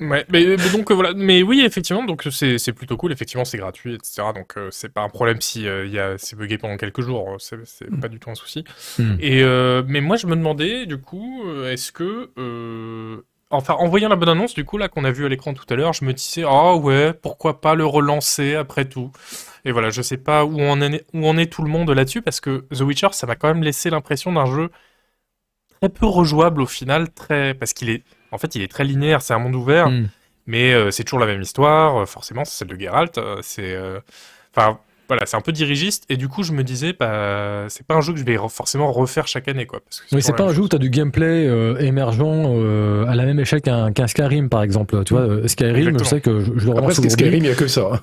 Ouais, mais, mais donc euh, voilà, mais oui effectivement, donc c'est c'est plutôt cool, effectivement c'est gratuit, etc. Donc euh, c'est pas un problème si euh, il y a c'est bugué pendant quelques jours, euh, c'est c'est pas du tout un souci. Hmm. Et euh, mais moi je me demandais du coup, euh, est-ce que euh, enfin en voyant la bonne annonce du coup là qu'on a vu à l'écran tout à l'heure, je me disais ah ouais pourquoi pas le relancer après tout? Et voilà, je sais pas où en est, où en est tout le monde là-dessus parce que The Witcher ça m'a quand même laissé l'impression d'un jeu très peu rejouable au final, très parce qu'il est en fait il est très linéaire, c'est un monde ouvert. Hmm. Mais euh, c'est toujours la même histoire, euh, forcément, c'est celle de Geralt. euh, c'est, euh, enfin, voilà, c'est un peu dirigiste. Et du coup, je me disais, bah, c'est pas un jeu que je vais re- forcément refaire chaque année, quoi. Parce que Oui, c'est pas un jeu où tu as du gameplay euh, émergent euh, à la même échelle qu'un Skyrim, par exemple. Tu vois, Skyrim, Exactement. je sais que je, je le Après. Skyrim, il y a que ça.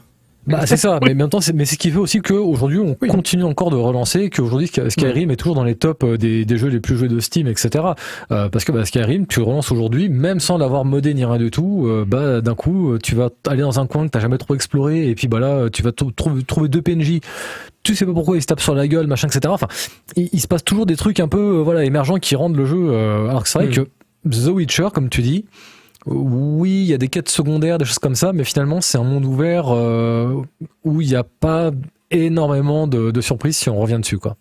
Bah, c'est ça, mais en même temps, c'est, mais c'est ce qui fait aussi qu'aujourd'hui, on Oui. continue encore de relancer, qu'aujourd'hui, Sky- Skyrim est toujours dans les tops euh, des, des jeux les plus joués de Steam, etc. Euh, parce que bah, Skyrim, tu relances aujourd'hui, même sans l'avoir modé ni rien du tout, euh, bah, d'un coup, euh, tu vas aller dans un coin que t'as jamais trop exploré, et puis bah là, tu vas t- trouver, trouver deux PNJ, tu sais pas pourquoi ils se tapent sur la gueule, machin, etc. Enfin, il, il se passe toujours des trucs un peu, euh, voilà, émergents qui rendent le jeu, euh, alors que c'est vrai Mm. que The Witcher, comme tu dis, oui, il y a des quêtes secondaires, des choses comme ça, mais finalement, c'est un monde ouvert euh, où il n'y a pas énormément de, de surprises si on revient dessus, quoi.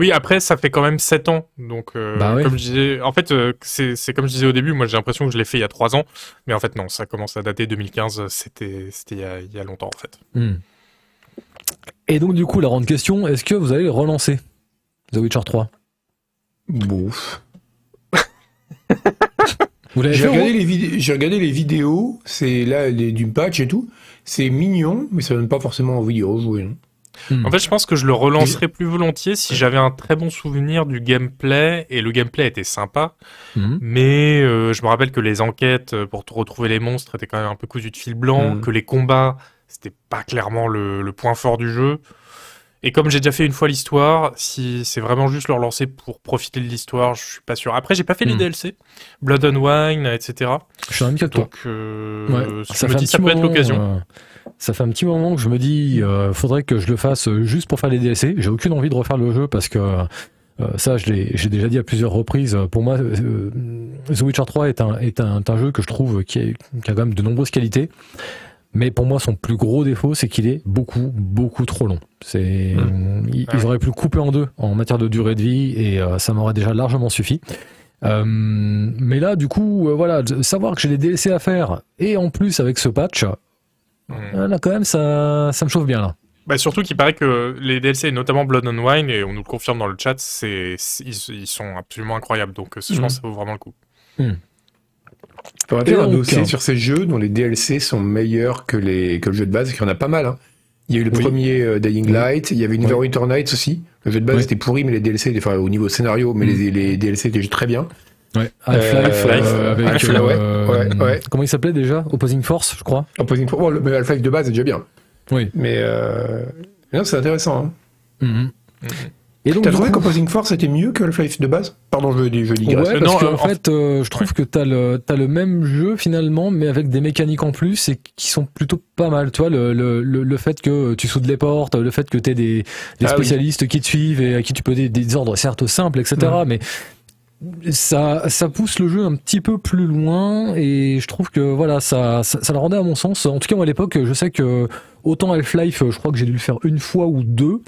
Oui, après, ça fait quand même 7 ans. Donc, euh, Bah ouais. comme je disais, en fait, euh, c'est comme je disais au début, moi j'ai l'impression que je l'ai fait il y a 3 ans. Mais en fait, non, ça commence à dater 2015. C'était c'était il, y a- il y a longtemps, en fait. Hmm. Et donc, du coup, la grande question, est-ce que vous allez le relancer The Witcher 3 Bouf. Vous l'avez J'ai regardé, les vidé- j'ai regardé les vidéos, c'est là, les- du patch et tout. C'est mignon, mais ça donne pas forcément envie d'y rejouer. non. Hmm. En fait, je pense que je le relancerais plus volontiers si j'avais un très bon souvenir du gameplay. Et le gameplay était sympa. Hmm. Mais euh, je me rappelle que les enquêtes euh, pour te retrouver les monstres étaient quand même un peu cousues de fil blanc, Mhm. que les combats, c'était pas clairement le, le point fort du jeu. Et comme j'ai déjà fait une fois l'histoire, si c'est vraiment juste le relancer pour profiter de l'histoire, je suis pas sûr. Après, j'ai pas fait les Mhm. DLC, Blood and Wine, etc. Je suis un ami avec toi. Donc, euh, Ouais, je me dis ça peut être l'occasion. euh, ça fait un petit moment que je me dis, euh, faudrait que je le fasse juste pour faire les DLC. J'ai aucune envie de refaire le jeu parce que Euh, ça, je l'ai, j'ai déjà dit à plusieurs reprises. Pour moi, euh, The Witcher 3 est un, est un, un jeu que je trouve qui, est- qui a quand même de nombreuses qualités. Mais pour moi, son plus gros défaut, c'est qu'il est beaucoup, beaucoup trop long. C'est, ils, Ah ils ouais. auraient pu le couper en deux en matière de durée de vie et euh, ça m'aurait déjà largement suffi. Euh, mais là, du coup, euh, voilà, savoir que j'ai des DLC à faire et en plus avec ce patch, Mm. euh, là quand même, ça, ça me chauffe bien là. Bah, surtout qu'il paraît que les DLC, notamment Blood and Wine, et on nous le confirme dans le chat, c'est, ils, ils sont absolument incroyables. Donc, je Mhm. pense que ça vaut vraiment le coup. On va Et faire un dossier sur ces jeux dont les DLC sont meilleurs que, les, que le jeu de base, qu'il y en a pas mal. hein. Il y a eu le Oui. premier euh, Dying Oui. Light, il y avait une Oui. Nights aussi. Le jeu de base Oui. était pourri, mais les DLC, enfin, au niveau scénario, mais Mm. les, les DLC étaient très bien. Ouais. Half-Life Euh, euh, avec Half-Life, euh, ouais, ouais. comment il s'appelait déjà? Opposing Force, je crois. Opposing Force, bon, le mais Half-Life de base est déjà bien. Oui. Mais euh... non, c'est intéressant. Hein. Mhm. Et donc, T'as trouvé coup- qu'Opposing Force était mieux que Half-Life de base? Pardon, je, dis- je digresse. Ouais, Euh, parce non, que euh, en fait, euh, je trouve que t'as le t'as le même jeu finalement, mais avec des mécaniques en plus et qui sont plutôt pas mal. Tu vois, le le le, le fait que tu soudes les portes, le fait que t'aies des des Ah oui. spécialistes qui te suivent et à qui tu peux des, des ordres certes simples, etc. Mhm. Mais ça ça pousse le jeu un petit peu plus loin et je trouve que voilà ça ça, ça le rendait à mon sens. En tout cas, moi à l'époque, je sais que autant Half-Life, je crois que j'ai dû le faire une fois ou deux.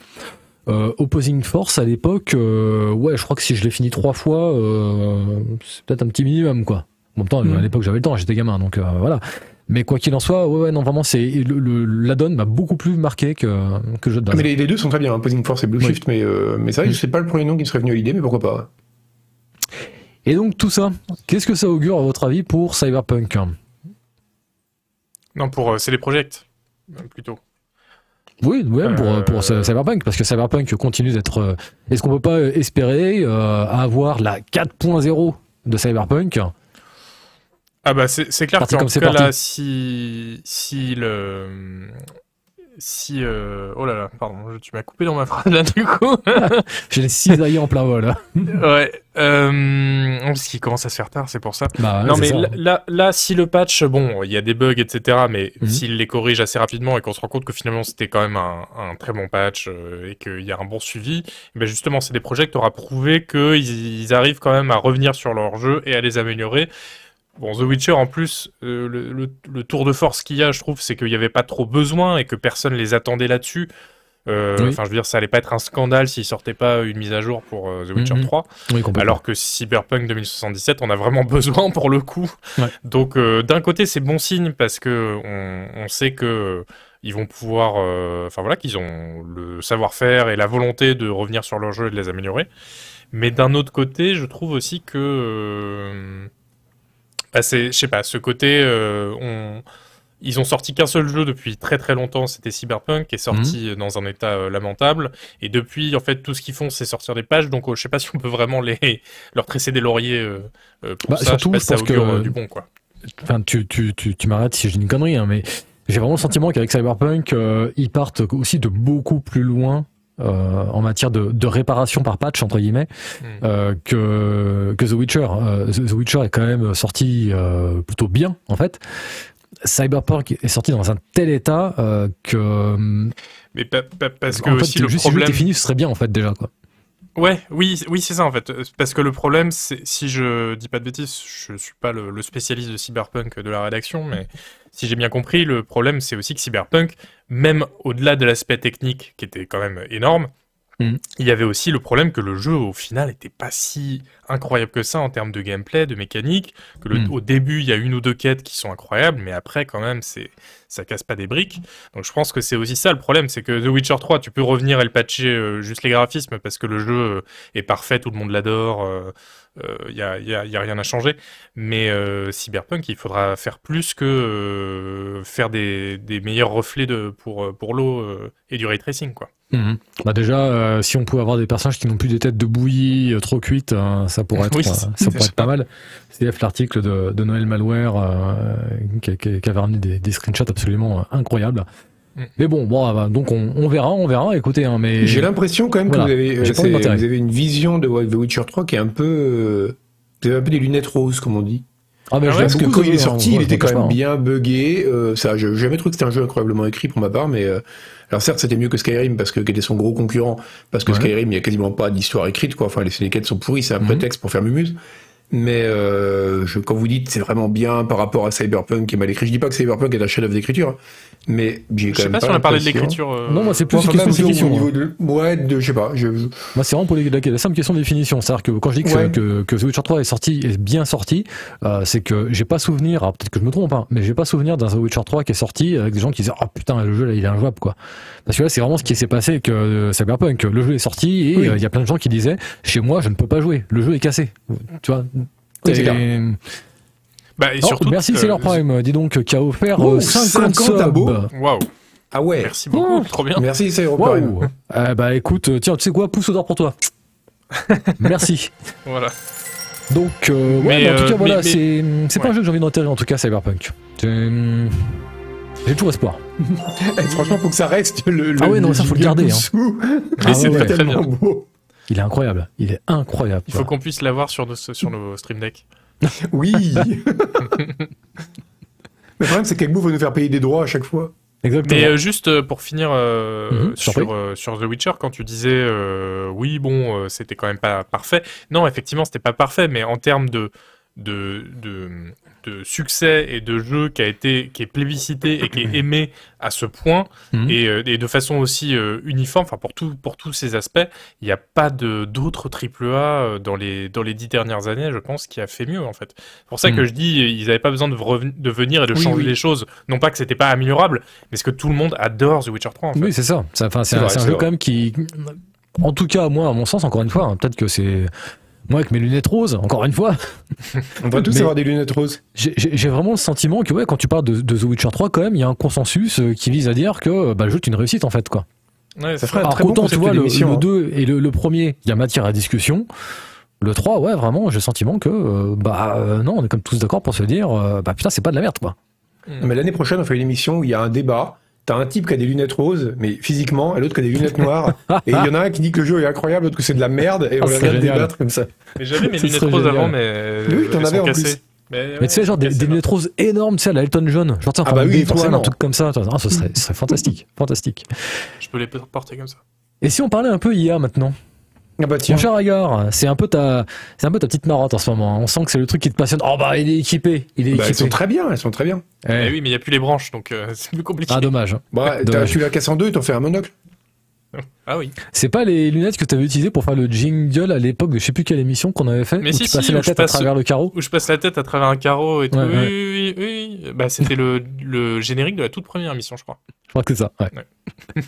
Euh, Opposing Force à l'époque, euh, ouais, je crois que si je l'ai fini trois fois, euh, c'est peut-être un petit minimum quoi. En même temps, Mhm. à l'époque j'avais le temps, j'étais gamin, donc euh, voilà. Mais quoi qu'il en soit, ouais, ouais, non, vraiment, c'est la donne m'a beaucoup plus marqué que, que le jeu de base. mais les, les deux sont très bien, Opposing Force et Blue Oui. Shift, mais, euh, mais c'est vrai que Mm. je sais pas le premier nom qui me serait venu à l'idée, mais pourquoi pas. Et donc tout ça, qu'est-ce que ça augure à votre avis pour Cyberpunk? Non, pour euh, c'est les projects, euh, plutôt. Oui, ouais, pour, Euh, pour Cyberpunk, parce que Cyberpunk continue d'être. euh, Est-ce qu'on peut pas espérer euh, avoir la 4.0 de Cyberpunk? Ah bah c'est clair qu'en comme cas là si si le si euh, oh là là pardon je- tu m'as coupé dans ma phrase là du coup J'ai les cisaillés en plein vol. ouais euh, parce qu'il commence à se faire tard c'est pour ça Bah, ouais, non mais ça. là, là si le patch bon il y a des bugs etc mais Mhm. s'il les corrige assez rapidement et qu'on se rend compte que finalement c'était quand même un, un très bon patch euh, et qu'il y a un bon suivi ben justement c'est des projets qui aura prouvé qu'ils ils arrivent quand même à revenir sur leur jeu et à les améliorer Bon, The Witcher, en plus, euh, le, le- le tour de force qu'il y a, je trouve, c'est qu'il n'y avait pas trop besoin et que personne les attendait là-dessus. Euh, Enfin, Oui. je veux dire, ça allait pas être un scandale s'ils sortaient pas une mise à jour pour euh, The Witcher Mhm. 3. Oui. Alors que Cyberpunk 2077, on a vraiment besoin pour le coup. Ouais. Donc, d'un côté, c'est bon signe parce que on, on sait que ils vont pouvoir, enfin voilà, qu'ils ont le savoir-faire et la volonté de revenir sur leur jeu et de les améliorer. Mais d'un autre côté, je trouve aussi que, bah, c'est, je sais pas, ce côté, euh, on, ils ont sorti qu'un seul jeu depuis très très longtemps, c'était Cyberpunk, qui est sorti dans un état euh, lamentable. Et depuis, en fait, tout ce qu'ils font, c'est sortir des pages. Donc, euh, je sais pas si on peut vraiment les leur tresser des lauriers euh, euh, pour Bah, ça. surtout, je je sais pas pense si ça augure que- euh, du bon, quoi. Enfin, tu, tu, tu, tu m'arrêtes si je dis une connerie, hein, mais j'ai vraiment le sentiment qu'avec Cyberpunk, euh, ils partent aussi de beaucoup plus loin euh, en matière de, de réparation par patch, entre guillemets, Mm. euh, que, que The Witcher. Euh, The Witcher est quand même sorti euh, plutôt bien, en fait. Cyberpunk est sorti dans un tel état euh, que Mais pa- pa- parce que en fait, aussi le juste si le jeu problème. était fini, ce serait bien en fait déjà quoi. Ouais, oui, oui, c'est ça en fait. Euh, Parce que le problème, si je dis pas de bêtises, je suis pas le, le spécialiste de cyberpunk de la rédaction, mais si j'ai bien compris, le problème, c'est aussi que cyberpunk, même au-delà de l'aspect technique qui était quand même énorme, Mhm. il y avait aussi le problème que le jeu au final était pas si incroyable que ça en termes de gameplay, de mécanique. Que le- Mhm. au début, il y a une ou deux quêtes qui sont incroyables, mais après, quand même, c'est ça casse pas des briques. Donc je pense que c'est aussi ça le problème, c'est que The Witcher 3, tu peux revenir et le patcher euh, juste les graphismes parce que le jeu euh, est parfait, tout le monde l'adore, il n'y a, rien à changer. Mais euh, Cyberpunk, il faudra faire plus que euh, faire des, des meilleurs reflets de, pour, euh, pour l'eau euh, et du ray tracing. Quoi. Bah déjà, euh, si on pouvait avoir des personnages qui n'ont plus des têtes de bouillie euh, trop cuites, euh, ça pourrait être, Oui, euh, c'est ça pourrait être pas mal. CF l'article de, de Noël Malware euh, qui, qui- qui avait ramené des, des screenshots absolument euh, incroyables. Mm. Mais bon, bon, ah bah, donc on, on verra, on verra. Écoutez, hein, mais J'ai l'impression quand même Voilà. que vous avez, euh, c'est- vous avez une vision de The Witcher 3 qui est un peu... euh, vous avez un peu des lunettes roses, comme on dit. Ah, mais Ah ouais, Parce que quand il est jeu, sorti, hein, il était quand même hein. bien buggé. Euh, ça, j'ai jamais trouvé que c'était un jeu incroyablement écrit pour ma part, mais euh, alors certes, c'était mieux que Skyrim parce que qui était son gros concurrent. Parce que Ouais. Skyrim, il y a quasiment pas d'histoire écrite, quoi. Enfin, les, les quêtes sont pourries, c'est un Mhm. prétexte pour faire mumuse. Mais euh, je, quand vous dites c'est vraiment bien par rapport à Cyberpunk qui est mal écrit, je dis pas que Cyberpunk est un chef-d'œuvre d'écriture, mais j'ai Je sais pas si on a parlé de l'écriture. euh, Non, moi, c'est plus Enfin, une question de au finition. niveau hein. de, ouais, de, je sais pas, je, Moi, c'est vraiment pour les, la, la simple question de définition. C'est-à-dire que quand je dis que, Ouais. que, que The Witcher 3 est sorti, est bien sorti, euh, c'est que j'ai pas souvenir, alors peut-être que je me trompe, hein, mais j'ai pas souvenir d'un The Witcher 3 qui est sorti avec des gens qui disaient, ah putain, le jeu là, il est injouable, quoi. Parce que là, c'est vraiment ce qui s'est passé avec euh, Cyberpunk. Le jeu est sorti et euh, il Oui. y a plein de gens qui disaient, chez moi, je ne peux pas jouer. Le jeu est cassé. Tu vois? Et- clair. Bah, et Oh, surtout. merci que- Sailor Prime, dis donc, qui a offert Oh, euh, 50, 50 abos. subs. Waouh, ah ouais. merci beaucoup, trop bien. Merci, c'est européen. Waouh! Eh bah écoute, euh, tiens, tu sais quoi, pouce au d'or pour toi. Merci. Voilà. Donc, euh, ouais, Mais, mais en tout euh, cas, voilà, mais- c'est c'est pas un jeu que j'ai envie d'enterrer, en tout cas, Cyberpunk. C'est, hum, J'ai toujours espoir. Eh, franchement, faut que ça reste le. le Ah ouais, non, ça, faut le garder, hein. dessous. Ah c'est ouais, ouais. tellement beau. Il est incroyable. Il est incroyable. Il faut qu'on puisse l'avoir sur nos, sur nos Stream Deck. Oui. le problème, c'est qu'Egbo veut nous faire payer des droits à chaque fois. Exactement. Mais euh, juste euh, pour finir euh, Mhm, sur, euh, sur The Witcher, quand tu disais euh, oui, bon, euh, c'était quand même pas parfait. Non, effectivement, c'était pas parfait, mais en termes de, de, de, de succès et de jeu qui a été qui est plébiscité et qui est aimé à ce point Mhm. et, euh, et de façon aussi euh, uniforme, enfin pour tout pour tous ces aspects, il n'y a pas de d'autres triple A euh, dans les dans les dix dernières années, je pense, qui a fait mieux en fait. C'est pour ça Mhm. que je dis, ils n'avaient pas besoin de, de venir et de Oui, changer oui. les choses. Non pas que c'était pas améliorable, mais c'est que tout le monde adore The Witcher 3 en fait. Oui, c'est ça. C'est un, vrai, jeu vrai. quand même qui, en tout cas, moi, à mon sens, encore une fois, hein, peut-être que c'est moi avec mes lunettes roses, encore une fois, On va tous avoir des lunettes roses. j'ai- vraiment le sentiment que ouais, quand tu parles de, de The Witcher 3, quand même, il y a un consensus euh, qui vise à dire que bah, le jeu est une réussite en fait, quoi. Ouais, Ça c'est ferait un Alors très bon qu'autant tu vois le, d'émission, le hein. 2 et le, le premier, il y a matière à discussion. Le 3, ouais, vraiment, j'ai le sentiment que euh, bah euh, non, on est comme tous d'accord pour se dire euh, bah putain, c'est pas de la merde quoi. Non, Mais l'année prochaine, on fait une émission où il y a un débat. T'as un type qui a des lunettes roses, mais physiquement, et l'autre qui a des lunettes noires. et il y en a un qui dit que le jeu est incroyable, l'autre que c'est de la merde, et on Ah, génial. débattre comme ça. Mais j'avais mes lunettes roses génial. avant, mais Oui, t'en elles avais en cassées. plus. Mais, Mais tu sais, genre des, lunettes roses énormes, tu sais, à la Elton John, genre tu sais, en Ah bah oui, un truc comme ça. Ah, ce serait, ce serait fantastique, fantastique. Je peux les porter comme ça. Et si on parlait un peu IA maintenant? Ah bah tiens. Mon cher Agar, c'est un peu ta, c'est un peu ta petite marotte en ce moment. On sent que c'est le truc qui te passionne. Oh bah il est équipé, il est Bah, elles sont équipé. très bien, elles sont très bien. Eh. Eh oui, mais il n'y a plus les branches, donc euh, c'est plus compliqué. Ah dommage. Bah, Dommage. tu la casses en deux, t'en fais un monocle. Ah oui. C'est pas les lunettes que tu avais utilisées pour faire le jingle à l'époque de je sais plus quelle émission qu'on avait fait Mais où si, tu passais la je tête à passe- travers le carreau. Où je passe la tête à travers un carreau et tout. Ouais, oui, ouais. oui, oui, oui. Bah, c'était le, le générique de la toute première émission, je crois. Je crois que c'est ça. Ouais.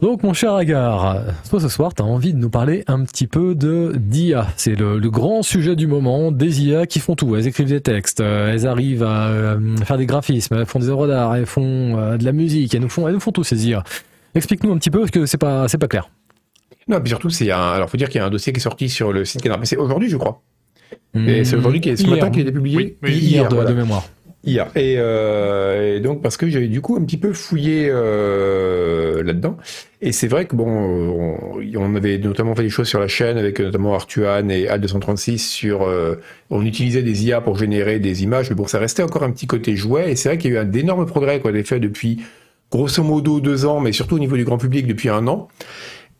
Donc mon cher Agar, toi ce soir tu as envie de nous parler un petit peu de d'IA. C'est le, le grand sujet du moment, des IA qui font tout. Elles écrivent des textes, euh, elles arrivent à euh, faire des graphismes, elles font des œuvres d'art, elles font euh, de la musique, elles nous font, elles nous font tout ces IA. Explique-nous un petit peu parce que c'est pas c'est pas clair. Non, puis surtout, c'est un, alors faut dire qu'il y a un dossier qui est sorti sur le site Canard PC aujourd'hui, je crois. Et c'est aujourd'hui, qu'il est- ce Hier. matin qu'il a été publié. Oui, oui, hier, de, voilà. de mémoire. Hier. Et, euh, et donc parce que j'avais du coup un petit peu fouillé euh, là-dedans. Et c'est vrai que bon, on, avait notamment fait des choses sur la chaîne avec notamment Artuan et Al236 sur. euh, on utilisait des IA pour générer des images, mais bon, ça restait encore un petit côté jouet. Et c'est vrai qu'il y a eu un d'énormes progrès quoi, des faits depuis grosso modo deux ans, mais surtout au niveau du grand public depuis un an.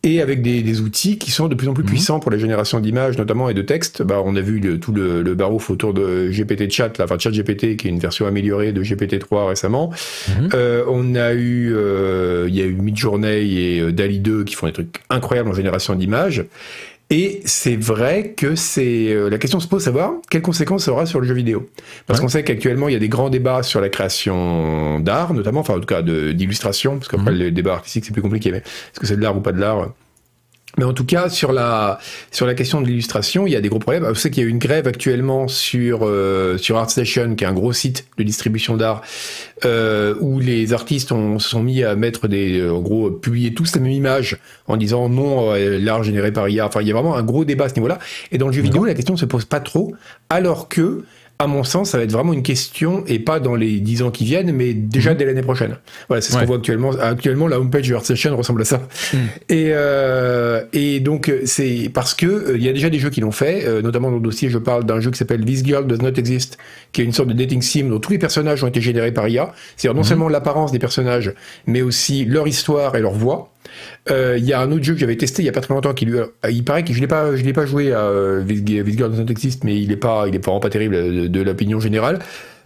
Et avec des, des outils qui sont de plus en plus Mhm. puissants pour la génération d'images notamment et de textes. Bah, on a vu le- tout le, le barouf autour de GPT Chat, là, enfin Chat GPT, qui est une version améliorée de GPT-3 récemment. Mhm. Euh, on a eu, euh, il y a eu Midjourney et euh, Dali 2 qui font des trucs incroyables en génération d'images. Et c'est vrai que c'est euh, la question se pose de savoir quelles conséquences ça aura sur le jeu vidéo. Parce Ouais. qu'on sait qu'actuellement il y a des grands débats sur la création d'art, notamment, enfin en tout cas d'illustration, parce qu'après Mhm. le débat artistique c'est plus compliqué, mais est-ce que c'est de l'art ou pas de l'art? Mais en tout cas, sur la sur la question de l'illustration, il y a des gros problèmes. Je sais qu'il y a eu une grève actuellement sur euh, sur ArtStation, qui est un gros site de distribution d'art, euh, où les artistes ont, se sont mis à mettre des, euh, en gros, publier tous la même image en disant non, euh, l'art généré par IA. Enfin, il y a vraiment un gros débat à ce niveau-là. Et dans le jeu vidéo, la question ne se pose pas trop, alors que À mon sens, ça va être vraiment une question, et pas dans les 10 ans qui viennent, mais déjà dès l'année prochaine. Voilà, c'est ce Ouais. qu'on voit actuellement. Actuellement, la homepage de ArtStation ressemble à ça. Mm. Et, euh, et donc, euh, c'est parce que euh, il y a déjà des jeux qui l'ont fait, euh, notamment dans le dossier, je parle d'un jeu qui s'appelle This Girl Does Not Exist, qui est une sorte de dating sim dont tous les personnages ont été générés par IA. C'est-à-dire non Mhm. seulement l'apparence des personnages, mais aussi leur histoire et leur voix. Euh, Il y a un autre jeu que j'avais testé il y a pas très longtemps qui lui, a- il paraît que je l'ai pas, je l'ai pas joué à euh, Not Exist, mais il est pas, il est vraiment pas terrible de, de l'opinion générale.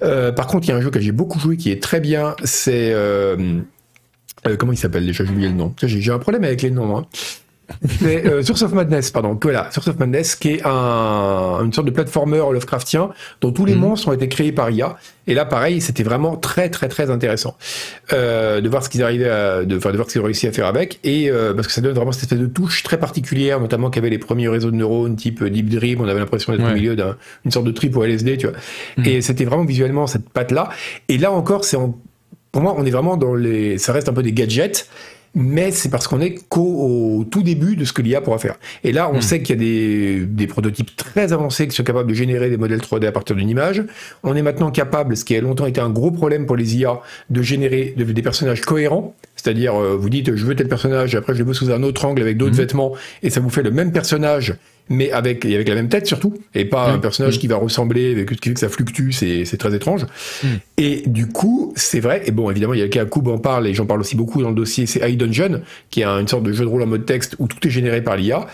Euh, par contre, il y a un jeu que j'ai beaucoup joué qui est très bien, c'est euh, euh, comment il s'appelle déjà? J'ai oublié le nom. J'ai j'ai un problème avec les noms. Hein. C'est euh, Source of Madness, pardon. Voilà, Source of Madness, qui est un, une sorte de platformer Lovecraftien dont tous les Mhm. monstres ont été créés par IA. Et là, pareil, c'était vraiment très très très intéressant euh, de voir ce qu'ils arrivaient à, de, enfin, de voir ce qu'ils ont réussi à faire avec. Et euh, parce que ça donne vraiment cette espèce de touche très particulière, notamment avait les premiers réseaux de neurones type Deep Dream. On avait l'impression d'être Ouais. au milieu d'une sorte de trip au LSD, tu vois. Mhm. Et c'était vraiment visuellement cette patte là. Et là encore, c'est en pour moi, on est vraiment dans les. Ça reste un peu des gadgets, mais c'est parce qu'on est qu'au au tout début de ce que l'IA pourra faire. Et là, on Hmm. sait qu'il y a des, des prototypes très avancés qui sont capables de générer des modèles 3D à partir d'une image. On est maintenant capable, ce qui a longtemps été un gros problème pour les IA, de générer de- des personnages cohérents. C'est-à-dire, euh, vous dites, je veux tel personnage, après je le veux sous un autre angle avec d'autres Mhm. vêtements, et ça vous fait le même personnage, mais avec, et avec la même tête surtout, et pas un personnage Mhm. qui va ressembler, avec, qui fait que ça fluctue, c'est c'est très étrange. Mhm. Et du coup, c'est vrai, et bon, évidemment, il y a Kakoub en parle, et j'en parle aussi beaucoup dans le dossier, c'est iDungeon, qui est un- une sorte de jeu de rôle en mode texte où tout est généré par l'IA.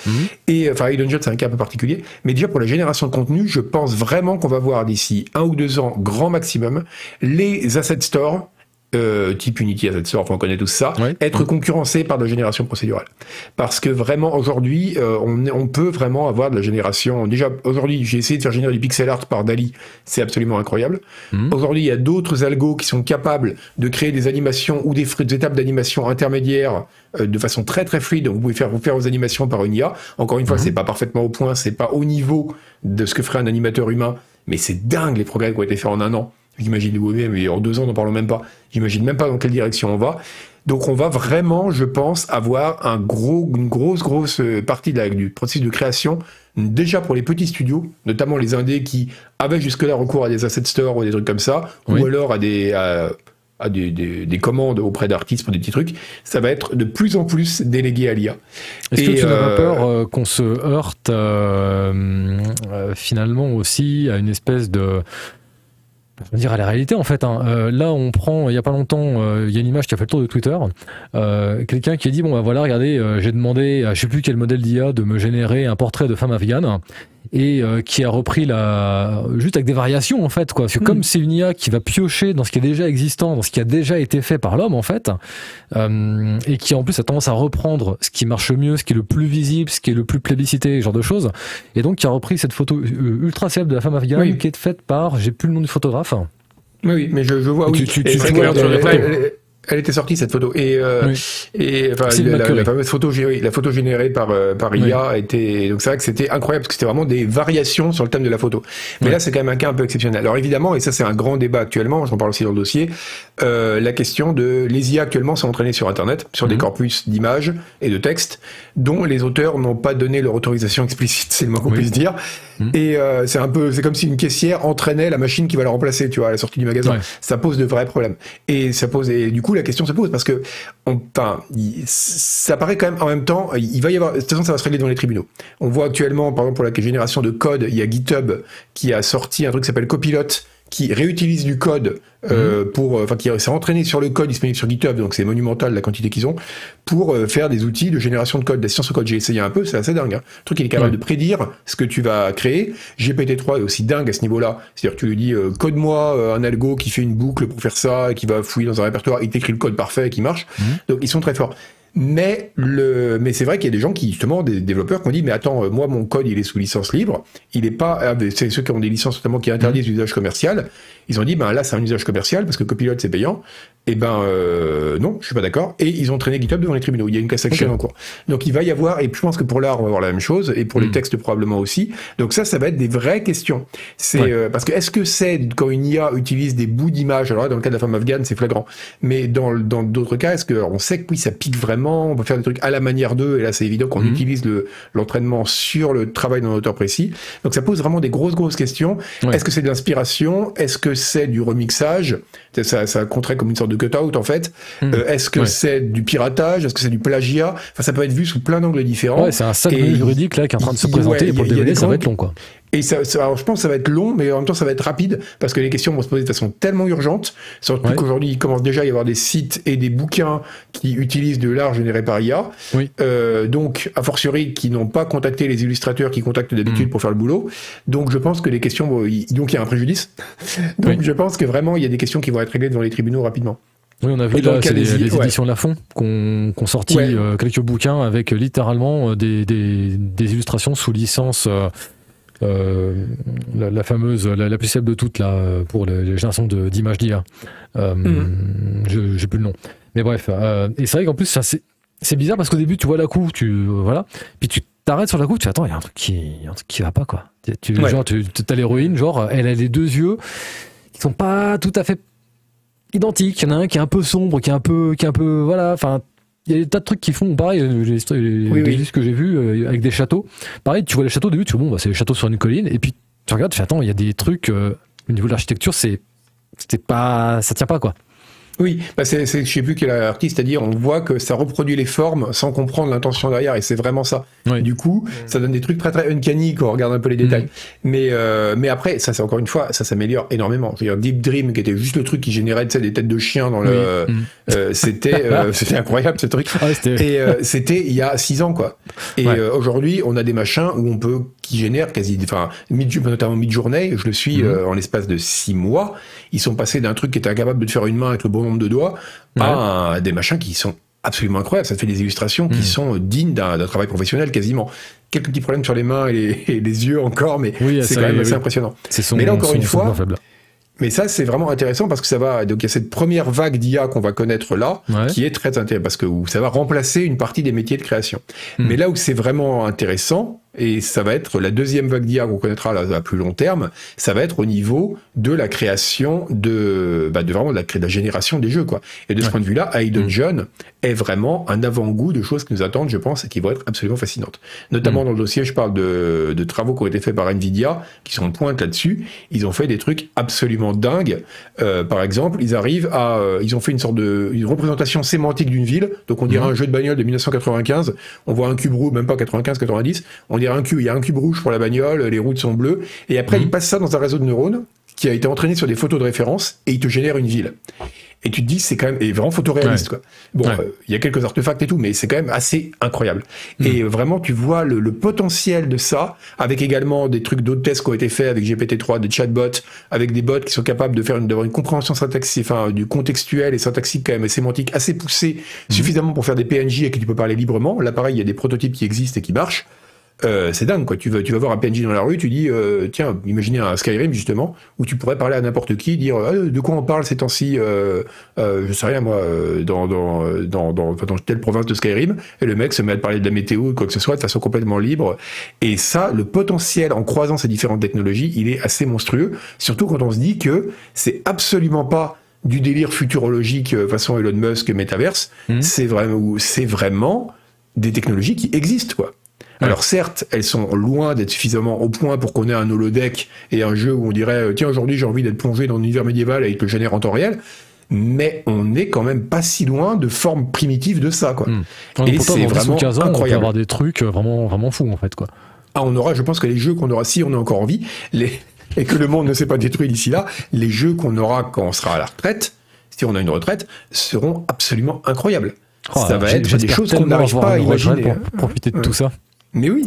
Et enfin, iDungeon, c'est un cas un peu particulier. Mais déjà, pour la génération de contenu, je pense vraiment qu'on va voir d'ici un ou deux ans, grand maximum, les asset stores, euh, type Unity Asset enfin, on connaît tous ça, être concurrencés par de la génération procédurale. Parce que vraiment, aujourd'hui, euh, on, peut vraiment avoir de la génération. Déjà, aujourd'hui, j'ai essayé de faire générer du pixel art par Dali, c'est absolument incroyable. Mhm. Aujourd'hui, il y a d'autres algos qui sont capables de créer des animations ou des, étapes d'animation intermédiaires euh, de façon très très fluide. Vous pouvez faire, vous faire vos animations par une IA. Encore une fois, Mhm. c'est pas parfaitement au point, c'est pas au niveau de ce que ferait un animateur humain, mais c'est dingue les progrès qui ont été faits en un an. J'imagine vous-même, mais en deux ans, n'en parlons même pas. J'imagine même pas dans quelle direction on va. Donc on va vraiment, je pense, avoir un gros, une grosse, grosse partie de la- du processus de création, déjà pour les petits studios, notamment les indés qui avaient jusque-là recours à des asset stores ou des trucs comme ça, Oui. ou alors à des, à, à des, des- des commandes auprès d'artistes pour des petits trucs, ça va être de plus en plus délégué à l'IA. Est-ce que tu n'as pas euh, peur euh, qu'on se heurte euh, finalement aussi à une espèce de veux dire à la réalité en fait. hein. Euh, là, on prend, il y a pas longtemps, euh, il y a une image qui a fait le tour de Twitter. Euh, Quelqu'un qui a dit bon bah voilà, regardez, j'ai demandé à je sais plus quel modèle d'IA de me générer un portrait de femme afghane et euh, qui a repris la juste avec des variations en fait quoi. Parce que Hmm. comme c'est une IA qui va piocher dans ce qui est déjà existant, dans ce qui a déjà été fait par l'homme en fait, euh, et qui en plus a tendance à reprendre ce qui marche mieux, ce qui est le plus visible, ce qui est le plus plébiscité, ce genre de choses. Et donc qui a repris cette photo euh, ultra célèbre de la femme afghane Oui. qui est faite par, j'ai plus le nom du photographe. Oui, oui, mais je, je vois, Tu- oui. tu- Et tu- tu vois les elle, était sortie cette photo et euh, Oui. et enfin la, la- McCurry. la fameuse photo gé- la photo générée par euh, par Oui. IA était donc c'est vrai que c'était incroyable parce que c'était vraiment des variations sur le thème de la photo. Mais là c'est quand même un cas un peu exceptionnel. Alors évidemment et ça c'est un grand débat actuellement, j'en parle aussi dans le dossier, euh, la question de les IA actuellement sont entraînées sur internet sur des Mhm. corpus d'images et de textes dont les auteurs n'ont pas donné leur autorisation explicite, c'est le moins qu'on Oui. puisse dire. Mhm. Et euh, c'est un peu c'est comme si une caissière entraînait la machine qui va la remplacer, tu vois, à la sortie du magasin. Ouais. Ça pose de vrais problèmes. Et ça pose et du coup la question se pose parce que enfin, ça paraît quand même en même temps, il va y avoir, de toute façon, ça va se régler dans les tribunaux. On voit actuellement, par exemple, pour la génération de code, il y a GitHub qui a sorti un truc qui s'appelle Copilot, qui réutilise du code euh, pour, euh, enfin, qui s'est entraîné sur le code disponible sur GitHub, donc c'est monumental la quantité qu'ils ont, pour euh, faire des outils de génération de code, d'assistance au code. J'ai essayé un peu, c'est assez dingue. Hein. Le truc, il est capable de prédire ce que tu vas créer. GPT-3 est aussi dingue à ce niveau-là. C'est-à-dire que tu lui dis, euh, code-moi un algo qui fait une boucle pour faire ça, et qui va fouiller dans un répertoire, il t'écrit le code parfait et qui marche. Mhm. Donc ils sont très forts. Mais le, mais c'est vrai qu'il y a des gens qui justement des développeurs qui ont dit mais attends euh, moi mon code il est sous licence libre, il est pas ah, c'est ceux qui ont des licences notamment qui interdisent l'usage commercial. Ils ont dit ben là c'est un usage commercial parce que Copilot c'est payant. Et ben euh, non je suis pas d'accord et ils ont traîné GitHub devant les tribunaux. Il y a une class action Ok. en cours. Donc il va y avoir et je pense que pour l'art on va avoir la même chose et pour les Mhm. textes probablement aussi. Donc ça ça va être des vraies questions. C'est Ouais. euh, parce que est-ce que c'est quand une IA utilise des bouts d'images? Alors là, dans le cas de la femme afghane c'est flagrant. Mais dans dans d'autres cas est-ce que alors, on sait que oui ça pique vraiment? On peut faire des trucs à la manière d'eux, et là c'est évident qu'on Mhm. utilise le, l'entraînement sur le travail d'un auteur précis. Donc ça pose vraiment des grosses, grosses questions. Ouais. Est-ce que c'est de l'inspiration? Est-ce que c'est du remixage ça, ça compterait comme une sorte de cut-out en fait. Mhm. Euh, Est-ce que Ouais. c'est du piratage? Est-ce que c'est du plagiat? Enfin, ça peut être vu sous plein d'angles différents. Ouais, c'est un Et juridique là qui est en train de se présenter ouais, et pour le DVD, ça va être long quoi. Et ça, ça- alors je pense que ça va être long, mais en même temps ça va être rapide parce que les questions vont se poser de façon tellement urgente. Surtout Ouais. qu'aujourd'hui il commence déjà à y avoir des sites et des bouquins qui utilisent de l'art généré par IA. Oui. Euh, donc a fortiori qui n'ont pas contacté les illustrateurs qui contactent d'habitude Mm. pour faire le boulot. Donc je pense que les questions, vont- donc il y a un préjudice. donc Oui. je pense que vraiment il y a des questions qui vont être réglées devant les tribunaux rapidement. Oui, on a vu là, c'est les, des- les ouais. éditions Lafon qu'on qu'on sorti Ouais. euh, quelques bouquins avec littéralement euh, des, des, des illustrations sous licence. euh, la, la fameuse, la, la plus célèbre de toutes là, euh, pour les, les générations d'images d'IA. Euh, Mm. je J'ai plus le nom. Mais bref, euh, et c'est vrai qu'en plus, ça, c'est c'est bizarre parce qu'au début, tu vois la couve, tu euh, voilà, puis tu t'arrêtes sur la couve, tu attends, il y a un truc qui, un truc qui va pas quoi. Tu, tu- Ouais. genre, tu as l'héroïne, genre, elle a les deux yeux qui sont pas tout à fait identiques. Il y en a un qui est un peu sombre, qui est un peu, qui est un peu, voilà. Enfin, il y a des tas de trucs qui font pareil. euh, Les, les, Oui, les oui. que j'ai vus euh, avec des châteaux. Pareil, tu vois les châteaux au début, tu vois bon, bah, c'est les châteaux sur une colline, et puis tu regardes, tu fais attends, il y a des trucs euh, au niveau de l'architecture, c'est c'était pas, ça tient pas quoi. Oui, bah c'est, c'est, je sais plus quel artiste a dit, on voit que ça reproduit les formes sans comprendre l'intention derrière, et c'est vraiment ça. Oui. Du coup, ça donne des trucs très très uncanny quand on regarde un peu les détails. Mais euh, mais après, ça c'est encore une fois, ça s'améliore énormément. Je veux dire, Deep Dream, qui était juste le truc qui générait tu sais, des têtes de chiens dans le, Oui. Mm. euh, c'était euh, c'était incroyable ce truc. Ah, c'était- Et euh, c'était il y a six ans quoi. Et Ouais. euh, aujourd'hui, on a des machins où on peut qui génèrent quasi, enfin notamment Midjourney. Je le suis Mhm. euh, en l'espace de six mois. Ils sont passés d'un truc qui était incapable de te faire une main avec le bon nombre de doigts à des machins qui sont absolument incroyables. Ça te fait des illustrations qui Mhm. sont dignes d'un, travail professionnel quasiment. Quelques petits problèmes sur les mains et les, et les yeux encore, mais Oui, c'est quand même oui, assez impressionnant. son, Mais là, encore son- une fois. Mais ça, c'est vraiment intéressant parce que ça va. Donc, il y a cette première vague d'IA qu'on va connaître là, Ouais. qui est très intéressante parce que ça va remplacer une partie des métiers de création. Hmm. Mais là où c'est vraiment intéressant, et ça va être la deuxième vague d'IA qu'on connaîtra à plus long terme, ça va être au niveau de la création de, bah, de vraiment de la, de la génération des jeux, quoi. Et de ce Ouais. point de vue-là, Hidden Hmm. John est vraiment un avant-goût de choses qui nous attendent, je pense, et qui vont être absolument fascinantes. Notamment Hmm. dans le dossier, je parle de, de travaux qui ont été faits par Nvidia, qui sont en pointe là-dessus. Ils ont fait des trucs absolument dingues. Euh, par exemple, ils arrivent à, euh, ils ont fait une sorte de une représentation sémantique d'une ville. Donc on dirait Mhm. un jeu de bagnole de 1995. On voit un cube rouge, même pas 95-90. On un cube, il y a un cube rouge pour la bagnole, les routes sont bleues. Et après, Mhm. ils passent ça dans un réseau de neurones qui a été entraîné sur des photos de référence et il te génère une ville. Et tu te dis, c'est quand même et vraiment photoréaliste, quoi. Bon, Ouais. euh, il y a quelques artefacts et tout, mais c'est quand même assez incroyable. Mhm. Et vraiment, tu vois le, le potentiel de ça, avec également des trucs d'autres tests qui ont été faits avec GPT-3, des chatbots, avec des bots qui sont capables de faire une, d'avoir une compréhension syntaxique, enfin, du contextuel et syntaxique quand même, et sémantique assez poussée, suffisamment pour faire des PNJ et que tu peux parler librement. Là, pareil, il y a des prototypes qui existent et qui marchent. Euh, c'est dingue quoi. Tu vas, tu vas voir un PNJ dans la rue, tu dis euh, tiens, imaginez un Skyrim justement où tu pourrais parler à n'importe qui, dire Ah, de quoi on parle ces temps-ci, euh, euh, je sais rien moi, euh, dans dans dans dans, dans telle province de Skyrim, et le mec se met à te parler de la météo ou quoi que ce soit de façon complètement libre. Et ça, le potentiel en croisant ces différentes technologies, il est assez monstrueux. Surtout quand on se dit que c'est absolument pas du délire futurologique euh, façon Elon Musk Metaverse, Mhm. c'est vraiment c'est vraiment des technologies qui existent quoi. Alors certes, elles sont loin d'être suffisamment au point pour qu'on ait un holodeck et un jeu où on dirait euh, tiens aujourd'hui j'ai envie d'être plongé dans l'univers médiéval te le génère en temps réel, mais on n'est quand même pas si loin de formes primitives de ça quoi. Mm. Et c'est dans 10 ou vraiment 15 ans, on peut incroyable. avoir des trucs euh, vraiment, vraiment fous en fait quoi. Ah, on aura, je pense que les jeux qu'on aura, si on est encore en vie, les, et que le monde ne s'est pas détruit d'ici là, les jeux qu'on aura quand on sera à la retraite, si on a une retraite, seront absolument incroyables. Oh, ça va être des choses qu'on n'arrive pas à imaginer. Pour profiter de tout ça. Mais oui.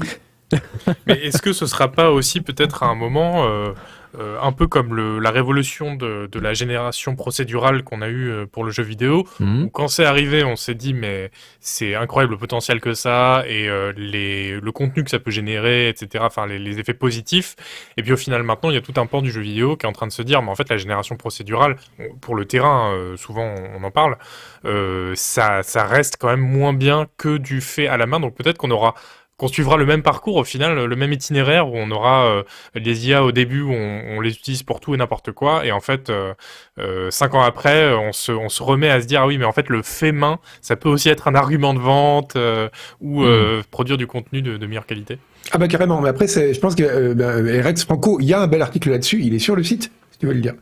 Mais est-ce que ce sera pas aussi peut-être à un moment euh, euh, un peu comme le, la révolution de, de la génération procédurale qu'on a eue euh, pour le jeu vidéo, Mhm. où quand c'est arrivé, on s'est dit mais c'est incroyable le potentiel que ça et euh, les, le contenu que ça peut générer, etc. Enfin les, les effets positifs. Et puis au final maintenant, il y a tout un pan du jeu vidéo qui est en train de se dire mais en fait la génération procédurale, pour le terrain, souvent on en parle, ça, ça reste quand même moins bien que du fait à la main. Donc peut-être qu'on aura qu'on suivra le même parcours au final, le même itinéraire où on aura euh, les IA au début où on, on, les utilise pour tout et n'importe quoi et en fait euh, euh, cinq ans après on se, on se remet à se dire ah oui mais en fait le fait main ça peut aussi être un argument de vente euh, ou euh, produire du contenu de, de meilleure qualité. Ah bah carrément, mais après je pense que euh, ben, Rex Franco, il y a un bel article là-dessus, il est sur le site. Si tu veux le dire.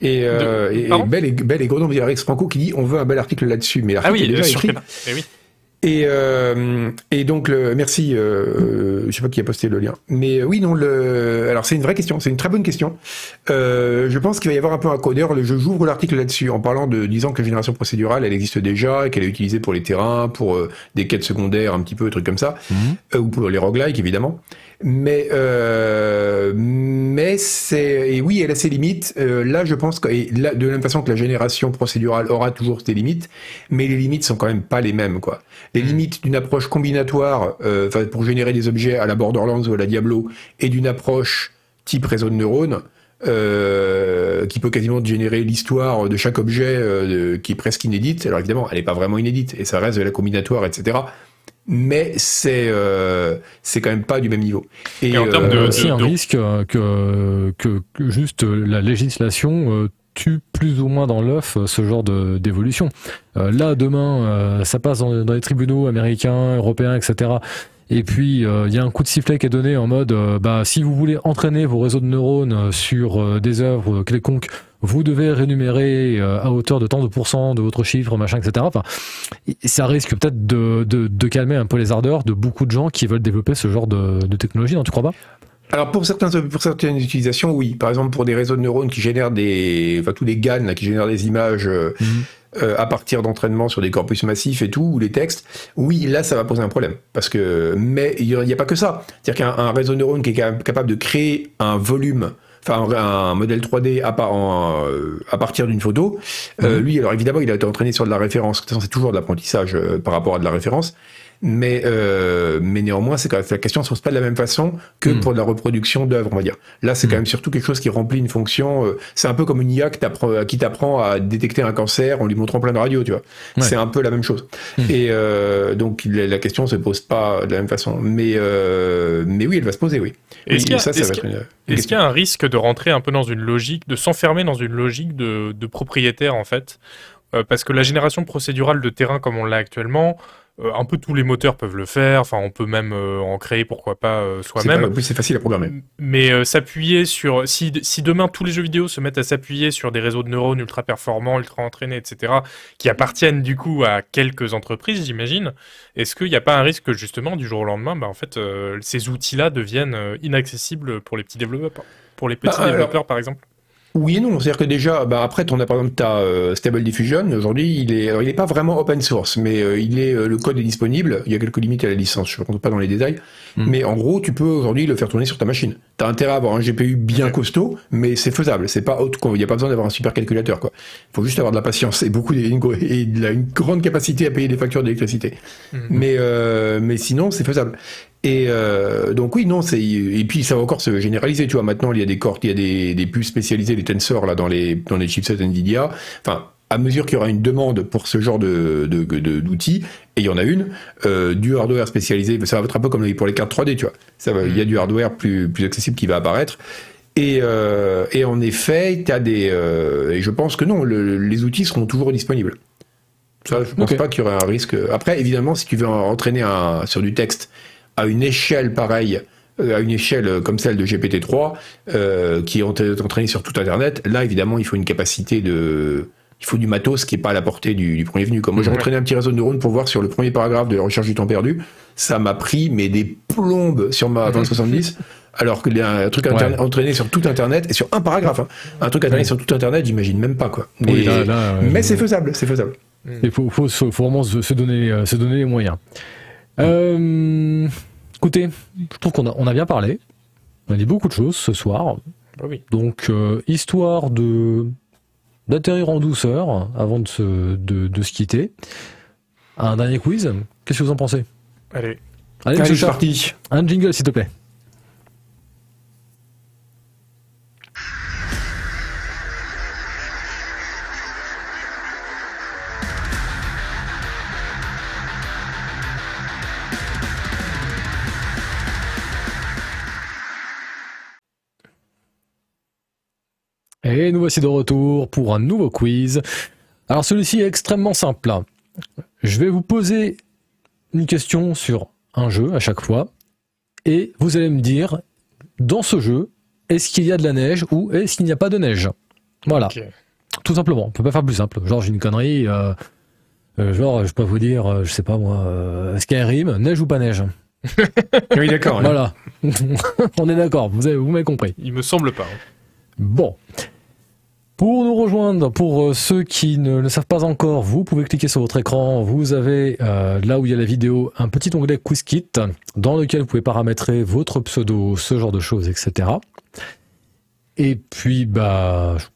Et, euh, De- et, et bel et, bel et gros nom, il y a Rex Franco qui dit on veut un bel article là-dessus. Mais Ah l'article oui est déjà sur écrit. Eh oui. Et, euh, et donc, le, merci, euh, je sais pas qui a posté le lien. Mais oui, non, le, alors c'est une vraie question, c'est une très bonne question. Euh, je pense qu'il va y avoir un peu un codeur. Je j'ouvre l'article là-dessus en parlant de disant que la génération procédurale, elle existe déjà et qu'elle est utilisée pour les terrains, pour euh, des quêtes secondaires, un petit peu, des trucs comme ça, euh, ou pour les roguelikes évidemment. Mais euh, mais c'est et oui, elle a ses limites. Euh, là, je pense que et là, de la même façon que la génération procédurale aura toujours ses limites, mais les limites sont quand même pas les mêmes, quoi. Les limites d'une approche combinatoire, euh, pour générer des objets à la Borderlands ou à la Diablo, et d'une approche type réseau de neurones, euh, qui peut quasiment générer l'histoire de chaque objet euh, de- qui est presque inédite. Alors évidemment, elle n'est pas vraiment inédite, et ça reste de la combinatoire, etc. Mais c'est euh, c'est quand même pas du même niveau. Et en termes Il y a de- aussi un de- risque euh, que, que, que juste la législation euh, tue plus ou moins dans l'œuf euh, ce genre de- d'évolution. Euh, là, demain, euh, ça passe dans, dans les tribunaux américains, européens, etc. Et puis, euh, il y a un coup de sifflet qui est donné en mode, euh, bah, si vous voulez entraîner vos réseaux de neurones euh, sur euh, des œuvres quelconques, vous devez rémunérer euh, à hauteur de tant de pourcents de votre chiffre, machin, etc. Enfin, ça risque peut-être de, de, de calmer un peu les ardeurs de beaucoup de gens qui veulent développer ce genre de, de technologie, non, tu crois pas? Alors pour certains pour certaines utilisations, oui. Par exemple pour des réseaux de neurones qui génèrent des, enfin tous les GAN là, qui génèrent des images euh, euh, à partir d'entraînement sur des corpus massifs et tout, ou les textes, oui, là ça va poser un problème. Parce que, mais il n'y a, pas que ça. C'est-à-dire qu'un un réseau de neurones qui est ca- capable de créer un volume enfin un, un modèle 3D à, par- en, euh, à partir d'une photo. Euh, lui, alors évidemment, il a été entraîné sur de la référence. De toute façon, C'est toujours de l'apprentissage euh, par rapport à de la référence. Mais, euh, mais néanmoins, c'est quand même, la question ne se pose pas de la même façon que Mm. pour de la reproduction d'œuvres, on va dire. Là, c'est quand même surtout quelque chose qui remplit une fonction. euh, c'est un peu comme une IA qui t'apprend, qui t'apprend à détecter un cancer en lui montrant plein de radios, tu vois. Ouais. C'est un peu la même chose. Mm. Et euh, donc la, la question se pose pas de la même façon. Mais euh, mais oui, elle va se poser, oui. Est-ce Oui, qu'il y a- une- y un risque de rentrer un peu dans une logique, de s'enfermer dans une logique de, de propriétaire en fait? Euh, Parce que la génération procédurale de terrain comme on l'a actuellement, euh, un peu tous les moteurs peuvent le faire, enfin on peut même euh, en créer pourquoi pas euh, soi-même. Plus, c'est facile à programmer. Mais euh, s'appuyer sur. Si, si demain tous les jeux vidéo se mettent à s'appuyer sur des réseaux de neurones ultra performants, ultra entraînés, etc., qui appartiennent du coup à quelques entreprises, j'imagine, est-ce qu'il n'y a pas un risque que justement, du jour au lendemain, bah, en fait, euh, ces outils-là deviennent euh, inaccessibles pour les petits développeurs Pour les petits Bah, alors- développeurs, par exemple? Oui et non, c'est-à-dire que déjà, bah après, ton, par exemple, t'as euh, Stable Diffusion. Aujourd'hui, il est, il est pas vraiment open source, mais euh, il est, euh, le code est disponible. Il y a quelques limites à la licence. Je ne rentre pas dans les détails, Mm. mais en gros, tu peux aujourd'hui le faire tourner sur ta machine. T'as intérêt à avoir un GPU bien costaud, mais c'est faisable. C'est pas haute, il n'y a pas besoin d'avoir un super calculateur, quoi. Il faut juste avoir de la patience et beaucoup, et de la- une grande capacité à payer des factures d'électricité. Mhm. Mais, euh, mais sinon, c'est faisable. Et euh, donc oui, non, c'est et puis ça va encore se généraliser. Tu vois, maintenant il y a des corps, il y a des, des puces spécialisées, les tensors là dans les dans les chipsets Nvidia. Enfin, à mesure qu'il y aura une demande pour ce genre de d'outils, et il y en a une, euh, du hardware spécialisé, ça va être un peu comme pour les cartes 3D, tu vois. Ça va, il y a du hardware plus plus accessible qui va apparaître. Et, euh, et en effet, tu as des. euh, et je pense que non, le- les outils seront toujours disponibles. Ça, je pense pas qu'il y aurait un risque. Après, évidemment, si tu veux entraîner un, sur du texte à une échelle pareille, à une échelle comme celle de GPT-3, euh, qui est ent- entraîné sur tout Internet, là, évidemment, il faut une capacité de. Il faut du matos qui est pas à la portée du, du premier venu. Comme moi, j'ai entraîné un petit réseau de neurones pour voir sur le premier paragraphe de la recherche du temps perdu. Ça m'a pris, mais des plombes sur ma 2070. Alors que un truc Ouais. entraîné sur tout Internet, et sur un paragraphe, hein. un truc entraîné Ouais. sur tout Internet, j'imagine même pas, quoi. Oui, Et- là, là, mais c'est faisable, c'est faisable. Il faut, faut, se- faut vraiment se, se donner, euh, se donner les moyens. Euh, écoutez, je trouve qu'on a, on a bien parlé. On a dit beaucoup de choses ce soir. Oui. Donc, euh, histoire de d'atterrir en douceur avant de se, de, de se quitter. Un dernier quiz. Qu'est-ce que vous en pensez? Allez. Allez, Allez, parti. un jingle s'il te plaît. Et nous voici de retour pour un nouveau quiz. Alors celui-ci est extrêmement simple. Je vais vous poser une question sur un jeu à chaque fois. Et vous allez me dire, dans ce jeu, est-ce qu'il y a de la neige ou est-ce qu'il n'y a pas de neige? Voilà, tout simplement. On peut pas faire plus simple. Genre j'ai une connerie. euh, euh, genre je peux vous dire, euh, je sais pas moi, Skyrim, neige ou pas neige? Oui, d'accord. Voilà. On est d'accord, vous avez- vous m'avez compris. Il me semble pas. hein. Bon. Pour nous rejoindre, pour euh, ceux qui ne le savent pas encore, vous pouvez cliquer sur votre écran. Vous avez euh, là où il y a la vidéo un petit onglet Quiz Kit dans lequel vous pouvez paramétrer votre pseudo, ce genre de choses, etc. Et puis, bah, je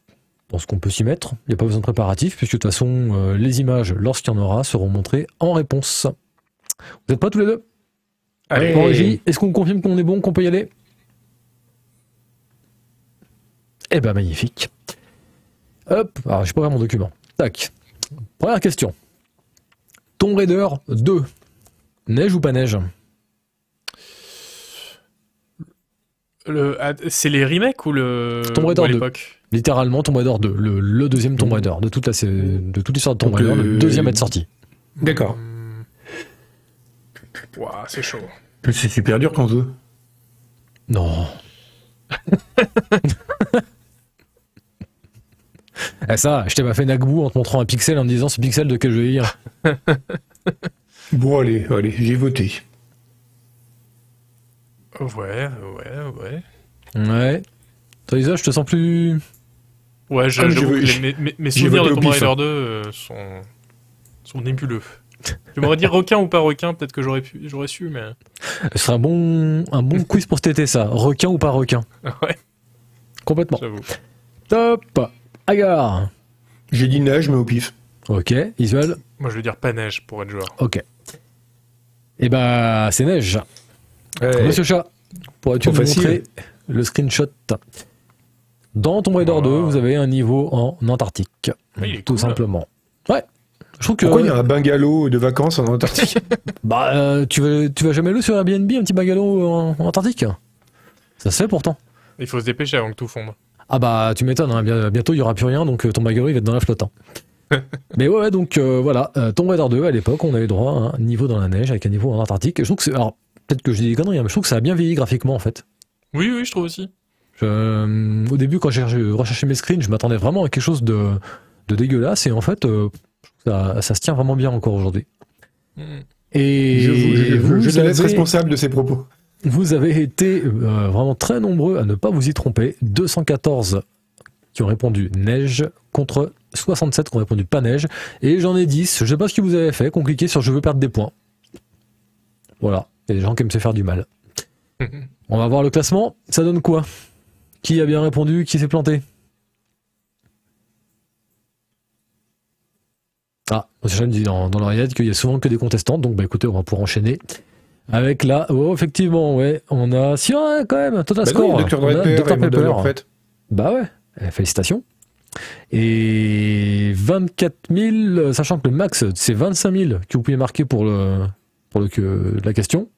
pense qu'on peut s'y mettre. Il n'y a pas besoin de préparatif puisque de toute façon, euh, les images, lorsqu'il y en aura, seront montrées en réponse. Vous n'êtes pas tous les deux? Allez. Régie, est-ce qu'on confirme qu'on est bon, qu'on peut y aller? Eh ben magnifique. Hop, alors j'ai pas ouvert mon document. Tac. Première question. Tomb Raider 2. Neige ou pas neige? Le- ah, C'est les remakes ou le. Tomb Raider ou à 2. l'époque? Littéralement Tomb Raider 2, le, le deuxième Tomb Raider de toute la de toute l'histoire de Tomb Raider, le euh, deuxième à être sorti. D'accord. Hmm. Ouah, c'est chaud. C'est super dur qu'on veut. Non. Ah ça, je t'ai pas fait Nagbou en te montrant un pixel en me disant ce pixel de quel jeu il est. Bon, allez, allez, j'ai voté. Ouais, ouais, ouais. Ouais. Toi Isa, je te sens plus... Ouais, je- j'avoue je que veux- les- mes, mes- souvenirs de Tomb Raider hein. 2 euh, sont, sont nébuleux. Tu m'aurais dit requin ou pas requin, peut-être que j'aurais pu, j'aurais su, mais. Ce serait un bon, un bon quiz pour cet été, ça. Requin ou pas requin Ouais, Complètement. j'avoue. Top Agar J'ai dit neige, mais au pif. Ok. Isuel Moi, je veux dire pas neige pour être joueur. Ok. Eh bah, c'est neige. Monsieur Chat, pourrais-tu nous facile. montrer le screenshot Dans Tomb Raider Oh. 2, vous avez un niveau en Antarctique. Oui, il est tout cool. simplement. Ouais. Je trouve que... Pourquoi il y a un bungalow de vacances en Antarctique Bah, euh, tu, vas, tu vas jamais louer sur Airbnb un petit bungalow en, en Antarctique? Ça se fait pourtant. Il faut se dépêcher avant que tout fonde. Ah bah tu m'étonnes, hein, bien- bientôt il y aura plus rien, donc euh, ton il va être dans la flotte. hein. Mais ouais, donc euh, voilà, euh, Tomb Raider 2 à l'époque, on avait droit à un niveau dans la neige avec un niveau en Antarctique. Et je trouve que c'est, alors peut-être que je dis des conneries, hein, mais je trouve que ça a bien vieilli graphiquement en fait. Oui, oui, je trouve aussi. Je- euh, au début, quand j'ai recherché- mes screens, je m'attendais vraiment à quelque chose de, de dégueulasse, et en fait, euh, ça, ça se tient vraiment bien encore aujourd'hui. Hmm. Et Je, vous, je, vous, je te laisse avez- responsable de ses propos. Vous avez été euh, vraiment très nombreux à ne pas vous y tromper. 214 qui ont répondu neige contre 67 qui ont répondu pas neige. Et j'en ai 10, je sais pas ce que vous avez fait, qui ont cliqué sur je veux perdre des points. Voilà, il y a des gens qui aiment se faire du mal. On va voir le classement, ça donne quoi? Qui a bien répondu? Qui s'est planté? Ah, M. Chan dit dans, dans l'oreillette qu'il y a souvent que des contestants, donc bah écoutez, on va pouvoir enchaîner avec la. Oh, effectivement, ouais, on a. Si, ouais, quand même, total Bah score. Dr. Dr. Pepper. en fait. Bah ouais, eh, félicitations. Et 24 000, sachant que le max, c'est 25 000 que vous pouvez marquer pour, le, pour le, que, la question.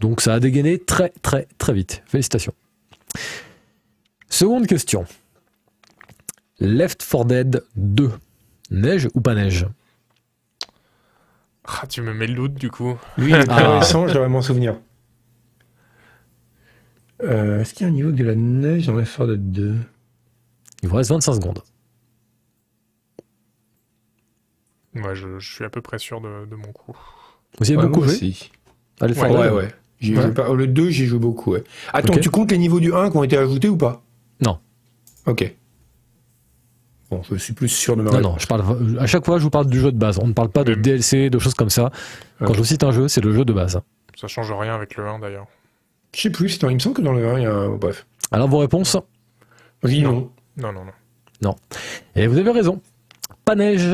Donc ça a dégainé très très très vite. Félicitations. Seconde question. Left 4 Dead 2. Neige ou pas neige? Ah, tu me mets le doute du coup. Lui, il est très Ah. récent, je devrais m'en souvenir. Euh, Est-ce qu'il y a un niveau de la neige dans l'effort de 2 Il vous reste 25 secondes. Moi, je, je suis à peu près sûr de, de mon coup. Vous y avez beaucoup joué 4 Ouais, ouais. Ouais. pas. Le 2, j'y joue beaucoup, ouais. Attends, tu comptes les niveaux du 1 qui ont été ajoutés ou pas? Non. Ok. Bon, je suis plus sûr de ma Non, réponse. non, je parle, à chaque fois, je vous parle du jeu de base. On ne parle pas de DLC, de choses comme ça. Quand je vous cite un jeu, c'est le jeu de base. Ça change rien avec le 1 d'ailleurs. Je sais plus, il me semble que dans le 1, il y a. Bref. Alors, vos réponses? Je dis non. Non, non, non. Et vous avez raison. Pas neige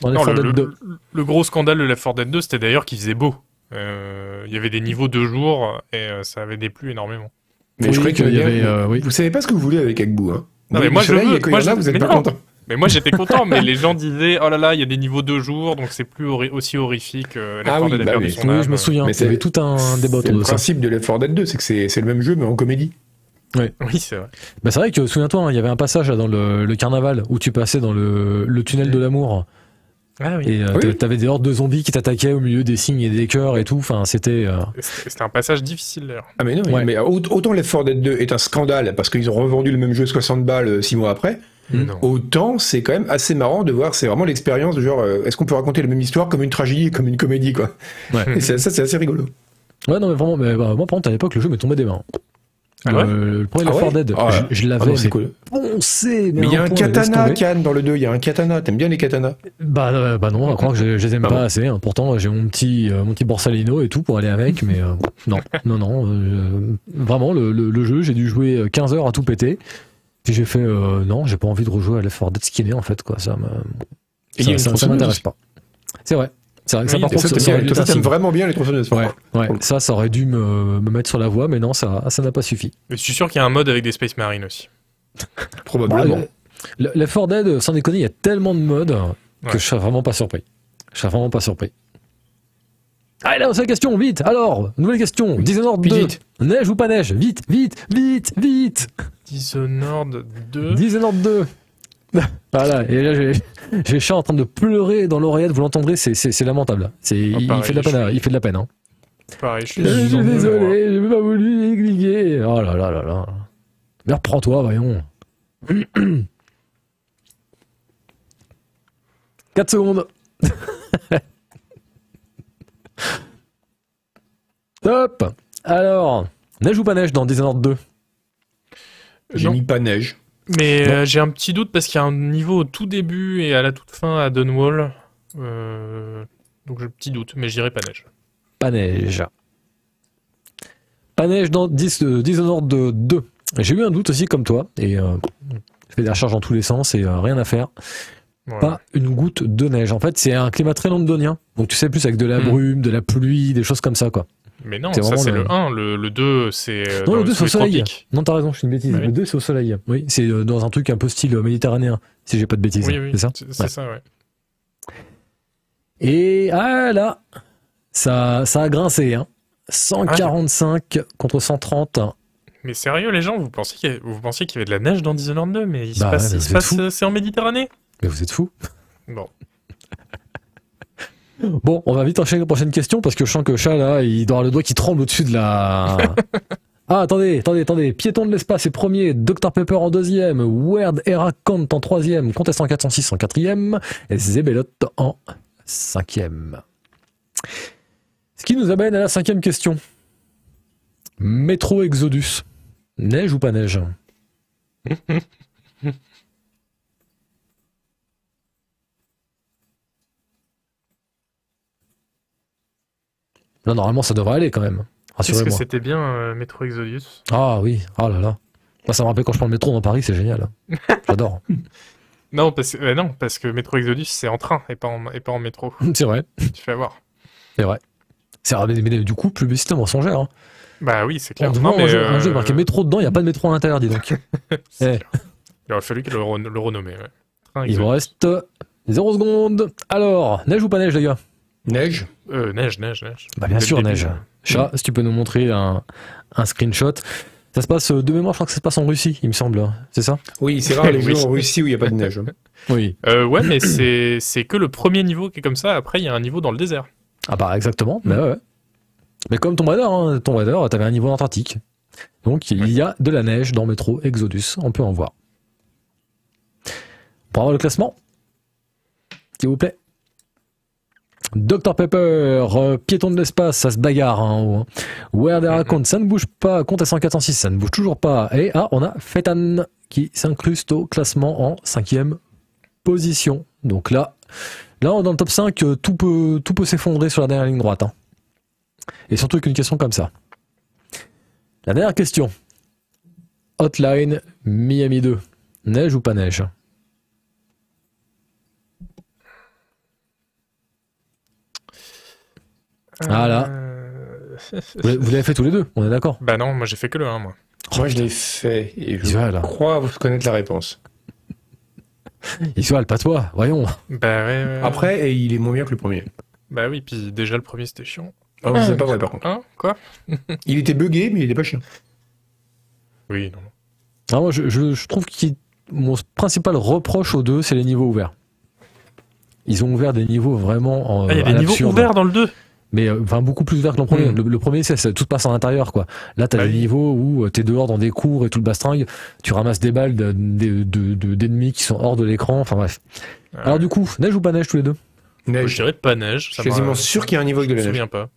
dans Non, 4 le, Dead le- 2. le gros scandale de Left 4 Dead 2, c'était d'ailleurs qu'il faisait beau. Euh, Il y avait des niveaux de jour et euh, ça avait déplu énormément. Mais Oui, je croyais qu'il y avait, euh, oui. Vous savez pas ce que vous voulez avec Agbou, hein? Non, mais moi, je veux- je- vous êtes pas content. Mais j'étais content, mais les gens disaient oh là là, il y a des niveaux de jour, donc c'est plus aussi horrifique. Euh, Left Ah 4 oui, bah oui. son Oui, âme. je me souviens. Mais Il y avait c'est- tout un débat autour le de ça. principe de Left 4 Dead 2, c'est que c'est c'est le même jeu, mais en comédie. Oui, c'est vrai. Bah, c'est vrai que, souviens-toi, hein, il y avait un passage là, dans le, le carnaval où tu passais dans le, le tunnel de l'amour Ah oui. et euh, Oui. t'avais des hordes de zombies qui t'attaquaient au milieu des signes et des cœurs et tout. Enfin, c'était. euh, C'était un passage difficile d'ailleurs. Ah mais non, Ouais. mais au- autant Left 4 Dead 2 est un scandale parce qu'ils ont revendu le même jeu 60 balles 6 mois après, Mm. Non. autant c'est quand même assez marrant de voir, c'est vraiment l'expérience de genre, euh, est-ce qu'on peut raconter la même histoire comme une tragédie et comme une comédie quoi Ouais. Et ça c'est assez rigolo. Ouais, non, mais vraiment, mais, bah, moi, par contre, à l'époque, le jeu m'est tombé des mains. Ah le, ouais le premier Ah Left 4 ouais Dead, Ah ouais. je, je Ah l'avais non, c'est mais cool. poncé. Mais il y a un katana. Cannes, dans le 2, il y a un katana, t'aimes bien les katanas? Bah, euh, bah non, je crois que je, je les aime Ah pas bon assez. hein. Pourtant, j'ai mon petit, euh, mon petit borsalino et tout pour aller avec, mais euh, non, non, non. euh, vraiment, le, le, le jeu, j'ai dû jouer 15 heures à tout péter. Puis j'ai fait, euh, non, j'ai pas envie de rejouer à Left 4 Dead skinné en fait, quoi. Ça me, m'intéresse pas. C'est vrai. C'est vrai que ça, Oui, par et contre, ça, ça, aurait signe. vraiment bien les tronçonneuses. Ouais, ouais. Ça, ça aurait dû me, me mettre sur la voie, mais non, ça, ça n'a pas suffi. Mais je suis sûr qu'il y a un mode avec des Space Marines aussi. Probablement. Ouais, le, le Left 4 Dead, sans déconner, il y a tellement de modes que Ouais. je serais vraiment pas surpris. Je serais vraiment pas surpris. Allez, la question, vite Alors, nouvelle question, Dishonored Vite, 2. vite. Neige ou pas neige? Vite, vite, vite, vite Dishonored 2. Dishonored 2 Voilà, et là, j'ai chat en train de pleurer dans l'oreillette, vous l'entendrez, c'est- c'est c'est lamentable. C'est il, pareil, fait de la peine, suis- il fait de la peine. Hein. Pareil, je suis Je suis désolé, j'ai pas voulu cliquer. Oh là là là là. Mais reprends-toi, voyons. 4 secondes. Hop. Alors, neige ou pas neige dans Dishonored 2 J'ai Non. mis pas neige. Mais euh, j'ai un petit doute parce qu'il y a un niveau au tout début et à la toute fin à Dunwall. Euh, donc j'ai un petit doute, mais je dirais pas neige. Pas neige. Pas neige dans Dis- euh, Dishonored 2. J'ai eu un doute aussi comme toi et je fais des recherches dans tous les sens et rien à faire. Voilà. pas une goutte de neige. En fait, c'est un climat très londonien. Donc tu sais plus avec de la Hmm. brume, de la pluie, des choses comme ça quoi. Mais non, c'est ça c'est le- le 1. Le, le 2, c'est. euh, non, le 2 sous c'est au soleil. tropiques. Non, t'as raison, je suis une bêtise. Bah oui. Le 2 c'est au soleil. Oui, c'est euh, dans un truc un peu style méditerranéen, si j'ai pas de bêtises. Oui, oui, C'est ça c'est Ouais. ça, ouais. Et ah là, ça, ça a grincé. Hein. 145 contre 130. Mais sérieux, les gens, vous pensiez qu'il y, avait- vous pensiez qu'il y avait de la neige dans Dishonored 2, mais il se Bah passe, ouais, mais il vous se êtes passe fous. euh, c'est en Méditerranée? Mais vous êtes fous. Bon. Bon, on va vite enchaîner la prochaine question parce que je sens que chat là, il doit avoir le doigt qui tremble au-dessus de la. Ah, attendez, attendez, attendez. Piéton de l'espace est premier, Dr Pepper en deuxième, Weird Era Kant en troisième, Contestant 406 en quatrième, et Zebelot en cinquième. Ce qui nous amène à la cinquième question. Métro Exodus. Neige ou pas neige? Là, normalement, ça devrait aller quand même. Qu'est-ce que Rassurez-moi. c'était bien euh, Metro Exodus Ah oui, oh là là. Moi, ça me rappelle quand je prends le métro dans Paris, c'est génial. J'adore. non parce, que- euh, non, parce que Metro Exodus, c'est en train et pas en, et pas en métro. c'est vrai, tu fais avoir. c'est vrai. C'est mais, mais du coup, publicité mensongère. Hein. Bah oui, c'est clair. Non, mais, un, jeu, un euh, jeu marqué métro dedans, il n'y a pas de métro à l'intérieur, dis donc. Eh. Il aurait fallu le, le renommer. ouais. Il vous reste 0 secondes. Alors, neige ou pas neige, les gars? Neige Euh, neige, neige, neige. Bah, bien sûr, neige. Chat, si tu peux nous montrer un, un screenshot. Ça se passe euh, de mémoire, je crois que ça se passe en Russie, il me semble. C'est ça? Oui, c'est rare les Oui. jeux en Russie où il n'y a pas de neige. hein. Oui. Euh, ouais, mais c'est c'est que le premier niveau qui est comme ça. Après, il y a un niveau dans le désert. Ah bah exactement, mais ouais, ouais. Mais comme Tomb Raider, hein, Tomb Raider, t'avais un niveau en Antarctique. Donc il y a de la neige dans Métro Exodus, on peut en voir. Pour avoir le classement, s'il vous plaît. Dr Pepper, euh, piéton de l'espace, ça se bagarre hein, en haut. hein. Where they raconte, ça ne bouge pas. Compte à 146, ça ne bouge toujours pas. Et ah, on a Fetan qui s'incruste au classement en cinquième position. Donc là, là dans le top 5, euh, tout peut, tout peut s'effondrer sur la dernière ligne droite. hein. Et surtout avec une question comme ça. La dernière question. Hotline Miami 2. Neige ou pas neige? Ah là. Euh, Vous l'avez- vous fait tous les deux, on est d'accord Bah non, moi j'ai fait que le 1, moi. Moi, je l'ai fait et je Visual. crois connaître la réponse. Visual, pas toi, voyons. Bah ouais, ouais. Après, et il est moins bien que le premier. Bah oui, puis déjà le premier c'était chiant. Ah, c'est pas vrai par contre. Hein Quoi? Il était buggé, mais il était pas chiant. Oui, non. Ah, moi, je, je, je trouve que mon principal reproche aux deux, c'est les niveaux ouverts. Ils ont ouvert des niveaux vraiment en, Ah, il y a à des niveaux l'absurde. ouverts dans le 2. Mais euh, enfin beaucoup plus ouverts que le premier. Mm. Le, le premier, c'est, c'est- tout se passe en intérieur, quoi. Là, t'as Bah des oui. niveaux où euh, t'es dehors dans des cours et tout le bastringue, tu ramasses des balles de, de- de- de- d'ennemis qui sont hors de l'écran, enfin bref. Alors du coup, neige ou pas neige tous les deux? Neige. je dirais pas neige. Je Ça suis quasiment sûr qu'il y a un niveau avec de Je la me neige. souviens pas.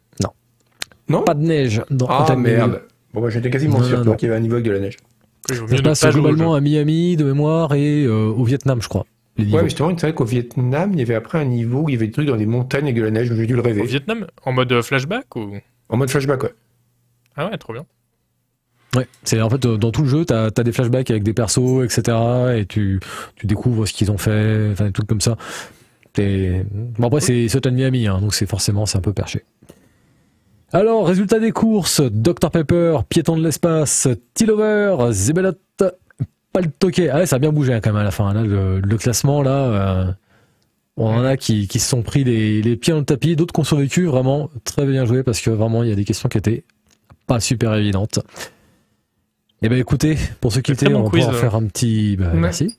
Non Pas de neige dans Ah merde. Bon, bah, j'étais quasiment Non, sûr non, non. qu'il y avait un niveau avec de la neige. Ça se passe globalement à Miami de mémoire et euh, au Vietnam, je crois. Les niveaux. Ouais, mais justement, c'est vrai qu'au Vietnam, il y avait après un niveau où il y avait des trucs dans des montagnes avec de la neige, j'ai dû le Au rêver. Vietnam En mode euh, flashback ou... En mode flashback, ouais. Ah ouais, trop bien. Ouais, c'est en fait dans tout le jeu, t'as as des flashbacks avec des persos, etc. Et tu, tu découvres ce qu'ils ont fait, enfin des trucs comme ça. T'es- Bon après c'est Sutton Miami, hein, donc c'est forcément c'est un peu perché. Alors résultat des courses Dr Pepper, Piéton de l'espace, Tillover, Zebelot, Paltoquet. Ah ouais, ça a bien bougé hein, quand même à la fin. Là, le, le classement là, euh, on en a qui, qui se sont pris les, les pieds dans le tapis, d'autres qui ont survécu. Vraiment très bien joué parce que vraiment il y a des questions qui étaient pas super évidentes. Eh ben écoutez, pour ceux qui Très étaient, bon on va quiz, pouvoir euh. faire un petit. bah, Ouais. Merci.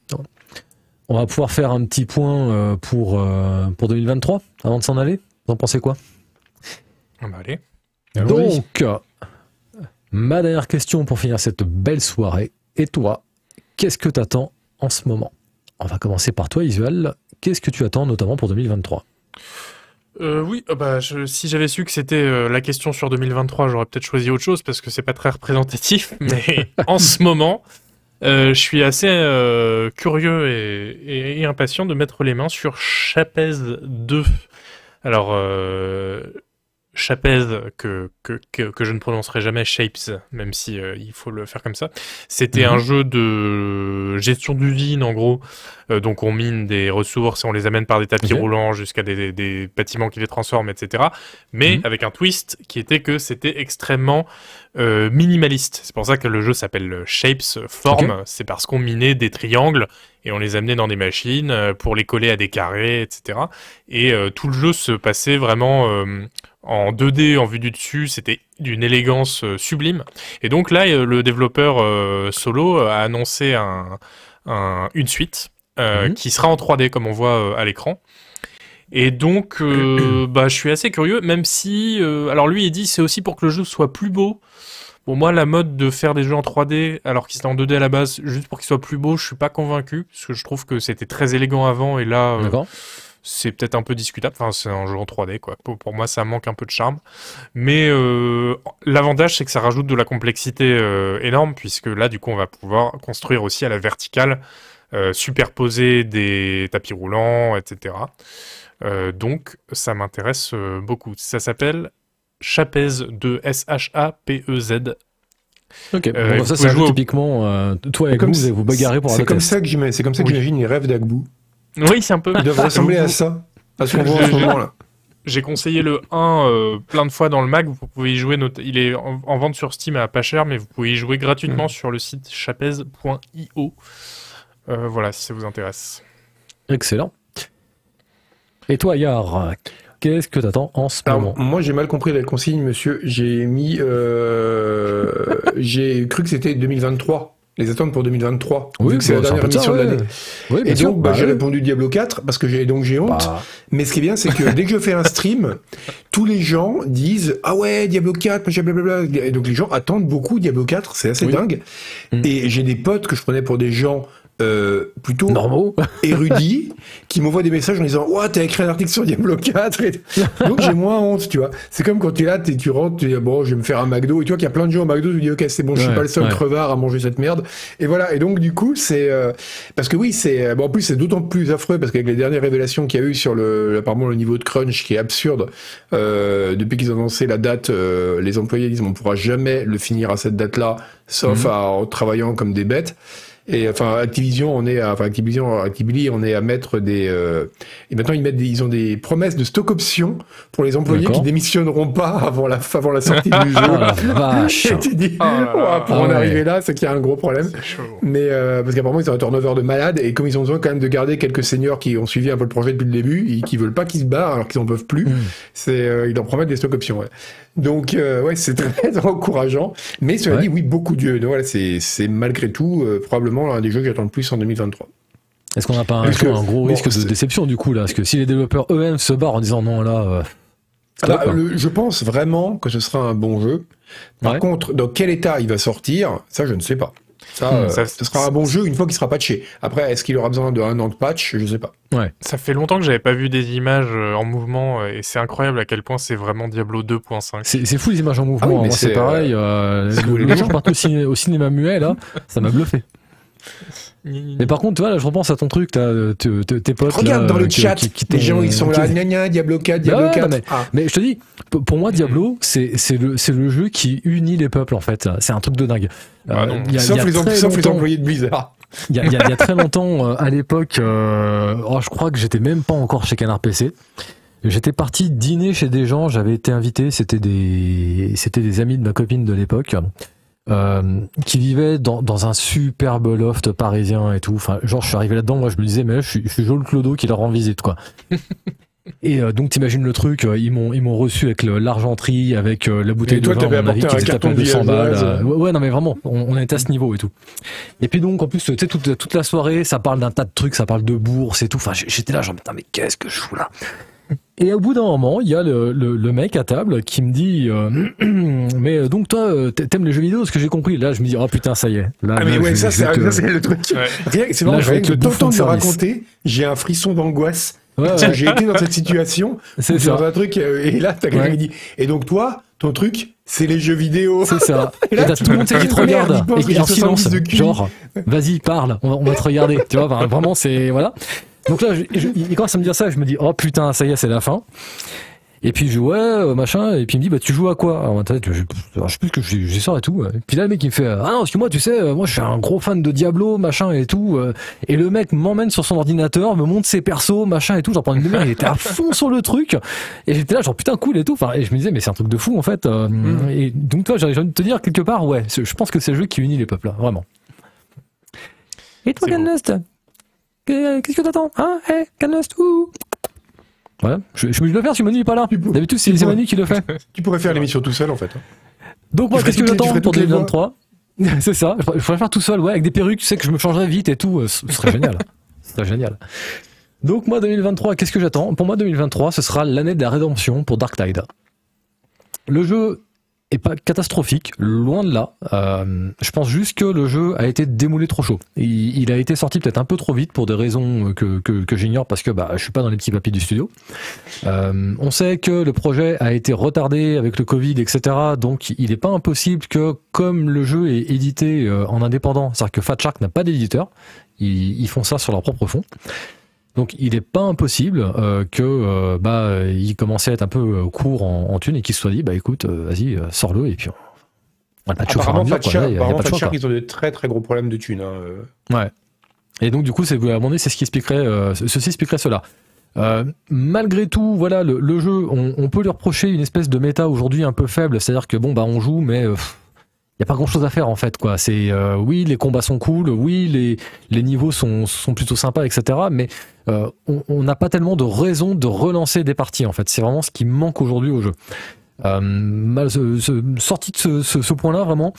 On va pouvoir faire un petit point euh, pour pour 2023 avant de s'en aller. Vous en pensez quoi? Ah bah allez. Allons-y. Donc, ma dernière question pour finir cette belle soirée. Et toi, qu'est-ce que tu attends en ce moment? On va commencer par toi, Isuel. Qu'est-ce que tu attends notamment pour 2023 Euh, oui, euh, bah, je- si j'avais su que c'était euh, la question sur 2023, j'aurais peut-être choisi autre chose parce que c'est pas très représentatif. Mais en ce moment, euh, je suis assez curieux et, et- et impatient de mettre les mains sur Chapez 2. Alors, Chapez, que, que, que, que je ne prononcerai jamais Shapes, même si euh, il faut le faire comme ça. C'était Mhm. un jeu de gestion d'usine, en gros. Euh, donc, on mine des ressources et on les amène par des tapis roulants jusqu'à des, des- des bâtiments qui les transforment, etc. Mais Mhm. avec un twist qui était que c'était extrêmement euh, minimaliste. C'est pour ça que le jeu s'appelle euh, Shapes, forme. C'est parce qu'on minait des triangles et on les amenait dans des machines pour les coller à des carrés, etc. Et euh, tout le jeu se passait vraiment euh, en 2D, en vue du dessus. C'était d'une élégance euh, sublime. Et donc là, le développeur solo a annoncé un, un- une suite euh, Mhm. qui sera en 3D, comme on voit euh, à l'écran. Et donc, euh, bah, je suis assez curieux, même si, alors lui, il dit, c'est aussi pour que le jeu soit plus beau. Bon, moi, la mode de faire des jeux en 3D, alors qu'ils étaient en 2D à la base, juste pour qu'ils soient plus beaux, je suis pas convaincu, parce que je trouve que c'était très élégant avant, et là, c'est peut-être un peu discutable. Enfin, c'est un jeu en 3D, quoi. Pour, pour moi, ça manque un peu de charme. Mais l'avantage, c'est que ça rajoute de la complexité énorme, puisque là, du coup, on va pouvoir construire aussi à la verticale, euh, superposer des tapis roulants, etc. Euh, donc, ça m'intéresse euh, beaucoup. Ça s'appelle Chapez de S-H-A-P-E-Z. Ok. Euh, Bon, ça, c'est typiquement. euh, toi et Comme vous, vous allez vous bagarrer pour C'est avoir comme ça que j'imagine, c'est comme ça que Oui. j'imagine les rêves d'Agbou. Oui, c'est un peu. Ils doivent ressembler à ça, à ce qu'on voit en ce moment là. J'ai conseillé le 1 euh, plein de fois dans le mag. Vous pouvez y jouer. Il est en, en vente sur Steam à pas cher, mais vous pouvez y jouer gratuitement Mm. sur le site chapez.io. Euh, voilà, si ça vous intéresse. Excellent. Et toi, Yar, qu'est-ce que tu attends en ce moment moi j'ai mal compris la consigne, monsieur. J'ai mis. euh, j'ai cru que c'était 2023. Les attentes pour 2023. Oui, vu que c'est la bah, dernière émission de ouais. l'année. Oui, Et sûr. donc, bah, Bah, j'ai oui. répondu Diablo 4 parce que j'ai donc j'ai honte. Bah, Mais ce qui est bien, c'est que dès que je fais un stream, tous les gens disent ah ouais Diablo 4, machin, blablabla. Et donc les gens attendent beaucoup Diablo 4, c'est assez Oui. dingue. Mm. Et j'ai des potes que je prenais pour des gens euh, plutôt normaux. érudits qui m'envoient des messages en disant ouais t'as écrit un article sur Diablo 4 et donc j'ai moins honte tu vois c'est comme quand tu es là t'es- tu rentres tu dis bon je vais me faire un McDo et tu vois qu'il y a plein de gens au McDo tu dis ok c'est bon je suis Ouais, pas le seul ouais. crevard à manger cette merde et voilà et donc du coup c'est euh, parce que oui c'est bon en plus c'est d'autant plus affreux parce qu'avec les dernières révélations qu'il y a eu sur le apparemment le niveau de crunch qui est absurde euh, depuis qu'ils ont annoncé la date euh, les employés disent on pourra jamais le finir à cette date là sauf Mhm. à- en travaillant comme des bêtes Et enfin, Activision, on est à, enfin, Activision, Activision, on est à mettre des, euh, et maintenant ils mettent des, ils ont des promesses de stock options pour les employés qui démissionneront pas avant la, avant la sortie du jeu. Vache. Et tu dis, Oh là là. ouah, pour Ah en ouais. arriver là, c'est qu'il y a un gros problème. C'est chaud. Mais euh, parce qu'apparemment ils ont un turnover de malade et comme ils ont besoin quand même de garder quelques seniors qui ont suivi un peu le projet depuis le début et qui veulent pas qu'ils se barrent alors qu'ils en peuvent plus, Mm. c'est euh, ils leur promettent des stock options. Ouais. Donc euh, ouais, c'est très encourageant. Mais cela Ouais. dit, oui, beaucoup de donc voilà, c'est c'est malgré tout euh, probablement l'un des jeux que j'attends le plus en 2023. Est-ce qu'on n'a pas un, Parce que- un gros bon, risque de déception du coup là? Parce que si les développeurs eux-mêmes se barrent en disant non là, euh, stop, Ah bah, le- je pense vraiment que ce sera un bon jeu. Par Ouais. contre, dans quel état il va sortir, ça je ne sais pas. Ça, Hmm, euh, ça- ce sera un bon jeu une fois qu'il sera patché. Après, est-ce qu'il aura besoin d'un an de patch? Je sais pas. Ça fait longtemps que j'avais pas vu des images euh, en mouvement et c'est incroyable à quel point c'est vraiment Diablo 2.5. c'est fou les images en mouvement. Ah oui, mais Moi, c'est pareil. euh, le le jour je partais au, ciné- au cinéma muet là, ça m'a bluffé. Mais par contre, tu vois, là, je repense à ton truc, t'as, euh, te- te- tes potes. Regarde là, dans le qui- chat, qui- qui les gens ils sont là, gna gna, Diablo 4, Diablo Ouais, 4. mais- Ah. Mais je te dis, pour moi, Diablo, c'est c'est le, c'est le jeu qui unit les peuples, en fait. C'est un truc de dingue. Bah il y a- y sauf, a les, em- très sauf les longtemps- employés de Blizzard. Il y a, y y très longtemps, euh, à l'époque, euh, oh, je crois que j'étais même pas encore chez Canard PC. J'étais parti dîner chez des gens, j'avais été invité, c'était des, c'était des amis de ma copine de l'époque, euh, qui vivaient dans, dans un superbe loft parisien et tout. Enfin, genre, je suis arrivé là-dedans, moi, je me disais, mais là, je suis, je suis Joel Clodo qui leur rend visite, quoi. Et euh, donc t'imagines le truc, euh, ils m'ont ils m'ont reçu avec l'argenterie, avec euh, la bouteille Et toi, de vin, à mon avis, qui était de 200 balles. Ouais, ouais, non mais vraiment, on, on était à ce niveau et tout. Et puis donc en plus, tu sais, toute, toute la soirée, ça parle d'un tas de trucs, ça parle de bourse et tout. Enfin, j'étais là, genre putain, mais qu'est-ce que je fous là? Et au bout d'un moment, il y a le, le, le mec à table qui me dit, euh, mais euh, donc toi, euh, t'aimes les jeux vidéo, ce que j'ai compris. Là, je me dis, oh putain, ça y est. Là, Ah, mais là, ouais, je- ça, c'est te- ça, c'est le truc. Ouais. Rien, c'est vraiment, rien que le service. raconter, j'ai un frisson d'angoisse. Ouais, Parce que ouais, J'ai été dans cette situation. c'est ça. Dans un truc, euh, et là, t'as quelqu'un Ouais. qui dit, et donc toi, ton truc, c'est les jeux vidéo. C'est ça. Et Et là, t'as tout le monde qui te regarde et qui est en silence. 70 de QI. Genre, vas-y, parle, on va, on va te regarder. Tu vois, vraiment, c'est voilà. Donc là, je, je- il commence à me dire ça, je me dis, oh putain, ça y est, c'est la fin. Et puis je dis ouais euh, machin. Et puis il me dit bah tu joues à quoi? Alors, en tête, je, je sais plus ce que j'ai j'ai sort et tout et puis là le mec il me fait ah non parce que moi tu sais euh, moi je suis un gros fan de Diablo machin et tout euh, et le mec m'emmène sur son ordinateur me montre ses persos machin et tout. Genre pendant une demi-heure. Il était à fond sur le truc. Et j'étais là genre putain cool et tout. Enfin et je me disais mais c'est un truc de fou en fait euh, et donc toi j'ai envie de te dire quelque part ouais je pense que c'est le jeu qui unit les peuples là vraiment. Et toi Que- qu'est-ce que t'attends hein? Hey Canest ouh voilà je, je, je le faire si Manu est pas là. D'habitude c'est Manu qui le fait. Tu pourrais faire l'émission tout seul, en fait. hein. donc moi qu'est-ce que j'attends pour toutes les 2023 c'est ça. Je pourrais- je pourrais faire tout seul ouais avec des perruques tu sais que je me changerais vite et tout euh, ce serait génial. Ce serait génial. Donc moi 2023 qu'est-ce que j'attends? Pour moi 2023 ce sera l'année de la rédemption pour Dark Tide le jeu est pas catastrophique, loin de là. Euh, je pense juste que le jeu a été démoulé trop chaud. Il, a été sorti peut-être un peu trop vite pour des raisons que, que, que j'ignore parce que bah, je suis pas dans les petits papiers du studio. Euh, on sait que le projet a été retardé avec le Covid, etc. Donc il n'est pas impossible que, comme le jeu est édité euh, en indépendant, c'est-à-dire que Fat Shark n'a pas d'éditeur, ils, ils font ça sur leur propre fond. Donc il n'est pas impossible euh, que euh, bah il commençait à être un peu euh, court en, en thunes et qu'il se soit dit bah écoute euh, vas-y sors-le et puis on, on pas chauffer Apparemment, mur, quoi. Là, apparemment, pas de ils ont de très très gros problèmes de thunes. hein. Ouais. Et donc du coup, c'est donné, c'est ce qui expliquerait, ceci expliquerait cela. Euh, malgré tout, voilà, le, le jeu, on, on peut lui reprocher une espèce de méta aujourd'hui un peu faible, c'est-à-dire que bon, bah on joue, mais il y a pas grand-chose à faire en fait, quoi. C'est euh, oui, les combats sont cool, oui, les les niveaux sont sont plutôt sympas, etc. Mais euh, on n'a pas tellement de raison de relancer des parties en fait. C'est vraiment ce qui manque aujourd'hui au jeu. Euh, sorti de ce, ce, ce point-là, vraiment,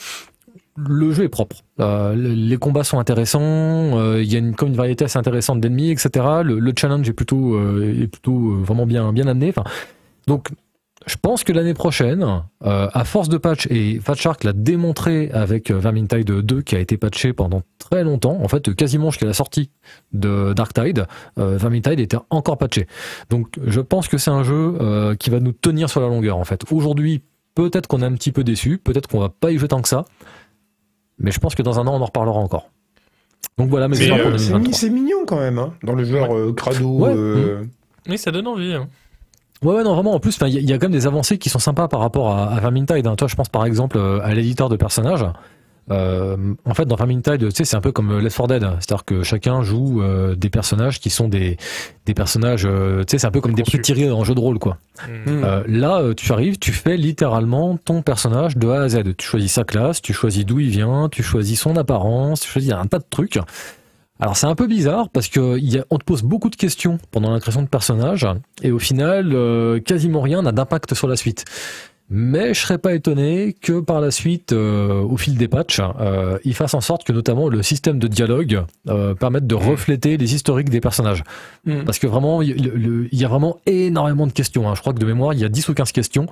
le jeu est propre. Euh, le- les combats sont intéressants. euh, Il y a une, comme une variété assez intéressante d'ennemis, etc. Le, le challenge est plutôt, euh, est plutôt euh, vraiment bien, bien amené. Enfin, donc, je pense que l'année prochaine, euh, à force de patch, et Fat Shark l'a démontré avec euh, Vermintide 2 qui a été patché pendant très longtemps, en fait quasiment jusqu'à la sortie de Dark Tide, euh, Vermintide était encore patché. Donc je pense que c'est un jeu euh, qui va nous tenir sur la longueur en fait. Aujourd'hui, peut-être qu'on est un petit peu déçu, peut-être qu'on va pas y jouer tant que ça, mais je pense que dans un an on en reparlera encore. Donc voilà mes Mais, visions pour C'est 2023. mi- c'est mignon quand même, hein, dans le genre euh, crado. Ouais. euh, Oui, ça donne envie. hein. Ouais, ouais, non, vraiment. En plus, il y, a- il y a quand même des avancées qui sont sympas par rapport à, à Vermintide. hein. Toi, je pense par exemple euh, à l'éditeur de personnages. Euh, en fait, dans Vermintide, tu sais, c'est un peu comme Left 4 Dead, c'est-à-dire que chacun joue euh, des personnages qui sont des des personnages, euh, tu sais, c'est un peu comme des petits tirés en jeu de rôle, quoi. Mm. Euh, là, tu arrives, tu fais littéralement ton personnage de A à Z. Tu choisis sa classe, tu choisis d'où il vient, tu choisis son apparence, tu choisis un tas de trucs. Alors c'est un peu bizarre parce que on te pose beaucoup de questions pendant la de personnage et au final, euh, quasiment rien n'a d'impact sur la suite. Mais je serais pas étonné que par la suite, euh, au fil des patchs, euh, ils fassent en sorte que notamment le système de dialogue euh, permette de refléter les historiques des personnages. Mm. Parce que vraiment, il y a vraiment énormément de questions. hein. Je crois que de mémoire, il y a 10 ou 15 questions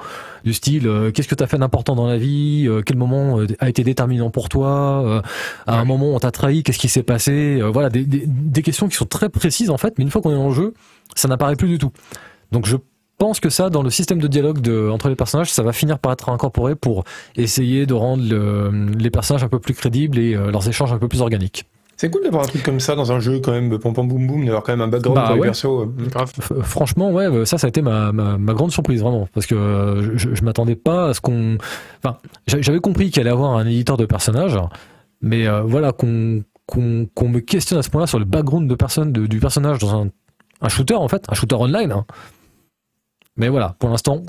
du style euh, qu'est-ce que tu as fait d'important dans la vie Euh, Quel moment euh, a été déterminant pour toi Euh, À un moment, on t'a trahi Qu'est-ce qui s'est passé Euh, Voilà, des, des- des questions qui sont très précises en fait, mais une fois qu'on est le jeu, ça n'apparaît plus du tout. Donc je pense que ça, dans le système de dialogue de, entre les personnages, ça va finir par être incorporé pour essayer de rendre le- les personnages un peu plus crédibles et euh, leurs échanges un peu plus organiques. C'est cool d'avoir un truc comme ça dans un jeu quand même, pom pom boum boum, d'avoir quand même un background Bah pour les ouais. persos. euh. F- Franchement, ouais, euh, ça, ça a été ma, ma, ma grande surprise, vraiment. Parce que euh, je, je m'attendais pas à ce qu'on. Enfin, j'a- j'avais compris qu'il allait avoir un éditeur de personnages, mais euh, voilà, qu'on me questionne à ce point-là sur le background de personne, de- du personnage dans un, un shooter, en fait, un shooter online. hein. Mais voilà, pour l'instant,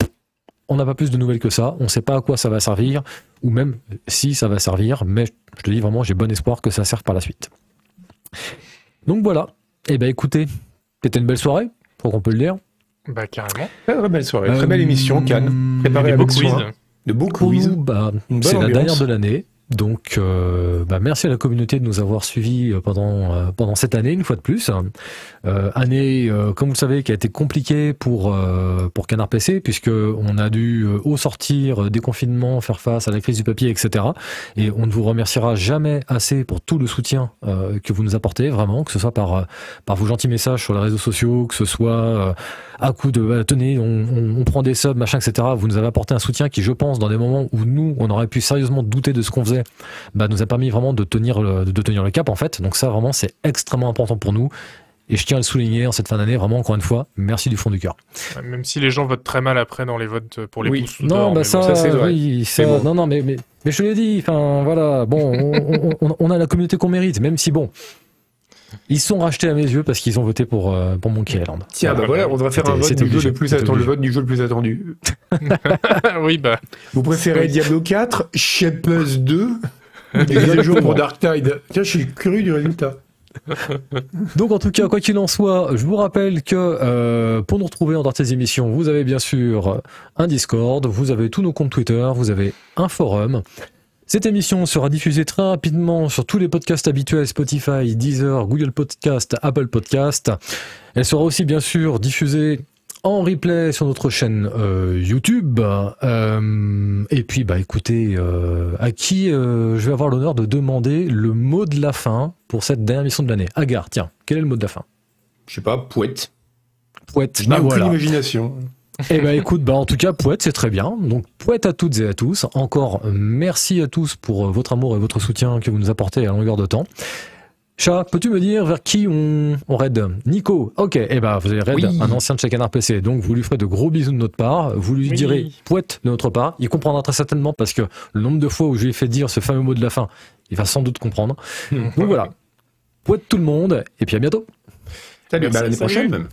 on n'a pas plus de nouvelles que ça. On sait pas à quoi ça va servir, ou même si ça va servir, mais je te dis vraiment, j'ai bon espoir que ça serve par la suite. Donc voilà. Eh ben écoutez, c'était une belle soirée, je crois qu'on peut le dire. Bah, carrément. Très, belle soirée, très Euh, belle émission, Cannes. Préparée avec soin. De beaux quiz. Bah, c'est la dernière de l'année. Donc, euh, bah, merci à la communauté de nous avoir suivis euh, pendant euh, pendant cette année une fois de plus. Euh, année, euh, comme vous le savez, qui a été compliquée pour euh, pour Canard PC puisque on a dû au sortir des confinements faire face à la crise du papier, etc. Et on ne vous remerciera jamais assez pour tout le soutien que vous nous apportez, vraiment, que ce soit par par vos gentils messages sur les réseaux sociaux, que ce soit à coup de bah, tenez, on, on, on prend des subs, machin, etc. Vous nous avez apporté un soutien qui, je pense, dans des moments où nous, on aurait pu sérieusement douter de ce qu'on faisait, bah, nous a permis vraiment de tenir le, de tenir le cap, en fait. Donc ça, vraiment, c'est extrêmement important pour nous. Et je tiens à le souligner en cette fin d'année, vraiment, encore une fois, merci du fond du cœur. Même si les gens votent très mal après dans les votes pour les Oui. pouces Non, bah ça, bon. ça, c'est vrai. oui, bon. non, non, mais, mais, mais je l'ai dit, enfin, voilà, bon, on, on- on- on a la communauté qu'on mérite, même si, bon, ils sont rachetés à mes yeux parce qu'ils ont voté pour, euh, pour Monkey Island. Tiens, bah voilà, on devrait faire un vote du jeu le plus attendu. Le vote du jeu le plus attendu. oui, bah. Vous préférez Oui. Diablo 4, Shepers 2 ou des mises à jour pour Dark Tide? Tiens, je suis curieux du résultat. Donc en tout cas, quoi qu'il en soit, je vous rappelle que euh, pour nous retrouver en dehors de ces émissions, vous avez bien sûr un Discord, vous avez tous nos comptes Twitter, vous avez un forum. Cette émission sera diffusée très rapidement sur tous les podcasts habituels Spotify, Deezer, Google Podcast, Apple Podcast. Elle sera aussi bien sûr diffusée en replay sur notre chaîne euh, YouTube. Euh, et puis, bah écoutez, euh, à qui je vais avoir l'honneur de demander le mot de la fin pour cette dernière émission de l'année Agar, tiens, quel est le mot de la fin? Je sais pas, Pouette. Pouette. Je Bah voilà. imagination. Eh ben écoute, bah en tout cas, Pouette, c'est très bien. Donc Pouette à toutes et à tous. Encore merci à tous pour euh, votre amour et votre soutien que vous nous apportez à longueur de temps. Chat, peux-tu me dire vers qui on, on raid Nico, ok, eh ben vous avez raid Oui. un ancien de chez Canard PC, donc vous lui ferez de gros bisous de notre part, vous lui Oui. direz Pouette de notre part, il comprendra très certainement parce que le nombre de fois où je lui ai fait dire ce fameux mot de la fin, il va sans doute comprendre. Donc voilà, Pouette tout le monde, et puis à bientôt Salut, bah, à l'année prochaine même.